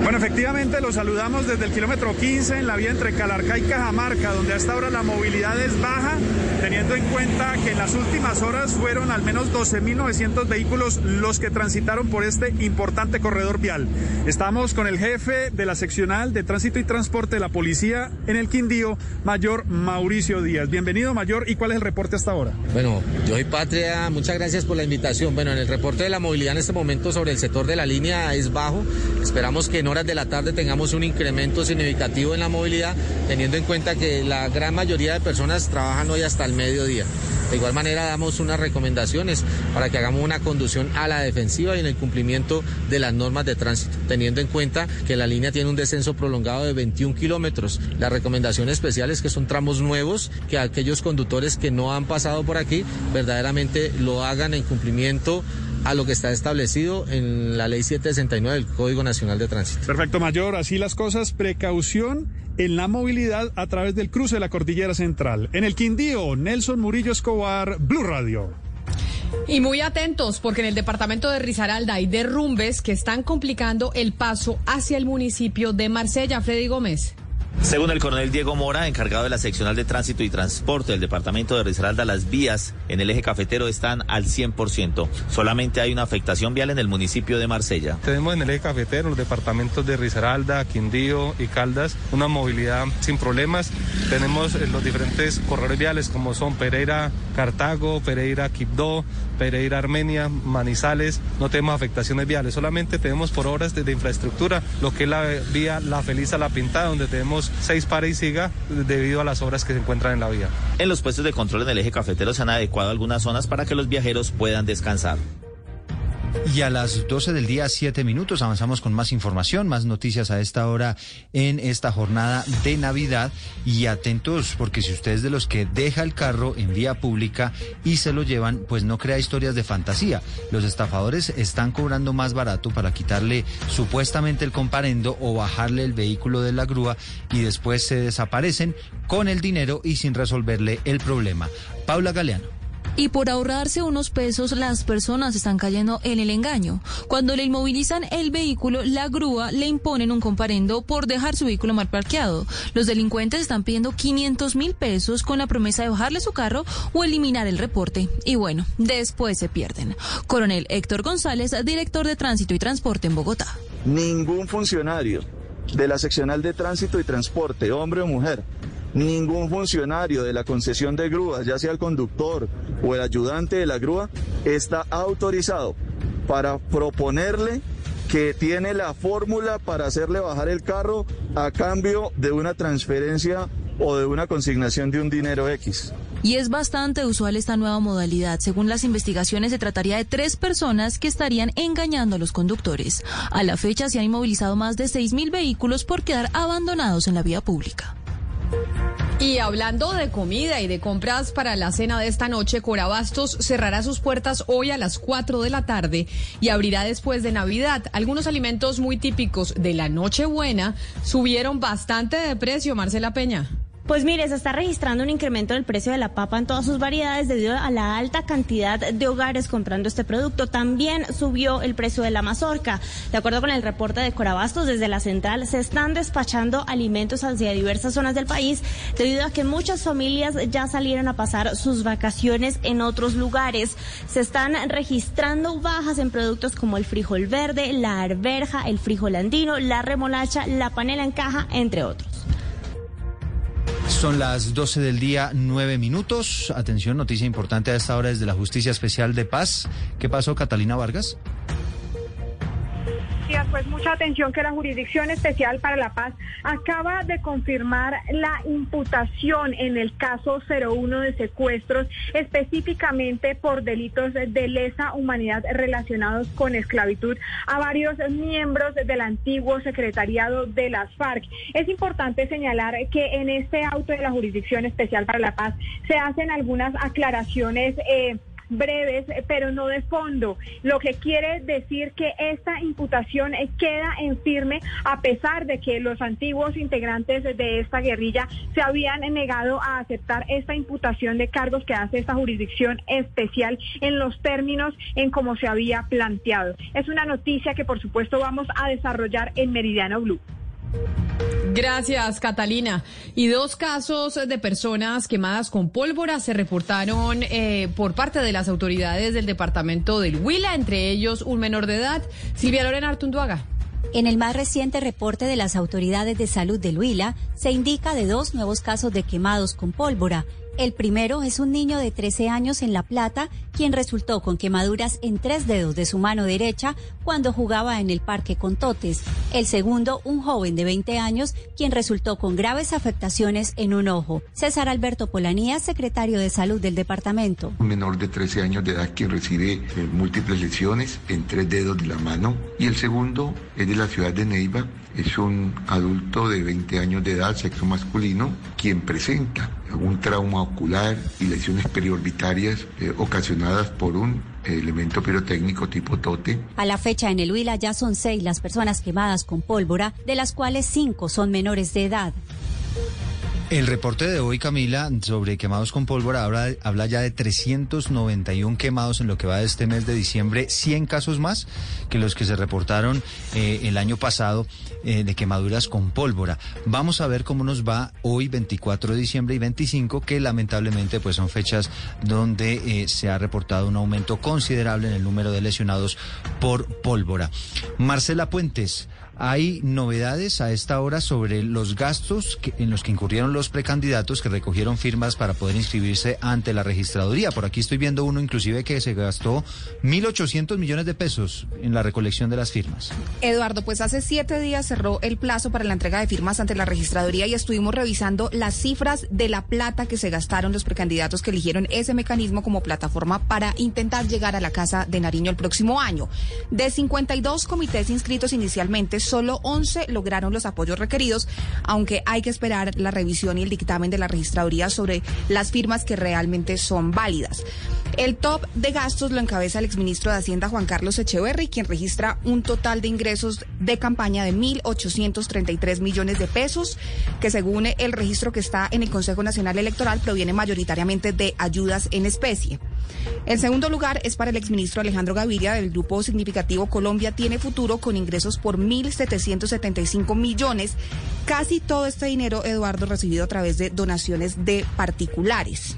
Bueno, efectivamente los saludamos desde el kilómetro 15 en la vía entre Calarcá y Cajamarca, donde hasta ahora la movilidad es baja, teniendo en cuenta que en las últimas horas fueron al menos 12.900 vehículos los que transitaron por este importante corredor vial. Estamos con el jefe de la seccional de tránsito y transporte de la policía en el Quindío, Mayor Mauricio Díaz. Bienvenido, Mayor, ¿y cuál es el reporte hasta ahora? Bueno, yo soy Patria, muchas gracias por la invitación. Bueno, en el reporte de la movilidad en este momento sobre el sector de la línea es bajo. Esperamos que en horas de la tarde tengamos un incremento significativo en la movilidad, teniendo en cuenta que la gran mayoría de personas trabajan hoy hasta el mediodía. De igual manera damos unas recomendaciones para que hagamos una conducción a la defensiva y en el cumplimiento de las normas de tránsito, teniendo en cuenta que la línea tiene un descenso prolongado de 21 kilómetros. La recomendación especial es que son tramos nuevos, que aquellos conductores que no han pasado por aquí verdaderamente lo hagan en cumplimiento a lo que está establecido en la ley 769 del Código Nacional de Tránsito. Perfecto, Mayor, así las cosas, precaución en la movilidad a través del cruce de la Cordillera Central. En el Quindío, Nelson Murillo Escobar, Blue Radio. Y muy atentos, porque en el departamento de Risaralda hay derrumbes que están complicando el paso hacia el municipio de Marsella. Freddy Gómez. Según el coronel Diego Mora, encargado de la seccional de tránsito y transporte del departamento de Risaralda, las vías en el eje cafetero están al 100%. Solamente hay una afectación vial en el municipio de Marsella. Tenemos en el eje cafetero, los departamentos de Risaralda, Quindío y Caldas, una movilidad sin problemas. Tenemos eh, los diferentes corredores viales como son Pereira, Cartago, Pereira, Quibdó, Pereira, Armenia, Manizales. No tenemos afectaciones viales, solamente tenemos por obras de, infraestructura lo que es la vía La Feliz a La Pintada, donde tenemos seis pares y siga debido a las obras que se encuentran en la vía. En los puestos de control en el eje cafetero se han adecuado algunas zonas para que los viajeros puedan descansar. Y a las 12 del día, 7 minutos, avanzamos con más información, más noticias a esta hora en esta jornada de Navidad. Y atentos, porque si usted es de los que deja el carro en vía pública y se lo llevan, pues no crea historias de fantasía. Los estafadores están cobrando más barato para quitarle supuestamente el comparendo o bajarle el vehículo de la grúa y después se desaparecen con el dinero y sin resolverle el problema. Paula Galeano. Y por ahorrarse unos pesos, las personas están cayendo en el engaño. Cuando le inmovilizan el vehículo, la grúa le imponen un comparendo por dejar su vehículo mal parqueado. Los delincuentes están pidiendo 500 mil pesos con la promesa de bajarle su carro o eliminar el reporte. Y bueno, después se pierden. Coronel Héctor González, director de Tránsito y Transporte en Bogotá. Ningún funcionario de la seccional de tránsito y transporte, hombre o mujer, ningún funcionario de la concesión de grúas, ya sea el conductor o el ayudante de la grúa, está autorizado para proponerle que tiene la fórmula para hacerle bajar el carro a cambio de una transferencia o de una consignación de un dinero X. Y es bastante usual esta nueva modalidad. Según las investigaciones, se trataría de tres personas que estarían engañando a los conductores. A la fecha se han inmovilizado más de 6.000 vehículos por quedar abandonados en la vía pública. Y hablando de comida y de compras para la cena de esta noche, Corabastos cerrará sus puertas hoy a las 4 de la tarde y abrirá después de Navidad. Algunos alimentos muy típicos de la Nochebuena subieron bastante de precio, Marcela Peña. Pues mire, se está registrando un incremento del precio de la papa en todas sus variedades debido a la alta cantidad de hogares comprando este producto. También subió el precio de la mazorca. De acuerdo con el reporte de Corabastos, desde la central se están despachando alimentos hacia diversas zonas del país debido a que muchas familias ya salieron a pasar sus vacaciones en otros lugares. Se están registrando bajas en productos como el frijol verde, la arberja, el frijol andino, la remolacha, la panela en caja, entre otros. Son las 12 del día, 9 minutos. Atención, noticia importante a esta hora desde la Justicia Especial de Paz. ¿Qué pasó, Catalina Vargas? Pues mucha atención que la Jurisdicción Especial para la Paz acaba de confirmar la imputación en el caso 01 de secuestros, específicamente por delitos de lesa humanidad relacionados con esclavitud a varios miembros del antiguo secretariado de las FARC. Es importante señalar que en este auto de la Jurisdicción Especial para la Paz se hacen algunas aclaraciones. Eh, breves, eh, pero no de fondo, lo que quiere decir que esta imputación eh, queda en firme a pesar de que los antiguos integrantes de esta guerrilla se habían negado a aceptar esta imputación de cargos que hace esta jurisdicción especial en los términos en como se había planteado. Es una noticia que por supuesto vamos a desarrollar en Meridiano Blue. Gracias, Catalina. Y dos casos de personas quemadas con pólvora se reportaron eh, por parte de las autoridades del departamento del Huila, entre ellos un menor de edad. Silvia Lorena Artunduaga. En el más reciente reporte de las autoridades de salud del Huila, se indica de dos nuevos casos de quemados con pólvora. El primero es un niño de 13 años en La Plata, quien resultó con quemaduras en tres dedos de su mano derecha cuando jugaba en el parque con totes. El segundo, un joven de 20 años, quien resultó con graves afectaciones en un ojo. César Alberto Polanía, secretario de Salud del departamento. Un menor de 13 años de edad quien recibe eh, múltiples lesiones en tres dedos de la mano. Y el segundo es de la ciudad de Neiva. Es un adulto de 20 años de edad, sexo masculino, quien presenta un trauma ocular y lesiones periorbitarias eh, ocasionadas por un elemento pirotécnico tipo tote. A la fecha en el Huila ya son seis las personas quemadas con pólvora, de las cuales cinco son menores de edad. El reporte de hoy, Camila, sobre quemados con pólvora habla, ya de 391 quemados en lo que va de este mes de diciembre, 100 casos más que los que se reportaron eh, el año pasado eh, de quemaduras con pólvora. Vamos a ver cómo nos va hoy, 24 de diciembre y 25, que lamentablemente pues son fechas donde eh, se ha reportado un aumento considerable en el número de lesionados por pólvora. Marcela Puentes. Hay novedades a esta hora sobre los gastos que, en los que incurrieron los precandidatos que recogieron firmas para poder inscribirse ante la registraduría. Por aquí estoy viendo uno inclusive que se gastó 1.800 millones de pesos en la recolección de las firmas. Eduardo, pues hace siete días cerró el plazo para la entrega de firmas ante la registraduría y estuvimos revisando las cifras de la plata que se gastaron los precandidatos que eligieron ese mecanismo como plataforma para intentar llegar a la Casa de Nariño el próximo año. De 52 comités inscritos inicialmente, solo 11 lograron los apoyos requeridos, aunque hay que esperar la revisión y el dictamen de la registraduría sobre las firmas que realmente son válidas. El top de gastos lo encabeza el exministro de Hacienda Juan Carlos Echeverry, quien registra un total de ingresos de campaña de 1.833 millones de pesos, que según el registro que está en el Consejo Nacional Electoral proviene mayoritariamente de ayudas en especie. El segundo lugar es para el exministro Alejandro Gaviria del grupo significativo Colombia Tiene Futuro con ingresos por 1.775 millones. Casi todo este dinero, Eduardo, recibido a través de donaciones de particulares.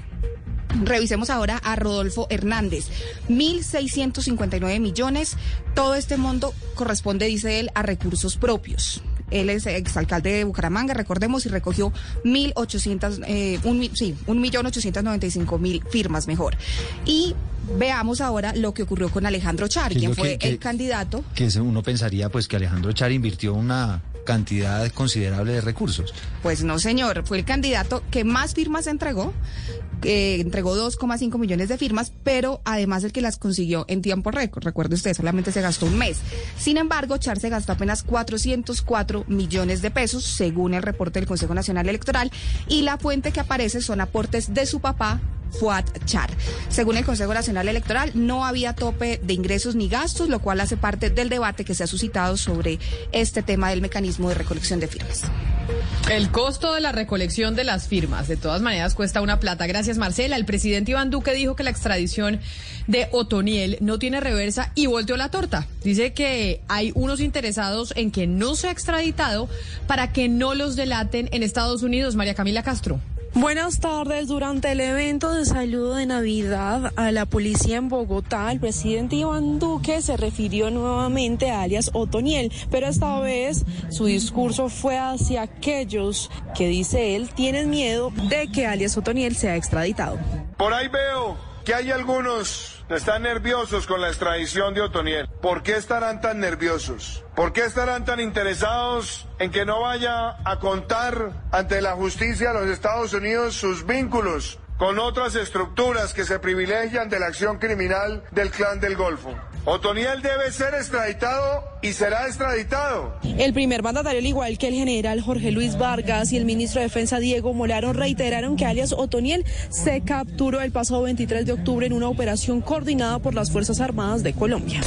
Revisemos ahora a Rodolfo Hernández. 1.659 millones. Todo este monto corresponde, dice él, a recursos propios. Él es exalcalde de Bucaramanga, recordemos, y recogió 1.800, eh, un, sí, 1.895.000 firmas mejor. Y veamos ahora lo que ocurrió con Alejandro Char, ¿Qué es quien que- fue que- el candidato. Que uno pensaría pues que Alejandro Char invirtió una cantidad considerable de recursos. Pues no, señor, fue el candidato que más firmas entregó, que entregó 2,5 millones de firmas, pero además el que las consiguió en tiempo récord. Recuerde usted, solamente se gastó un mes. Sin embargo, Char se gastó apenas 404 millones de pesos, según el reporte del Consejo Nacional Electoral, y la fuente que aparece son aportes de su papá. Fuad Char. Según el Consejo Nacional Electoral, no había tope de ingresos ni gastos, lo cual hace parte del debate que se ha suscitado sobre este tema del mecanismo de recolección de firmas. El costo de la recolección de las firmas, de todas maneras, cuesta una plata. Gracias, Marcela. El presidente Iván Duque dijo que la extradición de Otoniel no tiene reversa y volteó la torta. Dice que hay unos interesados en que no sea extraditado para que no los delaten en Estados Unidos. María Camila Castro. Buenas tardes. Durante el evento de saludo de Navidad a la policía en Bogotá, el presidente Iván Duque se refirió nuevamente a alias Otoniel, pero esta vez su discurso fue hacia aquellos que, dice él, tienen miedo de que alias Otoniel sea extraditado. Por ahí veo que hay algunos están nerviosos con la extradición de Otoniel. ¿Por qué estarán tan nerviosos? ¿Por qué estarán tan interesados en que no vaya a contar ante la justicia de los Estados Unidos sus vínculos con otras estructuras que se privilegian de la acción criminal del clan del Golfo? Otoniel debe ser extraditado y será extraditado. El primer mandatario, al igual que el general Jorge Luis Vargas y el ministro de Defensa Diego Molano, reiteraron que alias Otoniel se capturó el pasado 23 de octubre en una operación coordinada por las Fuerzas Armadas de Colombia.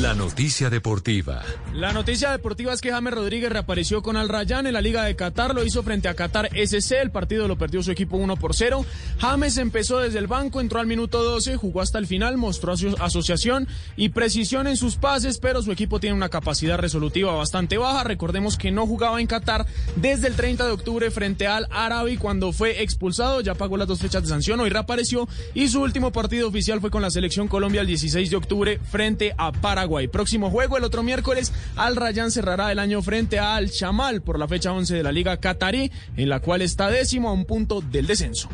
La noticia deportiva. La noticia deportiva es que James Rodríguez reapareció con Al Rayyan en la Liga de Qatar, lo hizo frente a Qatar SC, el partido lo perdió su equipo 1 por 0. James empezó desde el banco, entró al minuto 12, jugó hasta el final, mostró aso- asociación y precisión en sus pases, pero su equipo tiene una capacidad resolutiva bastante baja. Recordemos que no jugaba en Qatar desde el 30 de octubre frente al Arabi cuando fue expulsado, ya pagó las dos fechas de sanción, hoy reapareció y su último partido oficial fue con la selección Colombia el 16 de octubre frente a Paraguay. Próximo juego el otro miércoles, Al Rayyan cerrará el año frente Al Chamal por la fecha 11 de la Liga Qatarí, en la cual está décimo a un punto del descenso.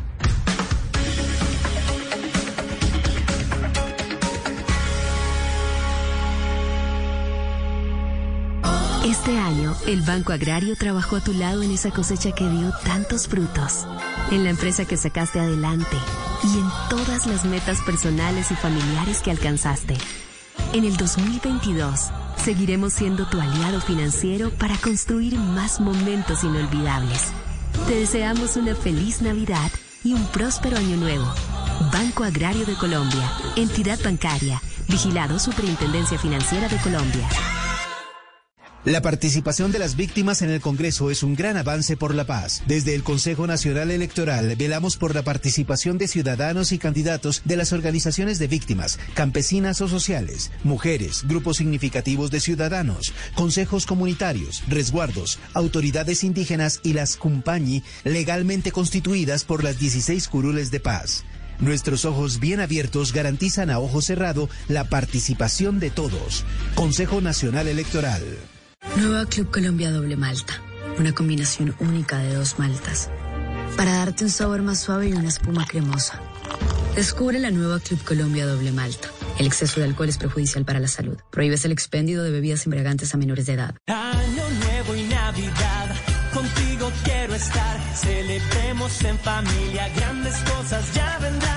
Este año, el Banco Agrario trabajó a tu lado en esa cosecha que dio tantos frutos, en la empresa que sacaste adelante y en todas las metas personales y familiares que alcanzaste. En el 2022, seguiremos siendo tu aliado financiero para construir más momentos inolvidables. Te deseamos una feliz Navidad y un próspero año nuevo. Banco Agrario de Colombia, entidad bancaria, vigilado Superintendencia Financiera de Colombia. La participación de las víctimas en el Congreso es un gran avance por la paz. Desde el Consejo Nacional Electoral velamos por la participación de ciudadanos y candidatos de las organizaciones de víctimas, campesinas o sociales, mujeres, grupos significativos de ciudadanos, consejos comunitarios, resguardos, autoridades indígenas y las cumpañi legalmente constituidas por las 16 curules de paz. Nuestros ojos bien abiertos garantizan a ojo cerrado la participación de todos. Consejo Nacional Electoral. Nueva Club Colombia Doble Malta. Una combinación única de dos maltas. Para darte un sabor más suave y una espuma cremosa. Descubre la nueva Club Colombia Doble Malta. El exceso de alcohol es perjudicial para la salud. Prohíbes el expendio de bebidas embriagantes a menores de edad. Año nuevo y Navidad, contigo quiero estar. Celebremos en familia, grandes cosas ya vendrán.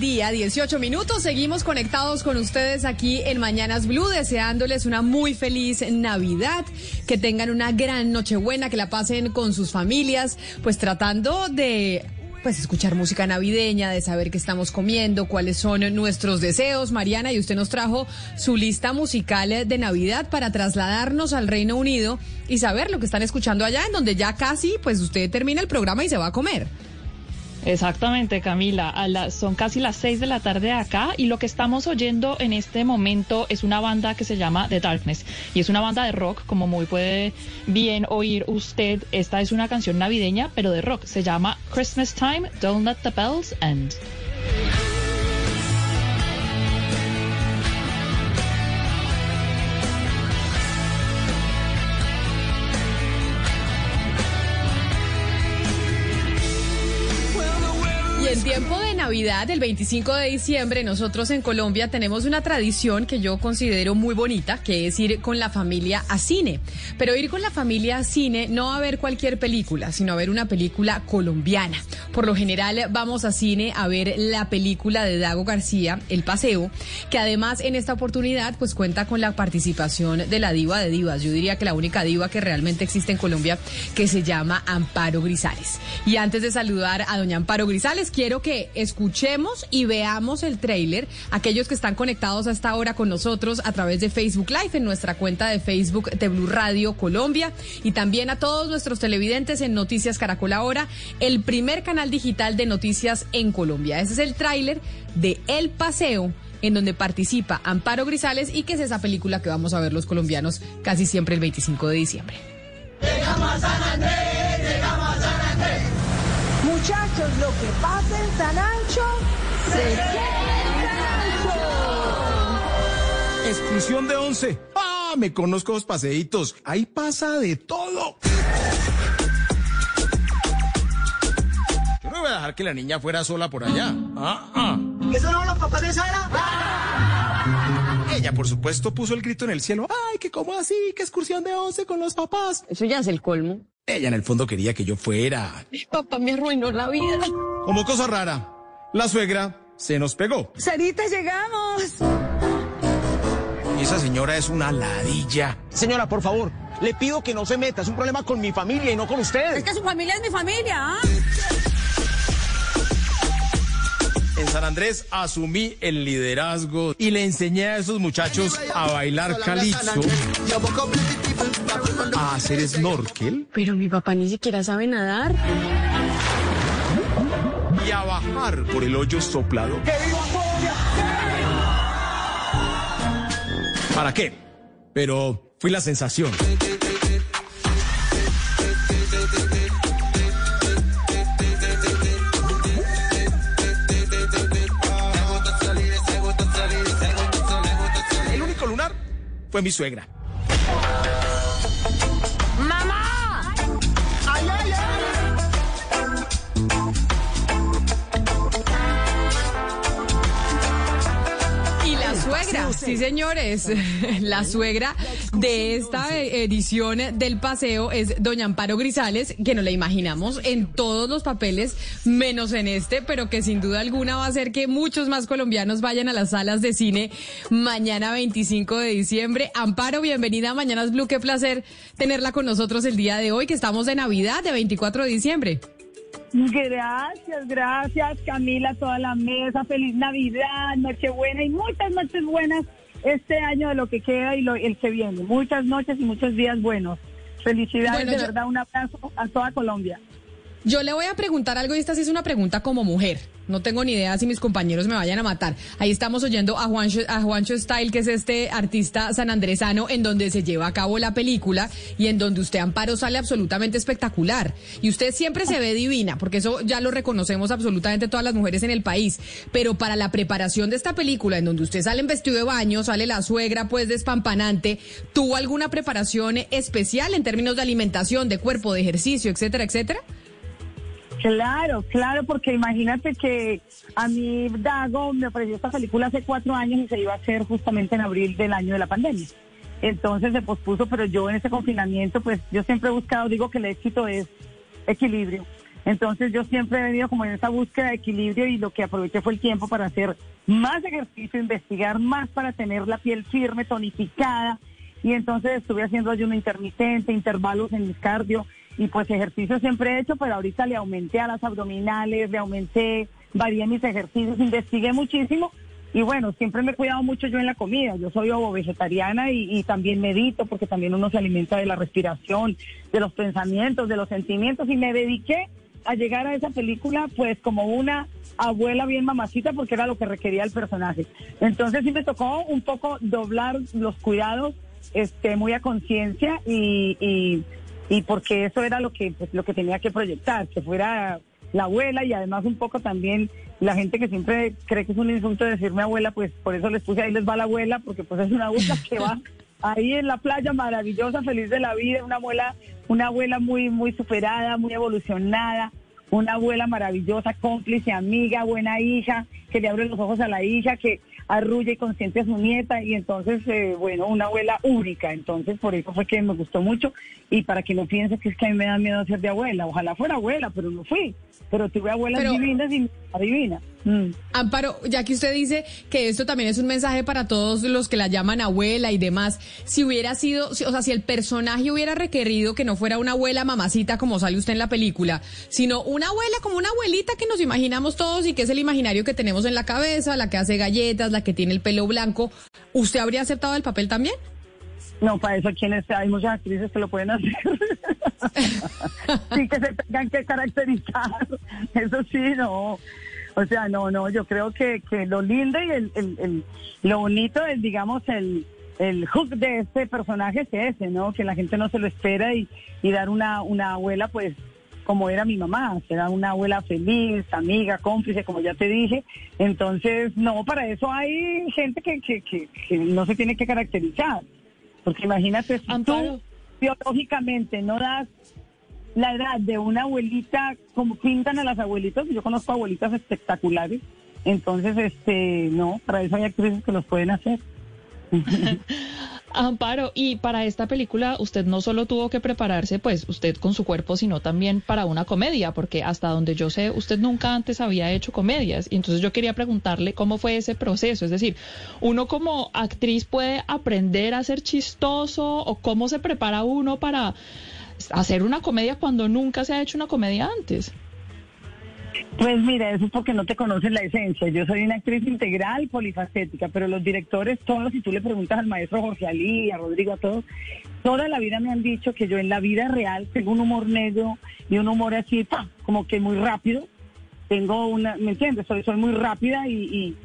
Día, 18 minutos, seguimos conectados con ustedes aquí en Mañanas Blue, deseándoles una muy feliz Navidad, que tengan una gran Nochebuena, que la pasen con sus familias, pues tratando de pues escuchar música navideña, de saber qué estamos comiendo, cuáles son nuestros deseos. Mariana, y usted nos trajo su lista musical de Navidad para trasladarnos al Reino Unido y saber lo que están escuchando allá, en donde ya casi, pues usted termina el programa y se va a comer. Exactamente, Camila. Son casi las 6 de la tarde acá y lo que estamos oyendo en este momento es una banda que se llama The Darkness y es una banda de rock, como muy puede bien oír usted. Esta es una canción navideña, pero de rock. Se llama Christmas Time, Don't Let the Bells End. Navidad, el 25 de diciembre, nosotros en Colombia tenemos una tradición que yo considero muy bonita, que es ir con la familia a cine. Pero ir con la familia a cine no a ver cualquier película, sino a ver una película colombiana. Por lo general vamos a cine a ver la película de Dago García, El Paseo, que además en esta oportunidad pues cuenta con la participación de la diva de divas. Yo diría que la única diva que realmente existe en Colombia que se llama Amparo Grisales. Y antes de saludar a doña Amparo Grisales, quiero que escuchemos y veamos el tráiler. Aquellos que están conectados a esta hora con nosotros a través de Facebook Live en nuestra cuenta de Facebook de Blue Radio Colombia y también a todos nuestros televidentes en Noticias Caracol Ahora, el primer canal digital de noticias en Colombia. Ese es el tráiler de El Paseo en donde participa Amparo Grisales y que es esa película que vamos a ver los colombianos casi siempre el 25 de diciembre. Llegamos a San Andrés, llegamos a San Andrés. Muchachos, lo que pasa en San Ancho se queda en San Ancho. Exclusión de 11. Ah, me conozco los paseitos. Ahí pasa de todo. Yo no voy a dejar que la niña fuera sola por allá. Ah, ah. ¿Esos no son los papás de Sara? Ella, por supuesto, puso el grito en el cielo. Ay, que cómo así, qué excursión de 11 con los papás. Eso ya es el colmo. Ella en el fondo quería que yo fuera. Mi papá me arruinó la vida. Como cosa rara, la suegra se nos pegó. Sarita, llegamos. Y esa señora es una ladilla. Señora, por favor, le pido que no se meta. Es un problema con mi familia y no con ustedes. Es que su familia es mi familia, ¿ah? En San Andrés asumí el liderazgo y le enseñé a esos muchachos a bailar calipso, a hacer snorkel Pero mi papá ni siquiera sabe nadar. y a bajar por el hoyo soplado. ¿Para qué? Pero fui la sensación. Fue mi suegra. Sí señores, <laughs> la suegra de esta edición del paseo es doña Amparo Grisales, que nos la imaginamos en todos los papeles, menos en este, pero que sin duda alguna va a hacer que muchos más colombianos vayan a las salas de cine mañana 25 de diciembre. Amparo, bienvenida a Mañanas Blue, qué placer tenerla con nosotros el día de hoy, que estamos de Navidad, de 24 de diciembre. Gracias, gracias Camila, toda la mesa, feliz Navidad, Nochebuena y muchas noches buenas este año de lo que queda y lo, el que viene. Muchas noches y muchos días buenos. Felicidades, Bueno, de yo- verdad, un abrazo a toda Colombia. Yo le voy a preguntar algo y esta sí es una pregunta como mujer, No tengo ni idea si mis compañeros me vayan a matar. Ahí estamos oyendo a Juancho, a Juancho Style, que es este artista sanandresano, en donde se lleva a cabo la película y en donde usted, Amparo, sale absolutamente espectacular. Y usted siempre se ve divina, porque eso ya lo reconocemos absolutamente todas las mujeres en el país. Pero para la preparación de esta película, en donde usted sale en vestido de baño, sale la suegra, pues despampanante, ¿tuvo alguna preparación especial en términos de alimentación, de cuerpo, de ejercicio, etcétera, etcétera? Claro, claro, porque imagínate que a mí Dago me ofreció esta película hace cuatro años y se iba a hacer justamente en abril del año de la pandemia. Entonces se pospuso, pero yo en ese confinamiento, pues yo siempre he buscado, digo que el éxito es equilibrio. Entonces yo siempre he venido como en esa búsqueda de equilibrio y lo que aproveché fue el tiempo para hacer más ejercicio, investigar más para tener la piel firme, tonificada. Y entonces estuve haciendo ayuno intermitente, intervalos en mis cardio y pues ejercicio siempre he hecho, pero ahorita le aumenté a las abdominales, le aumenté, varié mis ejercicios, investigué muchísimo y bueno, siempre me he cuidado mucho yo en la comida. Yo soy ovo vegetariana y, también medito porque también uno se alimenta de la respiración, de los pensamientos, de los sentimientos y me dediqué a llegar a esa película pues como una abuela bien mamacita porque era lo que requería el personaje. Entonces sí me tocó un poco doblar los cuidados este muy a conciencia y, y porque eso era lo que pues, lo que tenía que proyectar, que fuera la abuela y además un poco también la gente que siempre cree que es un insulto decirme abuela, pues por eso les puse ahí les va la abuela, porque pues es una abuela que va ahí en la playa maravillosa, feliz de la vida, una abuela, una abuela muy, muy superada, muy evolucionada, una abuela maravillosa, cómplice, amiga, buena hija, que le abre los ojos a la hija, que arrulla y consiente a su nieta y entonces, eh, bueno, una abuela única. Entonces, por eso fue que me gustó mucho y para que no piense que es que a mí me da miedo ser de abuela. Ojalá fuera abuela, pero no fui. Pero tuve abuelas Pero- divinas y adivina. Mm. Amparo, ya que usted dice que esto también es un mensaje para todos los que la llaman abuela y demás, si hubiera sido, si- o sea, si el personaje hubiera requerido que no fuera una abuela mamacita como sale usted en la película, sino una abuela como una abuelita que nos imaginamos todos y que es el imaginario que tenemos en la cabeza, la que hace galletas, la que tiene el pelo blanco, ¿usted habría aceptado el papel también? No, para eso quienes hay muchas actrices que lo pueden hacer. <laughs> <laughs> sí que se tengan que caracterizar. Eso sí, no. O sea, no, no, yo creo que, que lo lindo y el, el, el- lo bonito es, digamos, el, el hook de este personaje es ese, ¿no? Que la gente no se lo espera y, y dar una, una abuela, pues, como era mi mamá, era una abuela feliz, amiga, cómplice, como ya te dije. Entonces, no, para eso hay gente que, que, que, que no se tiene que caracterizar. Porque imagínate, si tú biológicamente no das la edad de una abuelita como pintan a las abuelitas, yo conozco abuelitas espectaculares, entonces, este, no, para eso hay actrices que los pueden hacer. <laughs> Amparo, y para esta película usted no solo tuvo que prepararse, pues usted con su cuerpo, sino también para una comedia, porque hasta donde yo sé, usted nunca antes había hecho comedias. Y entonces yo quería preguntarle cómo fue ese proceso. Es decir, uno como actriz puede aprender a ser chistoso o cómo se prepara uno para hacer una comedia cuando nunca se ha hecho una comedia antes. Pues mira, eso es porque no te conoces la esencia. Yo soy una actriz integral, polifacética, pero los directores, todos, si tú le preguntas al maestro Jorge Ali, a Rodrigo, a todos, toda la vida me han dicho que yo en la vida real tengo un humor negro y un humor así, ¡pam! como que muy rápido. Tengo una, ¿me entiendes? Soy, soy muy rápida y, y,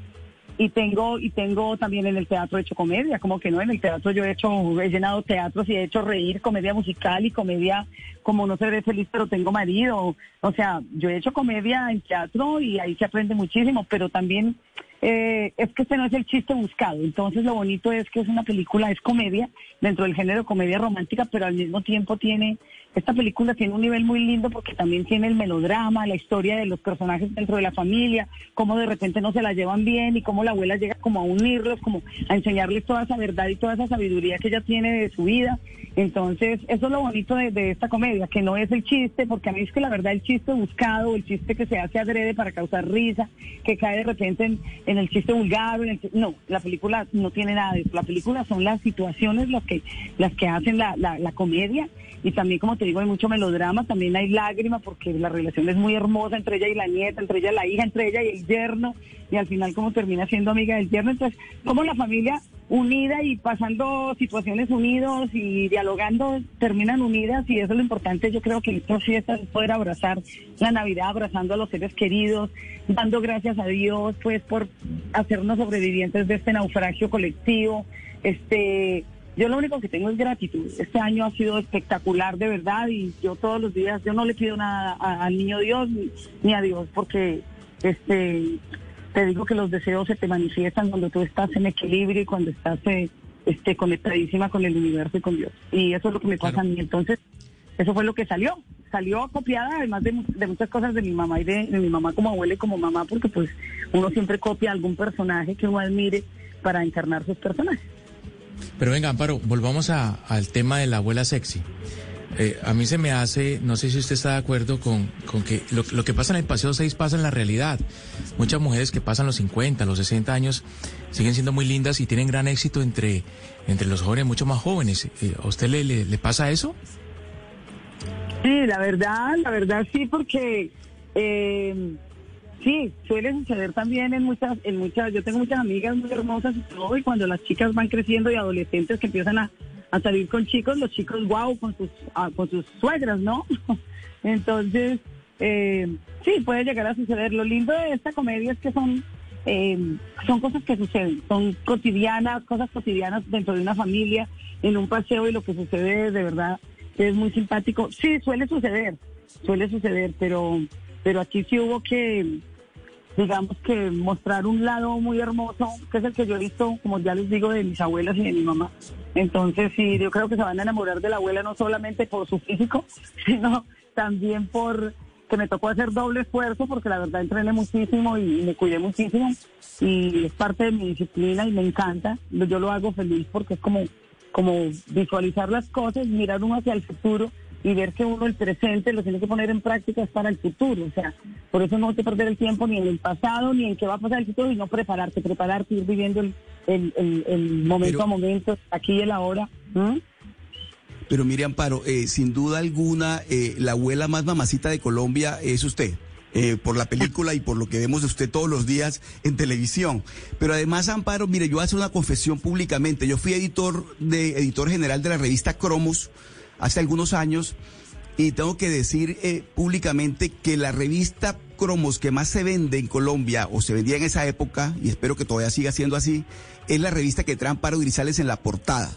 y tengo y tengo también en el teatro hecho comedia, como que no, en el teatro yo he hecho, he llenado teatros y he hecho reír, comedia musical y comedia como no seré feliz pero tengo marido, o sea, yo he hecho comedia en teatro y ahí se aprende muchísimo, pero también eh, es que este no es el chiste buscado, entonces lo bonito es que es una película, es comedia, dentro del género comedia romántica, pero al mismo tiempo tiene, esta película tiene un nivel muy lindo porque también tiene el melodrama, la historia de los personajes dentro de la familia, cómo de repente no se la llevan bien y cómo la abuela llega como a unirlos, como a enseñarles toda esa verdad y toda esa sabiduría que ella tiene de su vida. Entonces, eso es lo bonito de, esta comedia, que no es el chiste, porque a mí es que la verdad el chiste buscado, el chiste que se hace adrede para causar risa, que cae de repente en, el chiste vulgar, en el no, la película no tiene nada de eso. La película son las situaciones las que, las que hacen la, la, la comedia y también, como te digo, hay mucho melodrama, también hay lágrima porque la relación es muy hermosa entre ella y la nieta, entre ella y la hija, entre ella y el yerno, y al final como termina siendo amiga del yerno. Entonces, como la familia unida y pasando situaciones unidos y dialogando terminan unidas y eso es lo importante. Yo creo que estas fiestas es poder abrazar la Navidad, abrazando a los seres queridos, dando gracias a Dios pues por hacernos sobrevivientes de este naufragio colectivo. Este, yo lo único que tengo es gratitud. Este año ha sido espectacular de verdad y yo todos los días yo no le pido nada al niño Dios ni, ni a Dios porque este te digo que los deseos se te manifiestan cuando tú estás en equilibrio y cuando estás eh, este, conectadísima con el universo y con Dios. Y eso es lo que me pasa a mí. Entonces, eso fue lo que salió. Salió copiada, además de muchas cosas de mi mamá y de, de mi mamá como abuela y como mamá, porque pues uno siempre copia algún personaje que uno admire para encarnar sus personajes. Pero venga, Amparo, volvamos al tema de la abuela sexy. Eh, a mí se me hace, no sé si usted está de acuerdo con, con que lo, que pasa en el Paseo 6 pasa en la realidad. Muchas mujeres que pasan los 50, los 60 años siguen siendo muy lindas y tienen gran éxito entre, entre los jóvenes mucho más jóvenes. Eh, ¿A usted le, le, le pasa eso? Sí, la verdad, la verdad sí, porque eh, sí, suele suceder también en muchas, en muchas, yo tengo muchas amigas muy hermosas y todo, y cuando las chicas van creciendo y adolescentes que empiezan a, a salir con chicos, los chicos, wow, con sus, ah, con sus suegras, ¿no? <laughs> Entonces, eh, sí, puede llegar a suceder. Lo lindo de esta comedia es que son, eh, son cosas que suceden, son cotidianas, cosas cotidianas dentro de una familia, en un paseo y lo que sucede de verdad es muy simpático. Sí, suele suceder, suele suceder, pero, pero aquí sí hubo que, digamos que mostrar un lado muy hermoso, que es el que yo he visto, como ya les digo, de mis abuelas y de mi mamá. Entonces sí, yo creo que se van a enamorar de la abuela no solamente por su físico, <laughs> sino también por que me tocó hacer doble esfuerzo porque la verdad entrené muchísimo y me cuidé muchísimo y es parte de mi disciplina y me encanta. Yo lo hago feliz porque es como, como visualizar las cosas, mirar uno hacia el futuro y ver que uno el presente lo tiene que poner en práctica es para el futuro. O sea, por eso no hay que perder el tiempo ni en el pasado ni en qué va a pasar el futuro y no prepararte, prepararte, ir viviendo el, el, el- el momento a momento, aquí y el ahora. ¿Mm? Pero mire, Amparo, eh, sin duda alguna, eh, la abuela más mamacita de Colombia es usted. eh, por la película y por lo que vemos de usted todos los días en televisión. Pero además, Amparo, mire, yo hacer una confesión públicamente. Yo fui editor de editor general de la revista Cromos hace algunos años y tengo que decir eh, públicamente que la revista Cromos que más se vende en Colombia o se vendía en esa época, y espero que todavía siga siendo así, es la revista que trae Amparo Grisales en la portada.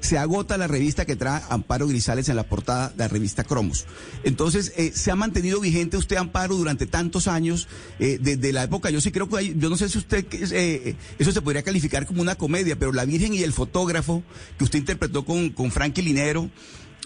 Se agota la revista que trae Amparo Grisales en la portada de la revista Cromos. Entonces, eh, se ha mantenido vigente usted, Amparo, durante tantos años, eh, desde la época, yo sí creo que hay, yo no sé si usted, eso se podría calificar como una comedia, pero La Virgen y el Fotógrafo, que usted interpretó con, con Frankie Linero,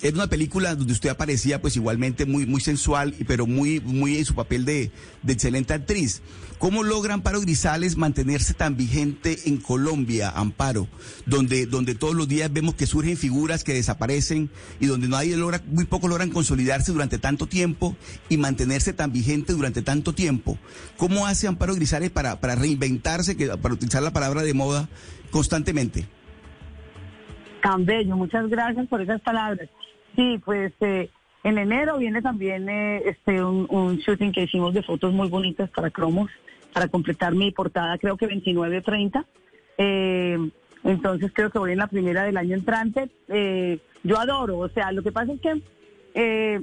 era una película donde usted aparecía pues igualmente muy, muy sensual, pero muy, muy en su papel de, de excelente actriz. ¿Cómo logra Amparo Grisales mantenerse tan vigente en Colombia, Amparo? Donde, donde todos los días vemos que surgen figuras que desaparecen y donde nadie logra, muy pocos logran consolidarse durante tanto tiempo y mantenerse tan vigente durante tanto tiempo. ¿Cómo hace Amparo Grisales para, para reinventarse, para utilizar la palabra de moda, constantemente? Tan muchas gracias por esas palabras. Sí, pues eh, en enero viene también eh, este un, un shooting que hicimos de fotos muy bonitas para Cromos, para completar mi portada, creo que 29 o 30. Eh, entonces creo que voy en la primera del año entrante. Eh, yo adoro, o sea, lo que pasa es que eh,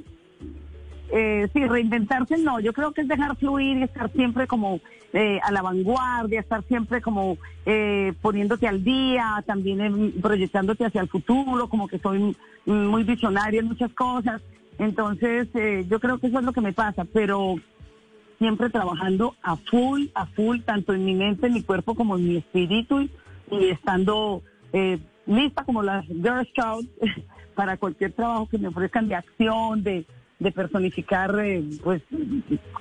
eh, sí, reinventarse no, yo creo que es dejar fluir y estar siempre como eh, a la vanguardia, estar siempre como eh, poniéndote al día, también proyectándote hacia el futuro, como que soy muy visionaria en muchas cosas. Entonces, eh, yo creo que eso es lo que me pasa, pero siempre trabajando a full, a full, tanto en mi mente, en mi cuerpo, como en mi espíritu, y, y estando eh, lista como las Girl Scouts <laughs> para cualquier trabajo que me ofrezcan de acción, de, de personificar, eh, pues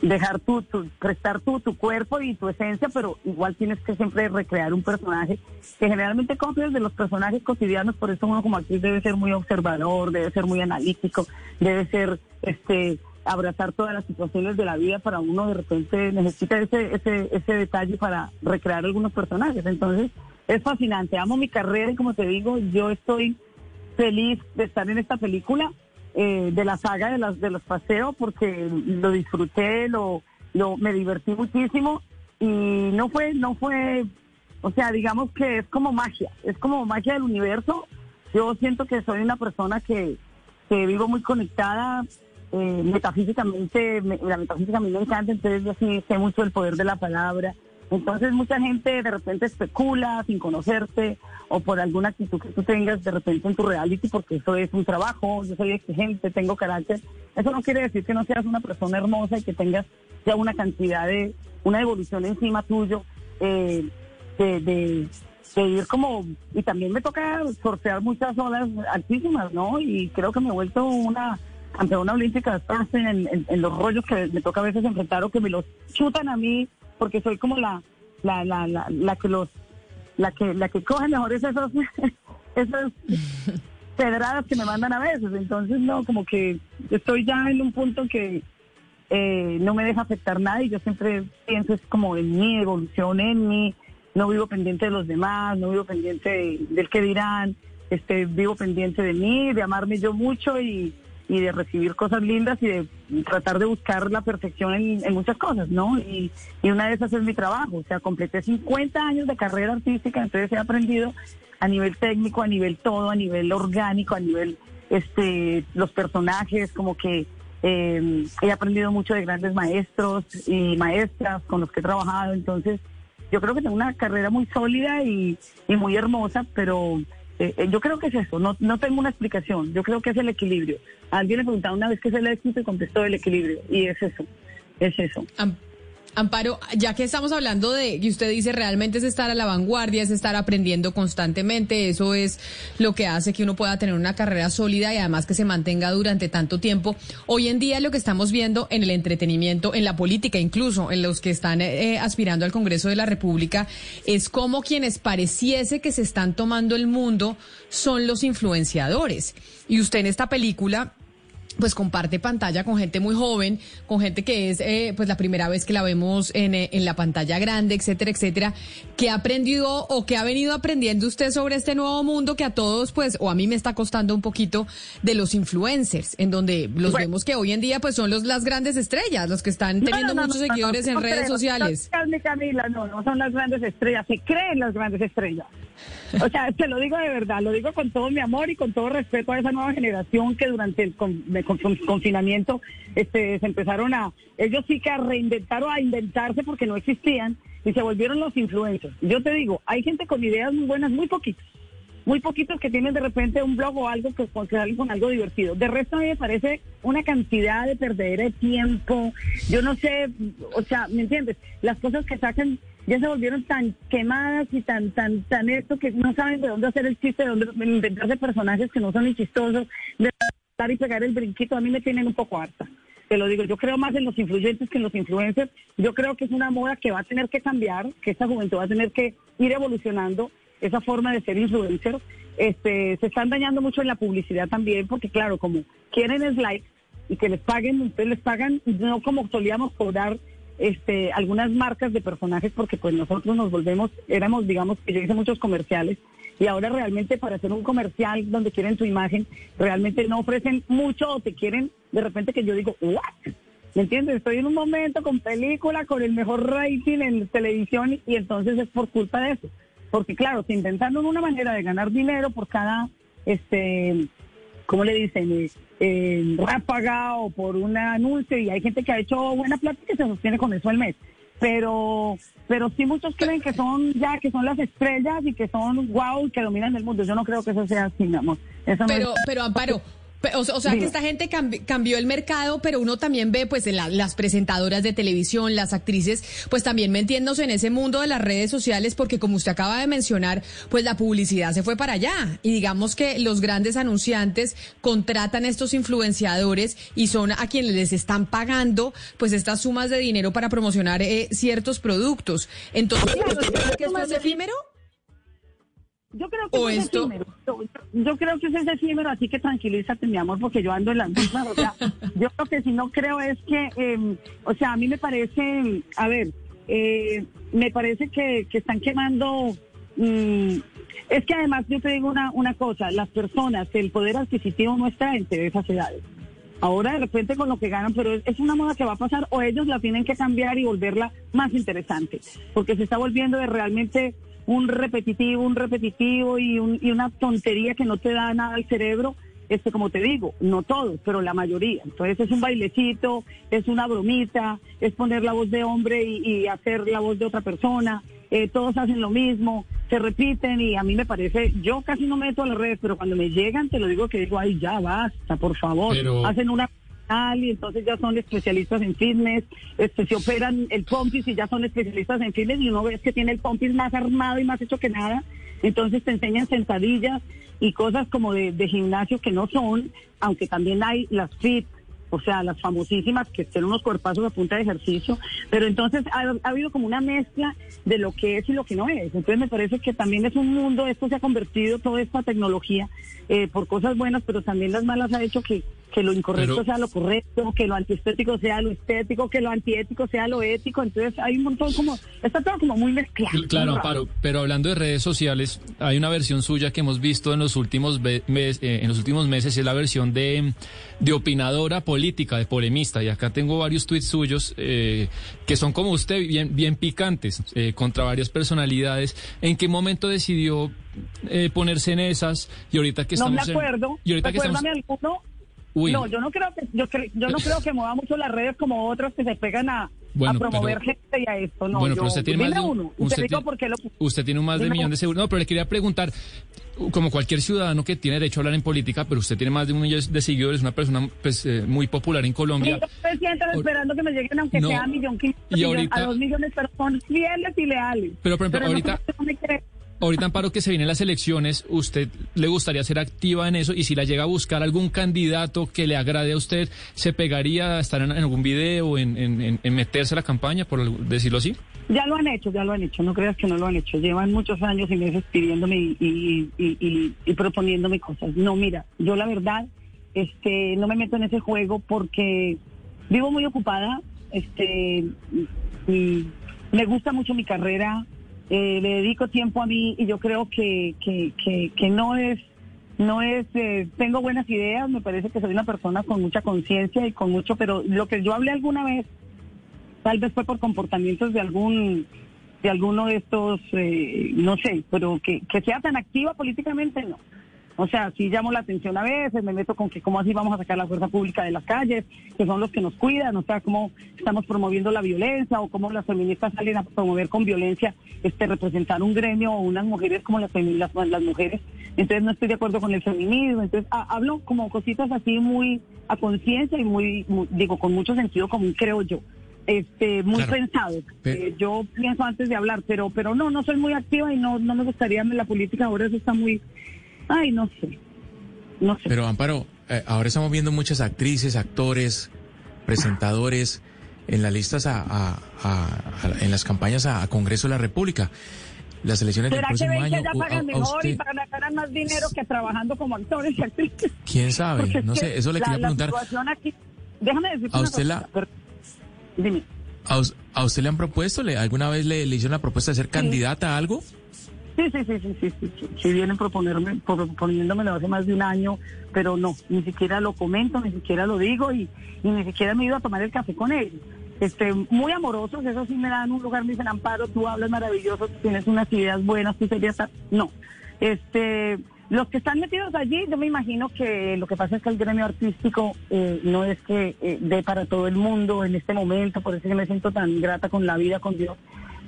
dejar tu, tu- prestar tu, tu cuerpo y tu esencia, pero igual tienes que siempre recrear un personaje que generalmente copias de los personajes cotidianos, por eso uno como actriz debe ser muy observador, debe ser muy analítico, debe ser este abrazar todas las situaciones de la vida para uno de repente necesita ese, ese, ese detalle para recrear algunos personajes. Entonces, es fascinante, amo mi carrera y como te digo, yo estoy feliz de estar en esta película, eh, de la saga de, las, de los paseos, porque lo disfruté, lo, lo, me divertí muchísimo y no fue, no fue O sea, digamos que es como magia, es como magia del universo. Yo siento que soy una persona que, que vivo muy conectada eh, metafísicamente, me- la metafísica a mí me encanta, entonces yo sí sé mucho el poder de la palabra. Entonces mucha gente de repente especula sin conocerte o por alguna actitud que tú tengas de repente en tu reality, porque eso es un trabajo, yo soy exigente, tengo carácter. Eso no quiere decir que no seas una persona hermosa y que tengas ya una cantidad de, una evolución encima tuyo, eh, de, de, de ir como, y también me toca sortear muchas olas altísimas, ¿no? Y creo que me he vuelto una campeona olímpica de en, en- en los rollos que me toca a veces enfrentar o que me los chutan a mí, porque soy como la, la, la, la, la que los, la que, la que coge mejor esos, esas <laughs> <laughs> pedradas que me mandan a veces. Entonces, no, como que estoy ya en un punto que eh, no me deja afectar nada y yo siempre pienso es como en mi evolución, en mí, no vivo pendiente de los demás, no vivo pendiente de- del que dirán, este, vivo pendiente de mí, de amarme yo mucho y, y de recibir cosas lindas y de tratar de buscar la perfección en, muchas cosas, ¿no? Y, y una de esas es mi trabajo, o sea, completé 50 años de carrera artística, entonces he aprendido a nivel técnico, a nivel todo, a nivel orgánico, a nivel este los personajes, como que eh, he aprendido mucho de grandes maestros y maestras con los que he trabajado, entonces yo creo que tengo una carrera muy sólida y muy hermosa, pero eh, eh, yo creo que es eso, no, no tengo una explicación, yo creo que es el equilibrio. Alguien le preguntaba una vez qué es el éxito y contestó el equilibrio, y es eso, es eso. Amparo, ya que estamos hablando de, y usted dice realmente es estar a la vanguardia, es estar aprendiendo constantemente, eso es lo que hace que uno pueda tener una carrera sólida y además que se mantenga durante tanto tiempo. Hoy en día lo que estamos viendo en el entretenimiento, en la política, incluso en los que están eh, aspirando al Congreso de la República, es como quienes pareciese que se están tomando el mundo son los influenciadores. Y usted en esta película pues comparte pantalla con gente muy joven, con gente que es eh, pues la primera vez que la vemos en, eh, en la pantalla grande, etcétera, etcétera. ¿Qué ha aprendido o qué ha venido aprendiendo usted sobre este nuevo mundo que a todos, pues, o a mí me está costando un poquito de los influencers, en donde los vemos que hoy en día pues son los las grandes estrellas, los que están teniendo No, no, no, muchos seguidores en redes sociales? Camila, no, no son las grandes estrellas, se creen las grandes estrellas. O sea, te lo digo de verdad, lo digo con todo mi amor y con todo respeto a esa nueva generación que durante el confinamiento este, se empezaron a, ellos sí que a reinventar o a inventarse porque no existían y se volvieron los influencers. Yo te digo, hay gente con ideas muy buenas, muy poquitos muy poquitos que tienen de repente un blog o algo que, que salen con algo divertido. De resto a mí me parece una cantidad de perdedera de tiempo. Yo no sé, o sea, ¿me entiendes? Las cosas que sacan ya se volvieron tan quemadas y tan, tan, tan esto que no saben de dónde hacer el chiste, de dónde inventarse personajes que no son ni chistosos, de dar y pegar el brinquito. A mí me tienen un poco harta. Te lo digo, yo creo más en los influyentes que en los influencers. Yo creo que es una moda que va a tener que cambiar, que esta juventud va a tener que ir evolucionando esa forma de ser influencer. Este, se están dañando mucho en la publicidad también, porque claro, como quieren es like y que les paguen, ustedes les pagan no como solíamos cobrar este, algunas marcas de personajes, porque pues nosotros nos volvemos, éramos, digamos, que yo hice muchos comerciales y ahora realmente para hacer un comercial donde quieren tu imagen, realmente no ofrecen mucho o te quieren de repente que yo digo, ¿what? ¿Me entiendes? Estoy en un momento con película, con el mejor rating en televisión y, entonces es por culpa de eso. Porque claro, se inventaron una manera de ganar dinero por cada, este, ¿cómo le dicen? Eh, ráfaga o por un anuncio y hay gente que ha hecho buena plata y que se sostiene con eso al mes. Pero, pero sí muchos creen que son ya, que son las estrellas y que son wow y que dominan el mundo. Yo no creo que eso sea así, mi amor. Eso no Pero, es- pero Amparo, o, o sea que esta gente cambi- cambió el mercado, pero uno también ve pues en la- las presentadoras de televisión, las actrices, pues también metiéndose en ese mundo de las redes sociales, porque como usted acaba de mencionar, pues la publicidad se fue para allá. Y digamos que los grandes anunciantes contratan a estos influenciadores y son a quienes les están pagando pues estas sumas de dinero para promocionar eh, ciertos productos. Entonces, ¿usted cree que esto es efímero? Yo creo que O es esto- efímero. Yo, yo creo que ese es efímero, así que tranquilízate, mi amor, porque yo ando en las mismas. O sea, yo lo que sí no creo es que, eh, o sea, a mí me parece, a ver, eh, me parece que, que están quemando. mm, es que además yo te digo una, una cosa, las personas, el poder adquisitivo no está entre esas edades. Ahora de repente con lo que ganan, pero es, es una moda que va a pasar o ellos la tienen que cambiar y volverla más interesante, porque se está volviendo de realmente un repetitivo, un repetitivo y, un- y una tontería que no te da nada al cerebro. Este, como te digo, no todos, pero la mayoría. Entonces es un bailecito, es una bromita, es poner la voz de hombre y, y hacer la voz de otra persona. Eh, todos hacen lo mismo, se repiten y a mí me parece, yo casi no me meto a las redes, pero cuando me llegan te lo digo que digo, ay, ya basta, por favor. Pero- Hacen una y entonces ya son especialistas en fitness, este, se operan el pompis y ya son especialistas en fitness y uno ve que tiene el pompis más armado y más hecho que nada, entonces te enseñan sentadillas y cosas como de, de gimnasio que no son, aunque también hay las fit, o sea, las famosísimas que tienen unos cuerpazos a punta de ejercicio, pero entonces ha, ha habido como una mezcla de lo que es y lo que no es. Entonces me parece que también es un mundo, esto se ha convertido, toda esta tecnología, eh, por cosas buenas, pero también las malas ha hecho que, que lo incorrecto Pero- sea lo correcto, que lo antiestético sea lo estético, que lo antiético sea lo ético. Entonces hay un montón como, está todo como muy mezclado. Claro. Amparo, pero hablando de redes sociales, hay una versión suya que hemos visto en los últimos mes- eh, en los últimos meses, y es la versión de, de opinadora política, de polemista. Y acá tengo varios tweets suyos eh, que son como usted, bien, bien picantes, eh, contra varias personalidades. ¿En qué momento decidió eh, ponerse en esas? Y ahorita que no me estamos en- acuerdo. y ahorita que estamos, alguno. Uy. No, yo no creo que yo, cre- yo no <laughs> creo que mueva mucho las redes como otros que se pegan a, Bueno, a promover pero- gente y a esto. No, Bueno, yo, pero usted tiene más de un- uno. usted tiene- lo Usted tiene un más de un millón uno. de seguidores. No, pero le quería preguntar, como cualquier ciudadano que tiene derecho a hablar en política, pero usted tiene más de un millón de seguidores, una persona pues, eh, muy popular en Y Colombia. yo me siento esperando que me lleguen aunque No. sea a millón quinientos Y millones, ahorita- a dos millones, pero son fieles y leales. Pero, por ejemplo, ahorita- no. Ahorita, Amparo, que se vienen las elecciones, ¿usted le gustaría ser activa en eso? Y si la llega a buscar algún candidato que le agrade a usted, ¿se pegaría a estar en, algún video, en, en- meterse a la campaña, por decirlo así? Ya lo han hecho, ya lo han hecho, no creas que no lo han hecho. Llevan muchos años y meses pidiéndome y- y proponiéndome cosas. No, mira, yo la verdad este, no me meto en ese juego porque vivo muy ocupada, este, y me gusta mucho mi carrera, eh, le dedico tiempo a mí y yo creo que, que, que, no es no es, eh, tengo buenas ideas, me parece que soy una persona con mucha conciencia y con mucho, pero lo que yo hablé alguna vez tal vez fue por comportamientos de algún de alguno de estos eh, no sé pero que, que sea tan activa políticamente no o sea sí llamo la atención a veces me meto con que cómo así vamos a sacar la fuerza pública de las calles que son los que nos cuidan o sea cómo estamos promoviendo la violencia o cómo las feministas salen a promover con violencia este representar un gremio o unas mujeres como las las, las mujeres entonces no estoy de acuerdo con el feminismo entonces ha- hablo como cositas así muy a conciencia y muy, muy- digo con mucho sentido común creo yo este muy Claro. pensado. Eh, yo pienso antes de hablar, pero pero no, no soy muy activa y no no me gustaría en la política ahora eso está muy ay, no sé. No sé. Pero Amparo, eh, ahora estamos viendo muchas actrices, actores, presentadores en las listas a, a- a- a- en las campañas a, Congreso de la República. Las elecciones del ¿Será que próximo ven que año. u- pagan mejor usted- y pagan, más dinero que trabajando como actores y actrices? ¿Quién sabe? Porque No sé, eso le la- quería preguntar. La aquí, déjame decirte ¿A usted la- cosita, pero- Dime. ¿A, us- a usted le han propuesto? ¿Le, ¿Alguna vez le, le hicieron la propuesta de ser candidata a algo? Sí, sí, sí, sí, sí, sí, sí, sí vienen proponerme, proponiéndomelo hace más de un año, pero no, ni siquiera lo comento, ni siquiera lo digo y, ni siquiera me ido a tomar el café con ellos. Este, muy amorosos, eso sí me dan un lugar, me dicen, Amparo, tú hablas maravilloso, tienes unas ideas buenas, tú serías... ta-". No, este, los que están metidos allí, yo me imagino que lo que pasa es que el gremio artístico eh, no es que eh, dé para todo el mundo en este momento, por eso que me siento tan grata con la vida, con Dios,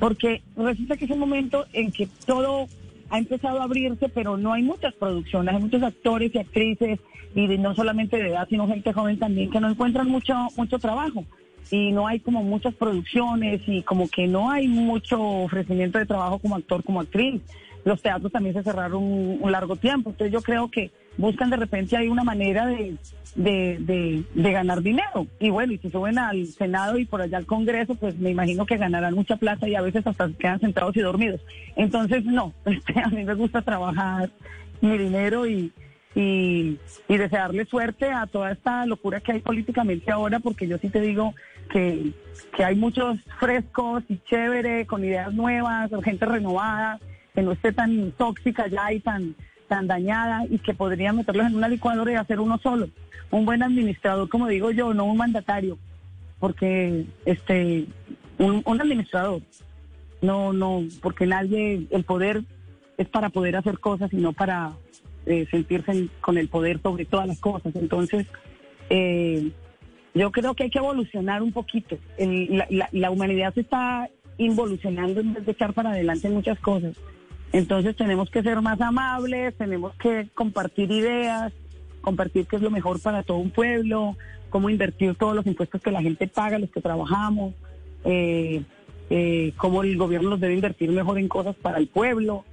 porque resulta que es un momento en que todo ha empezado a abrirse, pero no hay muchas producciones, hay muchos actores y actrices, y de- no solamente de edad, sino gente joven también, que no encuentran mucho, mucho trabajo. Y no hay como muchas producciones y como que no hay mucho ofrecimiento de trabajo como actor, como actriz. Los teatros también se cerraron un, un largo tiempo. Entonces yo creo que buscan de repente ahí una manera de, de, de, ganar dinero. Y bueno, y si suben al Senado y por allá al Congreso, pues me imagino que ganarán mucha plata y a veces hasta quedan sentados y dormidos. Entonces, no, <laughs> este, a mí me gusta trabajar mi dinero y, y, y desearle suerte a toda esta locura que hay políticamente ahora, porque yo sí te digo que, que hay muchos frescos y chévere, con ideas nuevas, gente renovada, que no esté tan tóxica ya y tan, tan dañada y que podría meterlos en una licuadora y hacer uno solo. Un buen administrador, como digo yo, no un mandatario, porque este un, administrador No, no, porque nadie, el poder es para poder hacer cosas y no para eh, sentirse en- con el poder sobre todas las cosas. Entonces, eh, yo creo que hay que evolucionar un poquito. El- la, la- la humanidad se está involucionando en vez de echar para adelante muchas cosas. Entonces tenemos que ser más amables, tenemos que compartir ideas, compartir qué es lo mejor para todo un pueblo, cómo invertir todos los impuestos que la gente paga, los que trabajamos, eh, eh, cómo el gobierno los debe invertir mejor en cosas para el pueblo,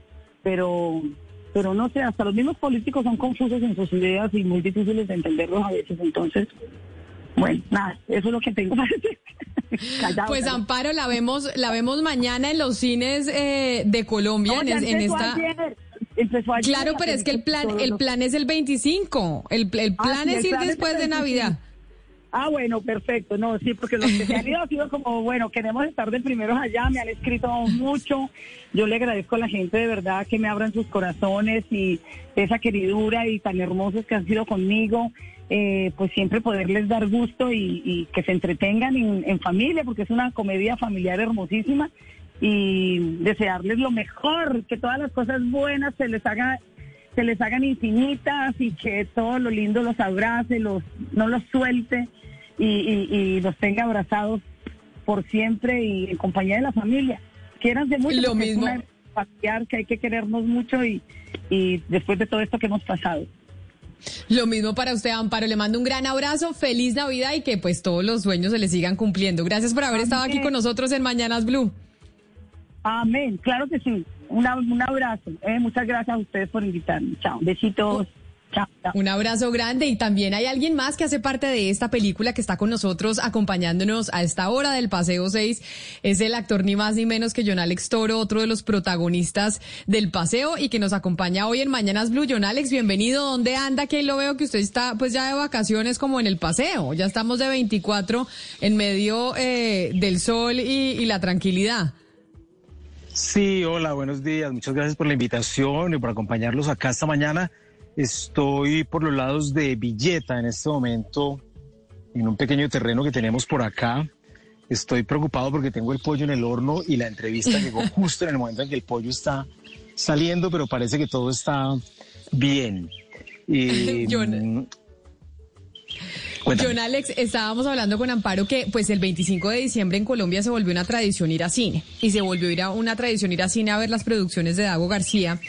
pero pero no sé, hasta los mismos políticos son confusos en sus ideas y muy difíciles de entenderlos a veces, entonces, bueno, nada, eso es lo que tengo <laughs> para decir. Callado, Pues. Amparo, la vemos, la vemos mañana en los cines eh, de Colombia, No, en, en empezó esta. ayer, empezó ayer Claro, la pero es que el plan, el plan es el 25. El, el Ah, plan sí, es el ir plan después de 25. Navidad. Ah, bueno, perfecto. No, sí, porque los que se han ido ha sido como, bueno, queremos estar de primeros allá, me han escrito mucho. Yo le agradezco a la gente de verdad que me abran sus corazones y esa queridura y tan hermosos que han sido conmigo. Eh, pues siempre poderles dar gusto y, y que se entretengan en, en familia, porque es una comedia familiar hermosísima. Y desearles lo mejor, que todas las cosas buenas se les haga se les hagan infinitas y que todo lo lindo los abrace, los no los suelte y, y- y los tenga abrazados por siempre y en compañía de la familia. Quiéranse mucho. Lo es mismo. una familiar que hay que querernos mucho y, y después de todo esto que hemos pasado. Lo mismo para usted, Amparo. Le mando un gran abrazo, feliz Navidad y que pues todos los sueños se le sigan cumpliendo. Gracias por haber estado aquí con nosotros en Mañanas Blue. Amén, claro que sí. Una- un abrazo. Eh, muchas gracias a ustedes por invitarme. Chao. Besitos. Chao. chao. Un abrazo grande y también hay alguien más que hace parte de esta película que está con nosotros acompañándonos a esta hora del Paseo 6. Es el actor ni más ni menos que John Alex Toro, otro de los protagonistas del paseo y que nos acompaña hoy en Mañanas Blue. John Alex, bienvenido. ¿Dónde anda? Que lo veo que usted está pues ya de vacaciones como en el paseo. Ya estamos de 24 en medio eh, del sol y, y la tranquilidad. Sí, hola, buenos días. Muchas gracias por la invitación y por acompañarlos acá esta mañana. Estoy por los lados de Villeta en este momento, en un pequeño terreno que tenemos por acá. Estoy preocupado porque tengo el pollo en el horno y la entrevista <laughs> llegó justo en el momento en que el pollo está saliendo, pero parece que todo está bien. <laughs> Y, John- mm, cuéntame. John Alex, estábamos hablando con Amparo que pues el 25 de diciembre en Colombia se volvió una tradición ir a cine y se volvió ir a una tradición ir a cine a ver las producciones de Dago García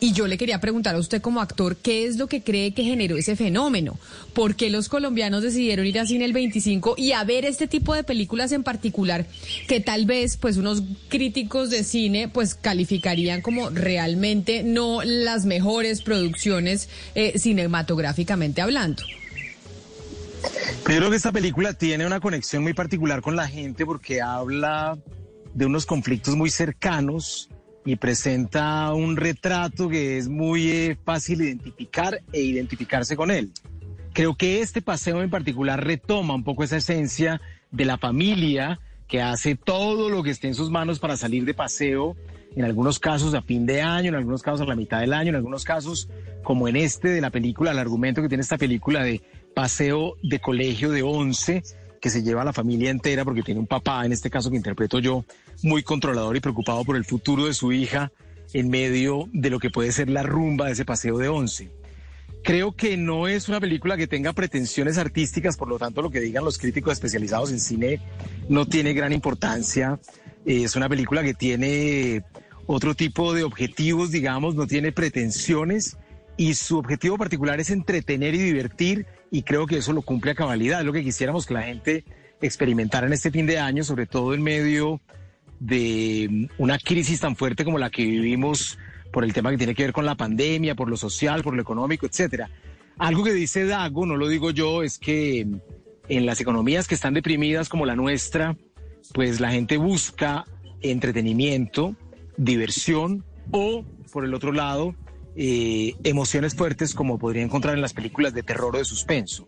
y yo le quería preguntar a usted como actor qué es lo que cree que generó ese fenómeno, por qué los colombianos decidieron ir a cine el 25 y a ver este tipo de películas en particular que tal vez pues unos críticos de cine pues calificarían como realmente no las mejores producciones eh, cinematográficamente hablando. Yo creo que esta película tiene una conexión muy particular con la gente porque habla de unos conflictos muy cercanos y presenta un retrato que es muy eh, fácil identificar e identificarse con él. Creo que este paseo en particular retoma un poco esa esencia de la familia que hace todo lo que esté en sus manos para salir de paseo, en algunos casos a fin de año, en algunos casos a la mitad del año, en algunos casos como en este de la película, el argumento que tiene esta película de paseo de colegio de 11 que se lleva a la familia entera porque tiene un papá, en este caso que interpreto yo, muy controlador y preocupado por el futuro de su hija en medio de lo que puede ser la rumba de ese paseo de 11. Creo que no es una película que tenga pretensiones artísticas, por lo tanto lo que digan los críticos especializados en cine no tiene gran importancia. Eh, Es una película que tiene otro tipo de objetivos, digamos, no tiene pretensiones y su objetivo particular es entretener y divertir y creo que eso lo cumple a cabalidad. Es lo que quisiéramos que la gente experimentara en este fin de año, sobre todo en medio de mm, una crisis tan fuerte como la que vivimos por el tema que tiene que ver con la pandemia, por lo social, por lo económico, etcétera. Algo que dice Dago, no lo digo yo, es que mm, en las economías que están deprimidas como la nuestra, pues la gente busca entretenimiento, diversión o, por el otro lado, eh, emociones fuertes como podría encontrar en las películas de terror o de suspenso.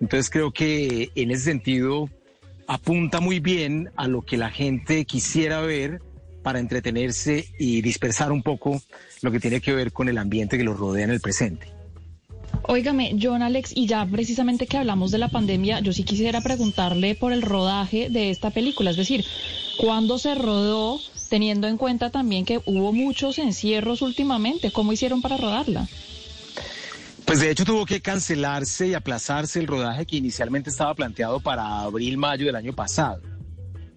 Entonces creo que en ese sentido apunta muy bien a lo que la gente quisiera ver para entretenerse y dispersar un poco lo que tiene que ver con el ambiente que los rodea en el presente. Óigame, John Alex, y ya precisamente que hablamos de la pandemia, yo sí quisiera preguntarle por el rodaje de esta película, es decir, ¿cuándo se rodó? Teniendo en cuenta también que hubo muchos encierros últimamente. ¿Cómo hicieron para rodarla? Pues de hecho tuvo que cancelarse y aplazarse el rodaje que inicialmente estaba planteado para abril-mayo del año pasado.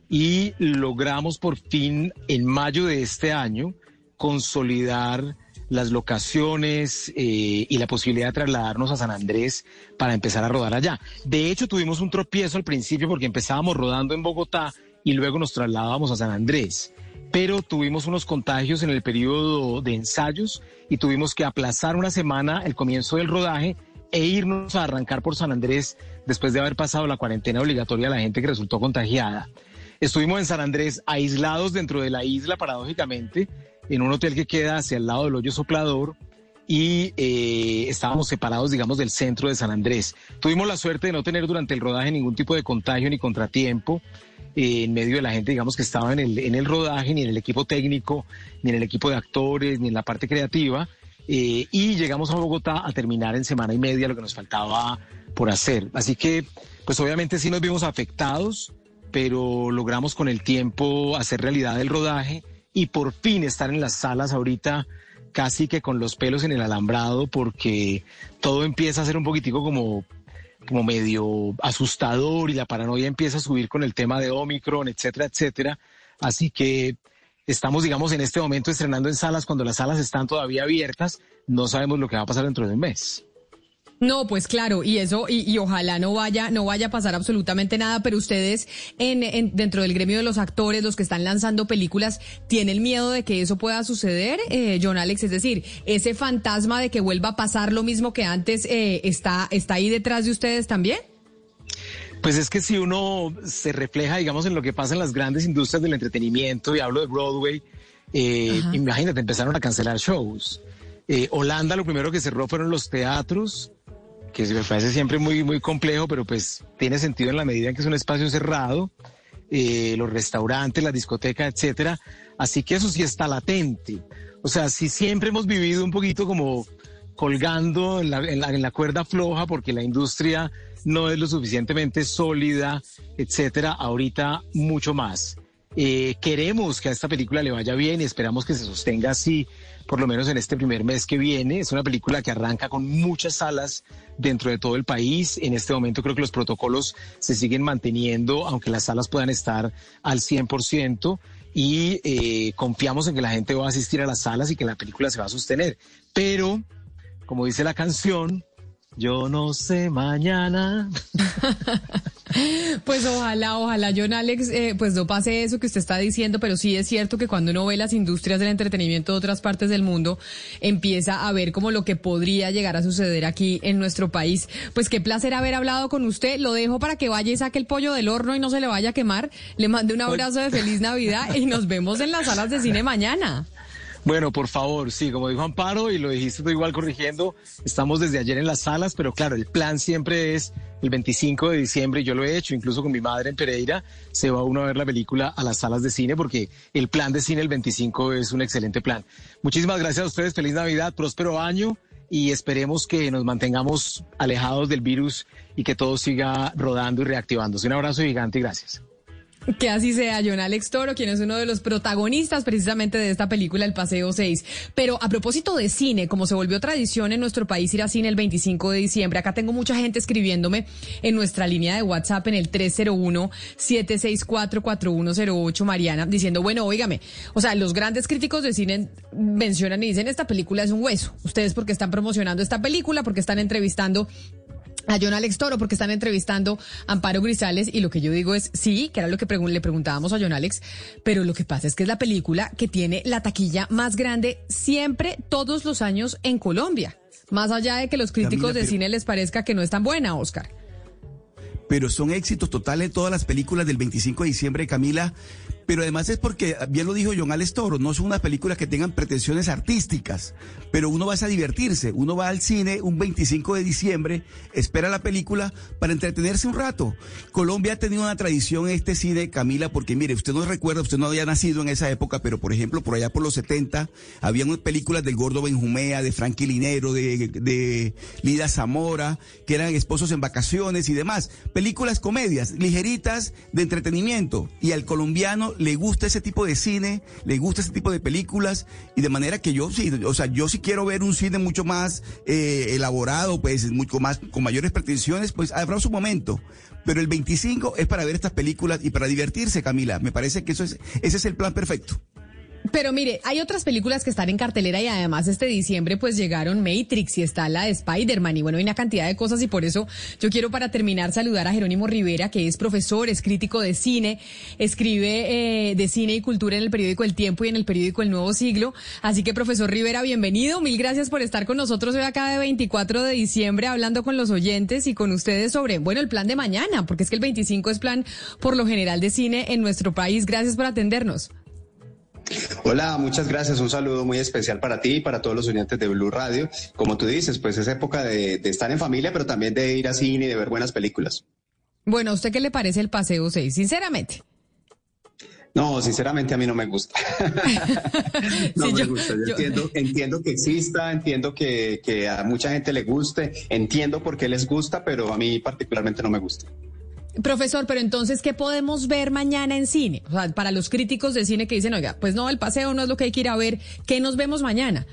Y logramos por fin en mayo de este año consolidar las locaciones eh, y la posibilidad de trasladarnos a San Andrés para empezar a rodar allá. De hecho tuvimos un tropiezo al principio porque empezábamos rodando en Bogotá y luego nos trasladábamos a San Andrés pero tuvimos unos contagios en el periodo de ensayos y tuvimos que aplazar una semana el comienzo del rodaje e irnos a arrancar por San Andrés después de haber pasado la cuarentena obligatoria a la gente que resultó contagiada. Estuvimos en San Andrés aislados dentro de la isla, paradójicamente, en un hotel que queda hacia el lado del hoyo soplador y eh, estábamos separados, digamos, del centro de San Andrés. Tuvimos la suerte de no tener durante el rodaje ningún tipo de contagio ni contratiempo en medio de la gente, digamos, que estaba en el, en el rodaje, ni en el equipo técnico, ni en el equipo de actores, ni en la parte creativa. eh, y llegamos a Bogotá a terminar en semana y media lo que nos faltaba por hacer. Así que, pues obviamente sí nos vimos afectados, pero logramos con el tiempo hacer realidad el rodaje y por fin estar en las salas ahorita casi que con los pelos en el alambrado porque todo empieza a ser un poquitico como como medio asustador y la paranoia empieza a subir con el tema de Omicron, etcétera, etcétera. Así que estamos, digamos, en este momento estrenando en salas cuando las salas están todavía abiertas. No sabemos lo que va a pasar dentro de un mes. No, pues claro, y eso, y, y ojalá no vaya, no vaya a pasar absolutamente nada, pero ustedes en, en- dentro del gremio de los actores, los que están lanzando películas, ¿tienen miedo de que eso pueda suceder, eh, John Alex? Es decir, ese fantasma de que vuelva a pasar lo mismo que antes, eh, está, está ahí detrás de ustedes también. Pues es que si uno se refleja, digamos, en lo que pasa en las grandes industrias del entretenimiento, y hablo de Broadway, eh, imagínate, empezaron a cancelar shows. Eh, Holanda lo primero que cerró fueron los teatros, que me parece siempre muy, muy complejo, pero pues tiene sentido en la medida en que es un espacio cerrado, eh, los restaurantes, las discotecas, etcétera. Así que eso sí está latente. O sea, si siempre hemos vivido un poquito como colgando en la, en la- en la cuerda floja porque la industria no es lo suficientemente sólida, etcétera, ahorita mucho más. Eh, queremos que a esta película le vaya bien y esperamos que se sostenga así, por lo menos en este primer mes que viene. Es una película que arranca con muchas salas dentro de todo el país. En este momento creo que los protocolos se siguen manteniendo, aunque las salas puedan estar al 100%. Y eh, confiamos en que la gente va a asistir a las salas y que la película se va a sostener. Pero, como dice la canción, yo no sé mañana. <laughs> Pues ojalá, ojalá, John Alex, eh, pues no pase eso que usted está diciendo, pero sí es cierto que cuando uno ve las industrias del entretenimiento de otras partes del mundo, empieza a ver como lo que podría llegar a suceder aquí en nuestro país. Pues qué placer haber hablado con usted. Lo dejo para que vaya y saque el pollo del horno y no se le vaya a quemar. Le mando un abrazo de feliz Navidad y nos vemos en las salas de cine mañana. Bueno, por favor, sí, como dijo Amparo y lo dijiste tú igual corrigiendo, estamos desde ayer en las salas, pero claro, el plan siempre es el 25 de diciembre, yo lo he hecho, incluso con mi madre en Pereira, se va uno a ver la película a las salas de cine porque el plan de cine el 25 es un excelente plan. Muchísimas gracias a ustedes, feliz Navidad, próspero año y esperemos que nos mantengamos alejados del virus y que todo siga rodando y reactivándose. Un abrazo gigante y gracias. Que así sea, John Alex Toro, quien es uno de los protagonistas precisamente de esta película El Paseo 6. Pero a propósito de cine, como se volvió tradición en nuestro país ir a cine el 25 de diciembre, acá tengo mucha gente escribiéndome en nuestra línea de WhatsApp en el 301-764-4108, Mariana, diciendo, bueno, óigame, o sea, los grandes críticos de cine mencionan y dicen, esta película es un hueso. Ustedes porque están promocionando esta película, porque están entrevistando a John Alex Toro porque están entrevistando a Amparo Grisales y lo que yo digo es sí, que era lo que pregun- le preguntábamos a John Alex, pero lo que pasa es que es la película que tiene la taquilla más grande siempre, todos los años en Colombia. Más allá de que los críticos Camila, de pero- cine les parezca que no es tan buena, Oscar. pero son éxitos totales todas las películas del 25 de diciembre, Camila. Pero además es porque, bien lo dijo John Alex Toro, no son unas películas que tengan pretensiones artísticas, pero uno va a divertirse, uno va al cine un 25 de diciembre, espera la película para entretenerse un rato. Colombia ha tenido una tradición en este cine, Camila, porque mire, usted no recuerda, usted no había nacido en esa época, pero por ejemplo, por allá por los 70, había unas películas del Gordo Benjumea, de Frankie Linero, de, de Lida Zamora, que eran esposos en vacaciones y demás. Películas comedias, ligeritas, de entretenimiento. Y al colombiano le gusta ese tipo de cine, le gusta ese tipo de películas y de manera que yo sí, o sea, yo sí quiero ver un cine mucho más eh, elaborado, pues mucho más con mayores pretensiones, pues habrá su momento. Pero el 25 es para ver estas películas y para divertirse, Camila. Me parece que eso es ese es el plan perfecto. Pero mire, hay otras películas que están en cartelera y además este diciembre pues llegaron Matrix y está la de Spider-Man y bueno, hay una cantidad de cosas y por eso yo quiero para terminar saludar a Jerónimo Rivera, que es profesor, es crítico de cine, escribe eh, de cine y cultura en el periódico El Tiempo y en el periódico El Nuevo Siglo. Así que profesor Rivera, bienvenido, mil gracias por estar con nosotros hoy acá de 24 de diciembre hablando con los oyentes y con ustedes sobre, bueno, el plan de mañana, porque es que el 25 es plan por lo general de cine en nuestro país. Gracias por atendernos. Hola, muchas gracias. Un saludo muy especial para ti y para todos los oyentes de Blue Radio. Como tú dices, pues es época de, de estar en familia, pero también de ir a cine y de ver buenas películas. Bueno, ¿a usted qué le parece el Paseo 6? Sinceramente. No, sinceramente a mí no me gusta. <laughs> no Sí, me yo- gusta. Yo yo- entiendo, entiendo que exista, entiendo que, que a mucha gente le guste, entiendo por qué les gusta, pero a mí particularmente no me gusta. Profesor, pero entonces, ¿qué podemos ver mañana en cine? O sea, para los críticos de cine que dicen, oiga, pues no, el paseo no es lo que hay que ir a ver, ¿qué nos vemos mañana?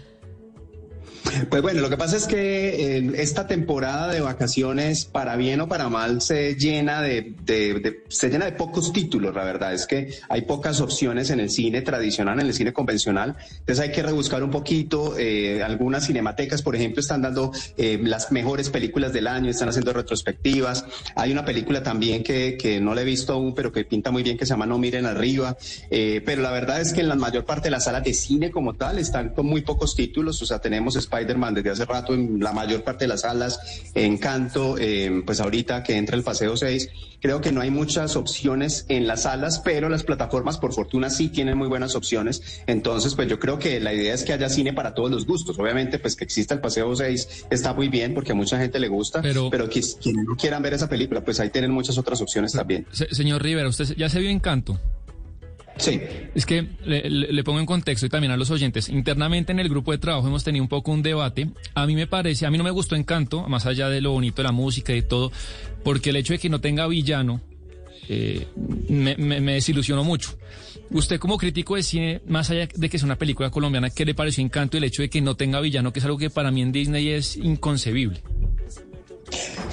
Pues bueno, lo que pasa es que eh, esta temporada de vacaciones, para bien o para mal, se llena de, se llena de pocos títulos. La verdad es que hay pocas opciones en el cine tradicional, en el cine convencional. Entonces hay que rebuscar un poquito. eh, algunas cinematecas, por ejemplo, están dando eh, las mejores películas del año, están haciendo retrospectivas. Hay una película también que, que no la he visto aún, pero que pinta muy bien, que se llama No miren arriba. Pero la verdad es que en la mayor parte de las salas de cine como tal están con muy pocos títulos. O sea, tenemos Spider-Man desde hace rato en la mayor parte de las salas, Encanto, eh, pues ahorita que entra el Paseo 6. Creo que no hay muchas opciones en las salas, pero las plataformas por fortuna sí tienen muy buenas opciones. Entonces, pues yo creo que la idea es que haya cine para todos los gustos. Obviamente, pues que exista el Paseo 6 está muy bien porque a mucha gente le gusta, pero, que, quienes no quieran ver esa película, pues ahí tienen muchas otras opciones también. Se- señor Rivera, ¿usted ya se vio Encanto? Sí. Es que le, pongo en contexto y también a los oyentes. Internamente en el grupo de trabajo hemos tenido un poco un debate. A mí me parece, a mí no me gustó Encanto, más allá de lo bonito de la música y todo, porque el hecho de que no tenga villano eh, me desilusionó mucho. Usted como crítico de cine, más allá de que es una película colombiana, ¿qué le pareció Encanto el hecho de que no tenga villano, que es algo que para mí en Disney es inconcebible?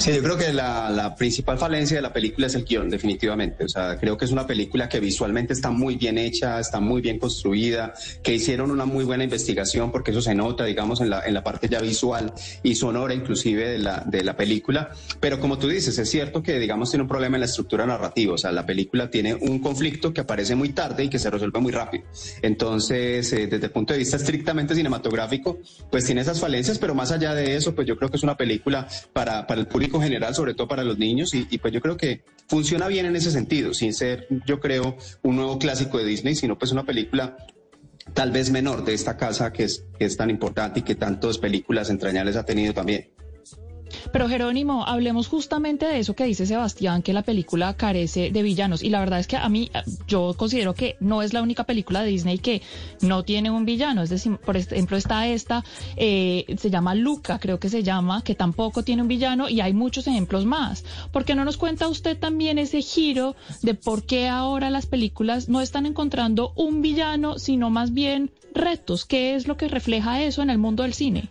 Sí, yo creo que la, la principal falencia de la película es el guion, definitivamente. O sea, creo que es una película que visualmente está muy bien hecha, está muy bien construida, que hicieron una muy buena investigación, porque eso se nota, digamos, en la, en la parte ya visual y sonora inclusive de la, de la película. Pero como tú dices, es cierto que, digamos, tiene un problema en la estructura narrativa. O sea, la película tiene un conflicto que aparece muy tarde y que se resuelve muy rápido. Entonces, eh, desde el punto de vista estrictamente cinematográfico, pues tiene esas falencias, pero más allá de eso, pues yo creo que es una película para, para el público general, sobre todo para los niños, y, pues yo creo que funciona bien en ese sentido, sin ser, yo creo, un nuevo clásico de Disney, sino pues una película tal vez menor de esta casa que es, que es tan importante y que tantas películas entrañables ha tenido también. Pero Jerónimo, hablemos justamente de eso que dice Sebastián, que la película carece de villanos. Y la verdad es que a mí, yo considero que no es la única película de Disney que no tiene un villano. Es decir, por ejemplo, está esta, eh, se llama Luca, creo que se llama, que tampoco tiene un villano y hay muchos ejemplos más. ¿Por qué no nos cuenta usted también ese giro de por qué ahora las películas no están encontrando un villano, sino más bien retos? ¿Qué es lo que refleja eso en el mundo del cine?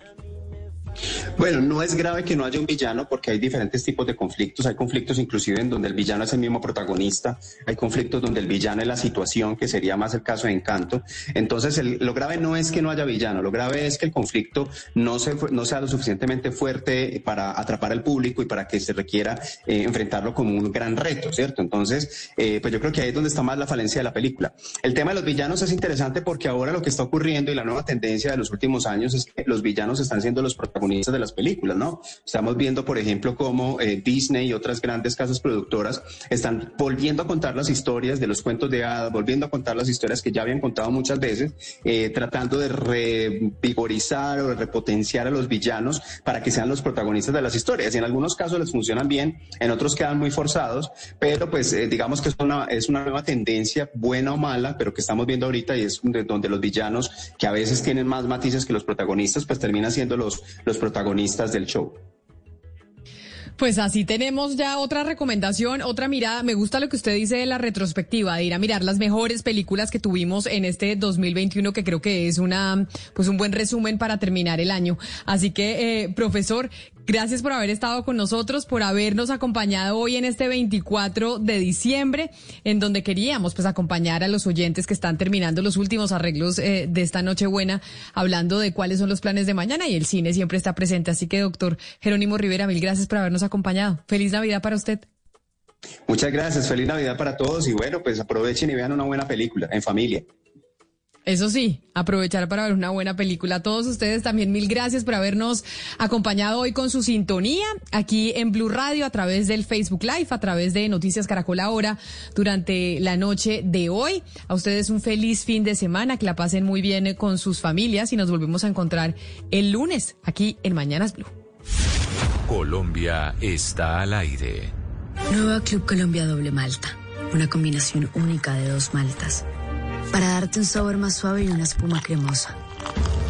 Bueno, no es grave que no haya un villano porque hay diferentes tipos de conflictos. Hay conflictos inclusive en donde el villano es el mismo protagonista. Hay conflictos donde el villano es la situación, que sería más el caso de Encanto. Entonces, lo grave no es que no haya villano, lo grave es que el conflicto no, se, no sea lo suficientemente fuerte para atrapar al público y para que se requiera eh, enfrentarlo como un gran reto, ¿cierto? Entonces, eh, pues yo creo que ahí es donde está más la falencia de la película. El tema de los villanos es interesante porque ahora lo que está ocurriendo y la nueva tendencia de los últimos años es que los villanos están siendo los protagonistas de las películas, ¿no? Estamos viendo, por ejemplo, cómo eh, Disney y otras grandes casas productoras están volviendo a contar las historias de los cuentos de hadas, volviendo a contar las historias que ya habían contado muchas veces, eh, tratando de revigorizar o de repotenciar a los villanos para que sean los protagonistas de las historias. Y en algunos casos les funcionan bien, en otros quedan muy forzados, pero pues eh, digamos que es una, es una nueva tendencia, buena o mala, pero que estamos viendo ahorita y es de- donde los villanos, que a veces tienen más matices que los protagonistas, pues terminan siendo los, los protagonistas del show. Pues así tenemos ya otra recomendación, otra mirada. Me gusta lo que usted dice de la retrospectiva, de ir a mirar las mejores películas que tuvimos en este 2021, que creo que es una, pues un buen resumen para terminar el año. Así que, eh, profesor, Gracias por haber estado con nosotros, por habernos acompañado hoy en este 24 de diciembre, en donde queríamos pues acompañar a los oyentes que están terminando los últimos arreglos eh, de esta Nochebuena, hablando de cuáles son los planes de mañana y el cine siempre está presente. Así que, doctor Jerónimo Rivera, mil gracias por habernos acompañado. Feliz Navidad para usted. Muchas gracias, feliz Navidad para todos y bueno, pues aprovechen y vean una buena película en familia. Eso sí, aprovechar para ver una buena película. A todos ustedes también mil gracias por habernos acompañado hoy con su sintonía aquí en Blue Radio a través del Facebook Live, a través de Noticias Caracol Ahora durante la noche de hoy. A ustedes un feliz fin de semana, que la pasen muy bien con sus familias y nos volvemos a encontrar el lunes aquí en Mañanas Blue. Colombia está al aire. Nueva Club Colombia Doble Malta. Una combinación única de dos maltas. Para darte un sabor más suave y una espuma cremosa.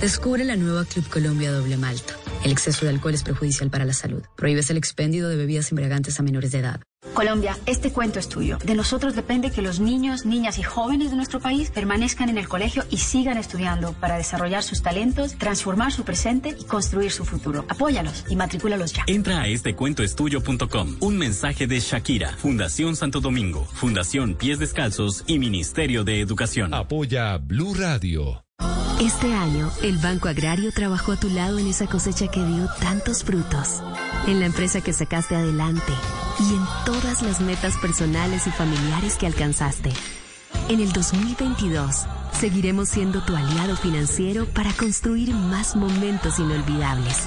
Descubre la nueva Club Colombia Doble Malta. El exceso de alcohol es perjudicial para la salud. Prohíbes el expendio de bebidas embriagantes a menores de edad. Colombia, este cuento es tuyo. De nosotros depende que los niños, niñas y jóvenes de nuestro país permanezcan en el colegio y sigan estudiando para desarrollar sus talentos, transformar su presente y construir su futuro. Apóyalos y matricúlalos ya. Entra a estecuentoestuyo.com. Un mensaje de Shakira, Fundación Santo Domingo, Fundación Pies Descalzos y Ministerio de Educación. Apoya Blue Radio. Este año, el Banco Agrario trabajó a tu lado en esa cosecha que dio tantos frutos, en la empresa que sacaste adelante y en todas las metas personales y familiares que alcanzaste. En el 2022, seguiremos siendo tu aliado financiero para construir más momentos inolvidables.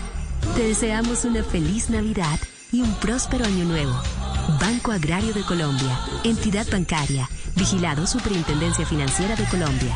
Te deseamos una feliz Navidad y un próspero año nuevo. Banco Agrario de Colombia, entidad bancaria, vigilado Superintendencia Financiera de Colombia.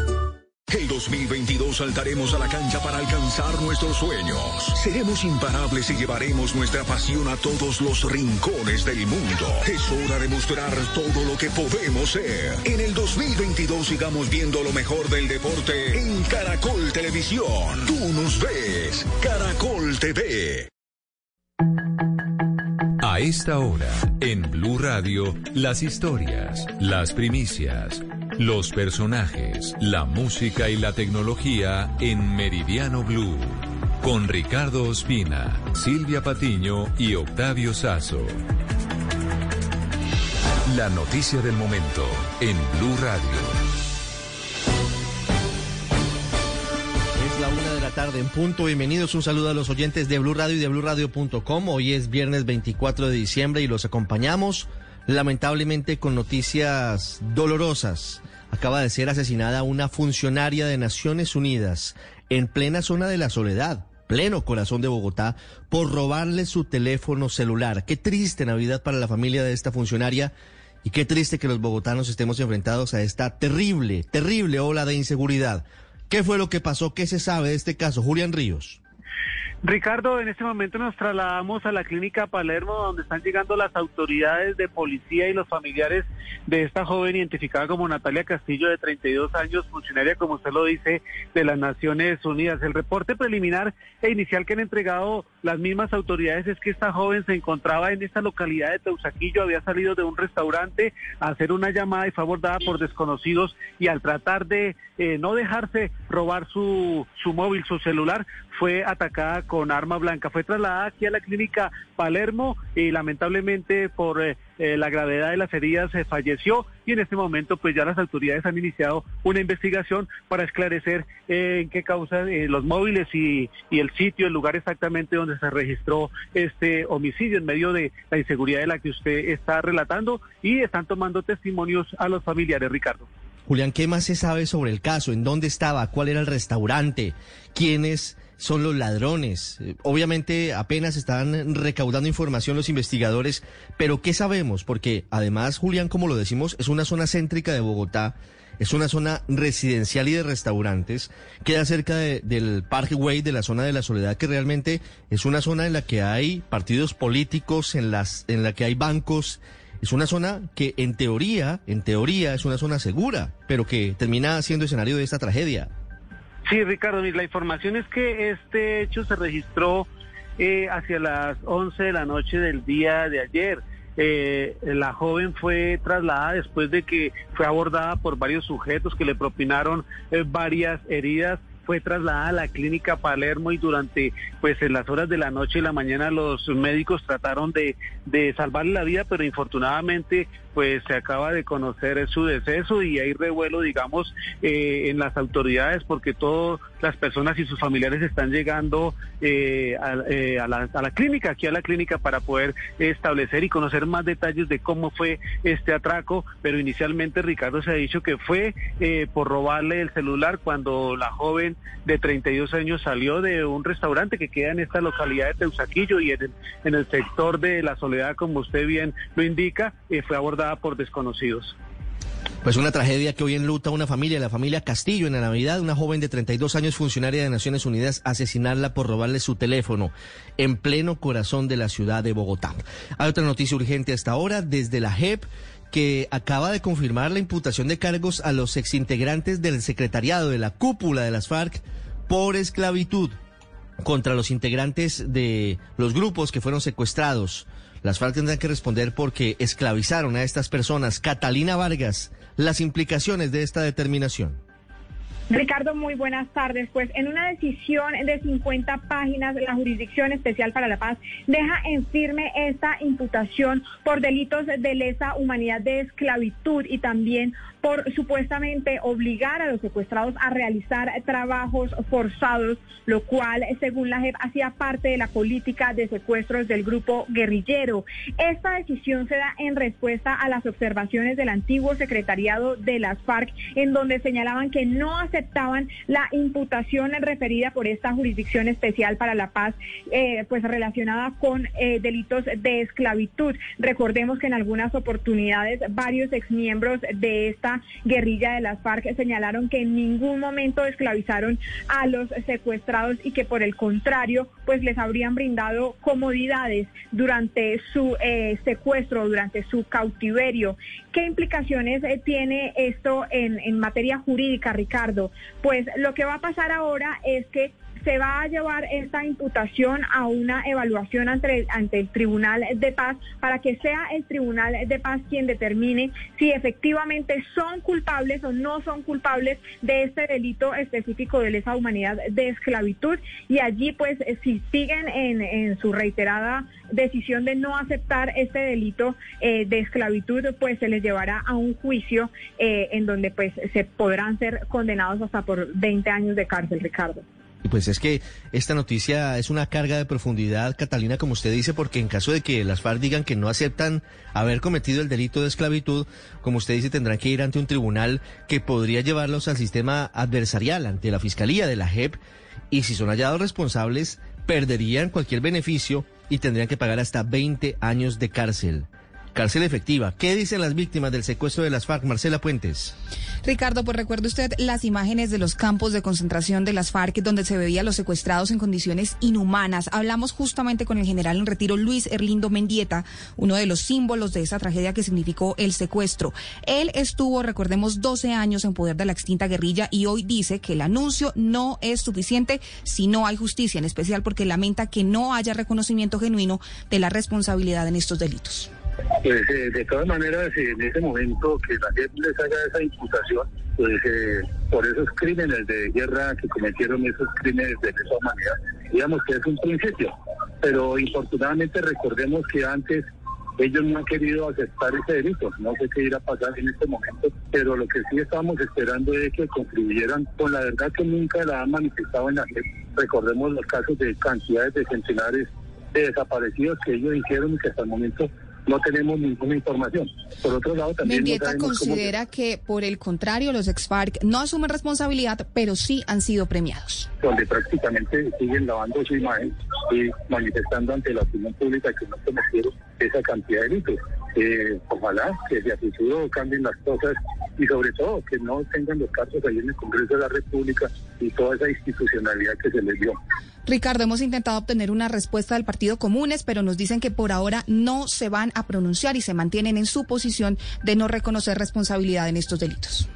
El 2022 saltaremos a la cancha para alcanzar nuestros sueños. Seremos imparables y llevaremos nuestra pasión a todos los rincones del mundo. Es hora de mostrar todo lo que podemos ser. En el 2022 sigamos viendo lo mejor del deporte en Caracol Televisión. Tú nos ves, Caracol TV. A esta hora, en Blue Radio, las historias, las primicias, los personajes, la música y la tecnología en Meridiano Blue. Con Ricardo Ospina, Silvia Patiño y Octavio Sazo. La noticia del momento en Blue Radio. Es la una de la tarde en punto. Bienvenidos. Un saludo a los oyentes de Blue Radio y de BlueRadio.com. Hoy es viernes 24 de diciembre y los acompañamos lamentablemente con noticias dolorosas. Acaba de ser asesinada una funcionaria de Naciones Unidas en plena zona de la soledad, pleno corazón de Bogotá, por robarle su teléfono celular. Qué triste Navidad para la familia de esta funcionaria y qué triste que los bogotanos estemos enfrentados a esta terrible, terrible ola de inseguridad. ¿Qué fue lo que pasó? ¿Qué se sabe de este caso? Julián Ríos. Ricardo, en este momento nos trasladamos a la clínica Palermo, donde están llegando las autoridades de policía y los familiares de esta joven identificada como Natalia Castillo, de 32 años, funcionaria, como usted lo dice, de las Naciones Unidas. El reporte preliminar e inicial que han entregado las mismas autoridades es que esta joven se encontraba en esta localidad de Teusaquillo, había salido de un restaurante a hacer una llamada y fue abordada por desconocidos y al tratar de eh, no dejarse robar su, su móvil, su celular, fue atacada con arma blanca. Fue trasladada aquí a la clínica Palermo y lamentablemente por eh, eh, la gravedad de las heridas se falleció y en este momento pues ya las autoridades han iniciado una investigación para esclarecer eh, en qué causa los móviles y, y el sitio, el lugar exactamente donde se registró este homicidio en medio de la inseguridad de la que usted está relatando y están tomando testimonios a los familiares, Ricardo. Julián, ¿qué más se sabe sobre el caso? ¿En dónde estaba? ¿Cuál era el restaurante? ¿Quiénes son los ladrones? Eh, Obviamente apenas están recaudando información los investigadores, pero ¿qué sabemos? Porque además, Julián, como lo decimos, es una zona céntrica de Bogotá, es una zona residencial y de restaurantes, queda cerca de- del Parkway, de la zona de la Soledad, que realmente es una zona en la que hay partidos políticos, en, las, en la que hay bancos, es una zona que en teoría, en teoría es una zona segura, pero que termina siendo escenario de esta tragedia. Sí, Ricardo, la información es que este hecho se registró eh, hacia las 11 de la noche del día de ayer. Eh, la joven fue trasladada después de que fue abordada por varios sujetos que le propinaron eh, varias heridas. Fue trasladada a la clínica Palermo y durante pues en las horas de la noche y la mañana los médicos trataron de, de salvarle la vida, pero infortunadamente pues se acaba de conocer su deceso y hay revuelo, digamos, eh, en las autoridades porque todas las personas y sus familiares están llegando eh, a, eh, a la, a la clínica, aquí a la clínica para poder establecer y conocer más detalles de cómo fue este atraco, pero inicialmente Ricardo se ha dicho que fue eh, por robarle el celular cuando la joven de 32 años salió de un restaurante que queda en esta localidad de Teusaquillo y en el, en el sector de la Soledad, como usted bien lo indica, eh, fue abordada por desconocidos. Pues una tragedia que hoy enluta a una familia, la familia Castillo, en la Navidad, una joven de 32 años, funcionaria de Naciones Unidas, asesinarla por robarle su teléfono en pleno corazón de la ciudad de Bogotá. Hay otra noticia urgente hasta ahora desde la JEP que acaba de confirmar la imputación de cargos a los exintegrantes del secretariado de la cúpula de las FARC por esclavitud contra los integrantes de los grupos que fueron secuestrados. Las FARC tendrán que responder porque esclavizaron a estas personas. Catalina Vargas, las implicaciones de esta determinación. Ricardo, muy buenas tardes. Pues en una decisión de 50 páginas, la Jurisdicción Especial para la Paz deja en firme esta imputación por delitos de lesa humanidad de esclavitud y también por supuestamente obligar a los secuestrados a realizar trabajos forzados, lo cual, según la JEP, hacía parte de la política de secuestros del grupo guerrillero. Esta decisión se da en respuesta a las observaciones del antiguo secretariado de las FARC, en donde señalaban que no aceptaban la imputación referida por esta Jurisdicción Especial para la Paz, eh, pues relacionada con eh, delitos de esclavitud. Recordemos que en algunas oportunidades varios exmiembros de esta guerrilla de las FARC señalaron que en ningún momento esclavizaron a los secuestrados y que por el contrario, pues les habrían brindado comodidades durante su eh, secuestro, durante su cautiverio. ¿Qué implicaciones eh, tiene esto en, en materia jurídica, Ricardo? Pues lo que va a pasar ahora es que se va a llevar esta imputación a una evaluación ante, el Tribunal de Paz para que sea el Tribunal de Paz quien determine si efectivamente son culpables o no son culpables de este delito específico de lesa humanidad de esclavitud y allí pues eh, si siguen en, en su reiterada decisión de no aceptar este delito eh, de esclavitud pues se les llevará a un juicio eh, en donde pues se podrán ser condenados hasta por 20 años de cárcel, Ricardo. Y Pues es que esta noticia es una carga de profundidad, Catalina, como usted dice, porque en caso de que las FARC digan que no aceptan haber cometido el delito de esclavitud, como usted dice, tendrán que ir ante un tribunal que podría llevarlos al sistema adversarial, ante la Fiscalía de la JEP, y si son hallados responsables, perderían cualquier beneficio y tendrían que pagar hasta 20 años de cárcel. Cárcel efectiva. ¿Qué dicen las víctimas del secuestro de las FARC? Marcela Puentes. Ricardo, pues recuerde usted las imágenes de los campos de concentración de las FARC donde se veía a los secuestrados en condiciones inhumanas. Hablamos justamente con el general en retiro Luis Erlindo Mendieta, uno de los símbolos de esa tragedia que significó el secuestro. Él estuvo, recordemos, 12 años en poder de la extinta guerrilla y hoy dice que el anuncio no es suficiente si no hay justicia, en especial porque lamenta que no haya reconocimiento genuino de la responsabilidad en estos delitos. Pues eh, de todas maneras, en ese momento que la gente les haga esa imputación, pues eh, por esos crímenes de guerra que cometieron esos crímenes de lesa humanidad, digamos que es un principio. Pero infortunadamente recordemos que antes ellos no han querido aceptar ese delito. No sé qué irá a pasar en este momento, pero lo que sí estamos esperando es que contribuyeran con la verdad que nunca la han manifestado en la gente. Recordemos los casos de cantidades de centenares de desaparecidos que ellos hicieron y que hasta el momento no tenemos ninguna información. Por otro lado, también... Mendieta considera que, por el contrario, los ex-FARC no asumen responsabilidad, pero sí han sido premiados. Donde prácticamente siguen lavando su imagen y manifestando ante la opinión pública que no cometieron esa cantidad de delitos. Eh, ojalá que de futuro cambien las cosas y sobre todo que no tengan los casos ahí en el Congreso de la República y toda esa institucionalidad que se les dio. Ricardo, hemos intentado obtener una respuesta del Partido Comunes, pero nos dicen que por ahora no se van a pronunciar y se mantienen en su posición de no reconocer responsabilidad en estos delitos.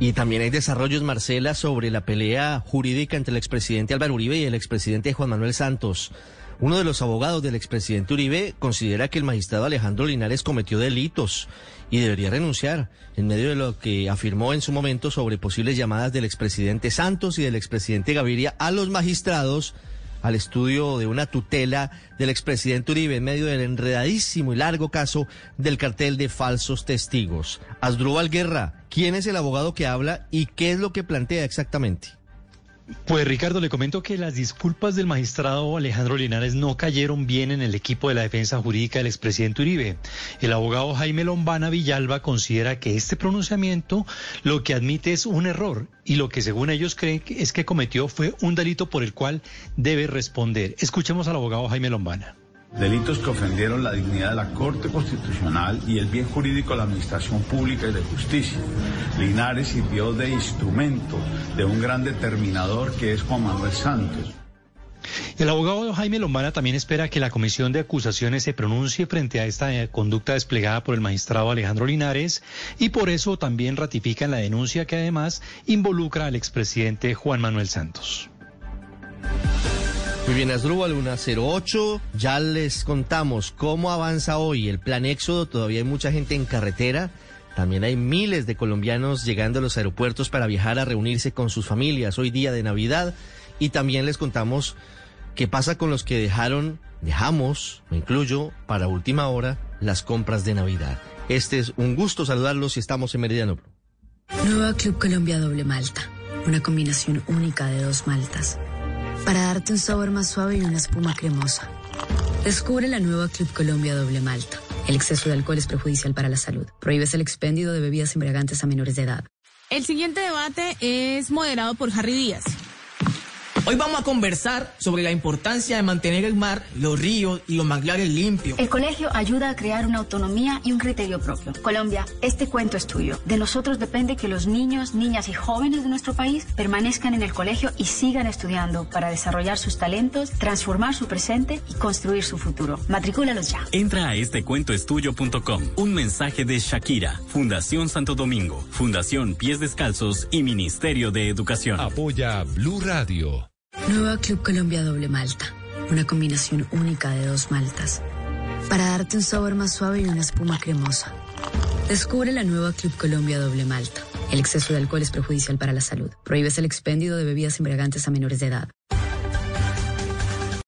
Y también hay desarrollos, Marcela, sobre la pelea jurídica entre el expresidente Álvaro Uribe y el expresidente Juan Manuel Santos. Uno de los abogados del expresidente Uribe considera que el magistrado Alejandro Linares cometió delitos y debería renunciar en medio de lo que afirmó en su momento sobre posibles llamadas del expresidente Santos y del expresidente Gaviria a los magistrados al estudio de una tutela del expresidente Uribe en medio del enredadísimo y largo caso del cartel de falsos testigos. Asdrúbal Guerra, ¿quién es el abogado que habla y qué es lo que plantea exactamente? Pues Ricardo, le comento que las disculpas del magistrado Alejandro Linares no cayeron bien en el equipo de la defensa jurídica del expresidente Uribe. El abogado Jaime Lombana Villalba considera que este pronunciamiento lo que admite es un error y lo que según ellos creen es que cometió fue un delito por el cual debe responder. Escuchemos al abogado Jaime Lombana delitos que ofendieron la dignidad de la Corte Constitucional y el bien jurídico de la Administración Pública y de Justicia. Linares sirvió de instrumento de un gran determinador que es Juan Manuel Santos. El abogado Jaime Lombana también espera que la comisión de acusaciones se pronuncie frente a esta eh, conducta desplegada por el magistrado Alejandro Linares y por eso también ratifican la denuncia que además involucra al expresidente Juan Manuel Santos. Muy bien, Asdrúbal, Luna 08. Ya les contamos cómo avanza hoy el plan Éxodo. Todavía hay mucha gente en carretera. También hay miles de colombianos llegando a los aeropuertos para viajar a reunirse con sus familias hoy día de Navidad. Y también les contamos qué pasa con los que dejaron, dejamos, me incluyo, para última hora, las compras de Navidad. Este es un gusto saludarlos y estamos en Meridiano. Nueva Club Colombia Doble Malta. Una combinación única de dos maltas para darte un sabor más suave y una espuma cremosa. Descubre la nueva Club Colombia Doble Malta. El exceso de alcohol es perjudicial para la salud. Prohíbes el expendio de bebidas embriagantes a menores de edad. El siguiente debate es moderado por Harry Díaz. Hoy vamos a conversar sobre la importancia de mantener el mar, los ríos y los manglares limpios. El colegio ayuda a crear una autonomía y un criterio propio. Colombia, este cuento es tuyo. De nosotros depende que los niños, niñas y jóvenes de nuestro país permanezcan en el colegio y sigan estudiando para desarrollar sus talentos, transformar su presente y construir su futuro. Matricúlalos ya. Entra a estecuentoestudio.com. Un mensaje de Shakira, Fundación Santo Domingo, Fundación Pies Descalzos y Ministerio de Educación. Apoya Blue Radio. Nueva Club Colombia Doble Malta. Una combinación única de dos maltas. Para darte un sabor más suave y una espuma cremosa. Descubre la nueva Club Colombia Doble Malta. El exceso de alcohol es perjudicial para la salud. Prohíbes el expendio de bebidas embriagantes a menores de edad.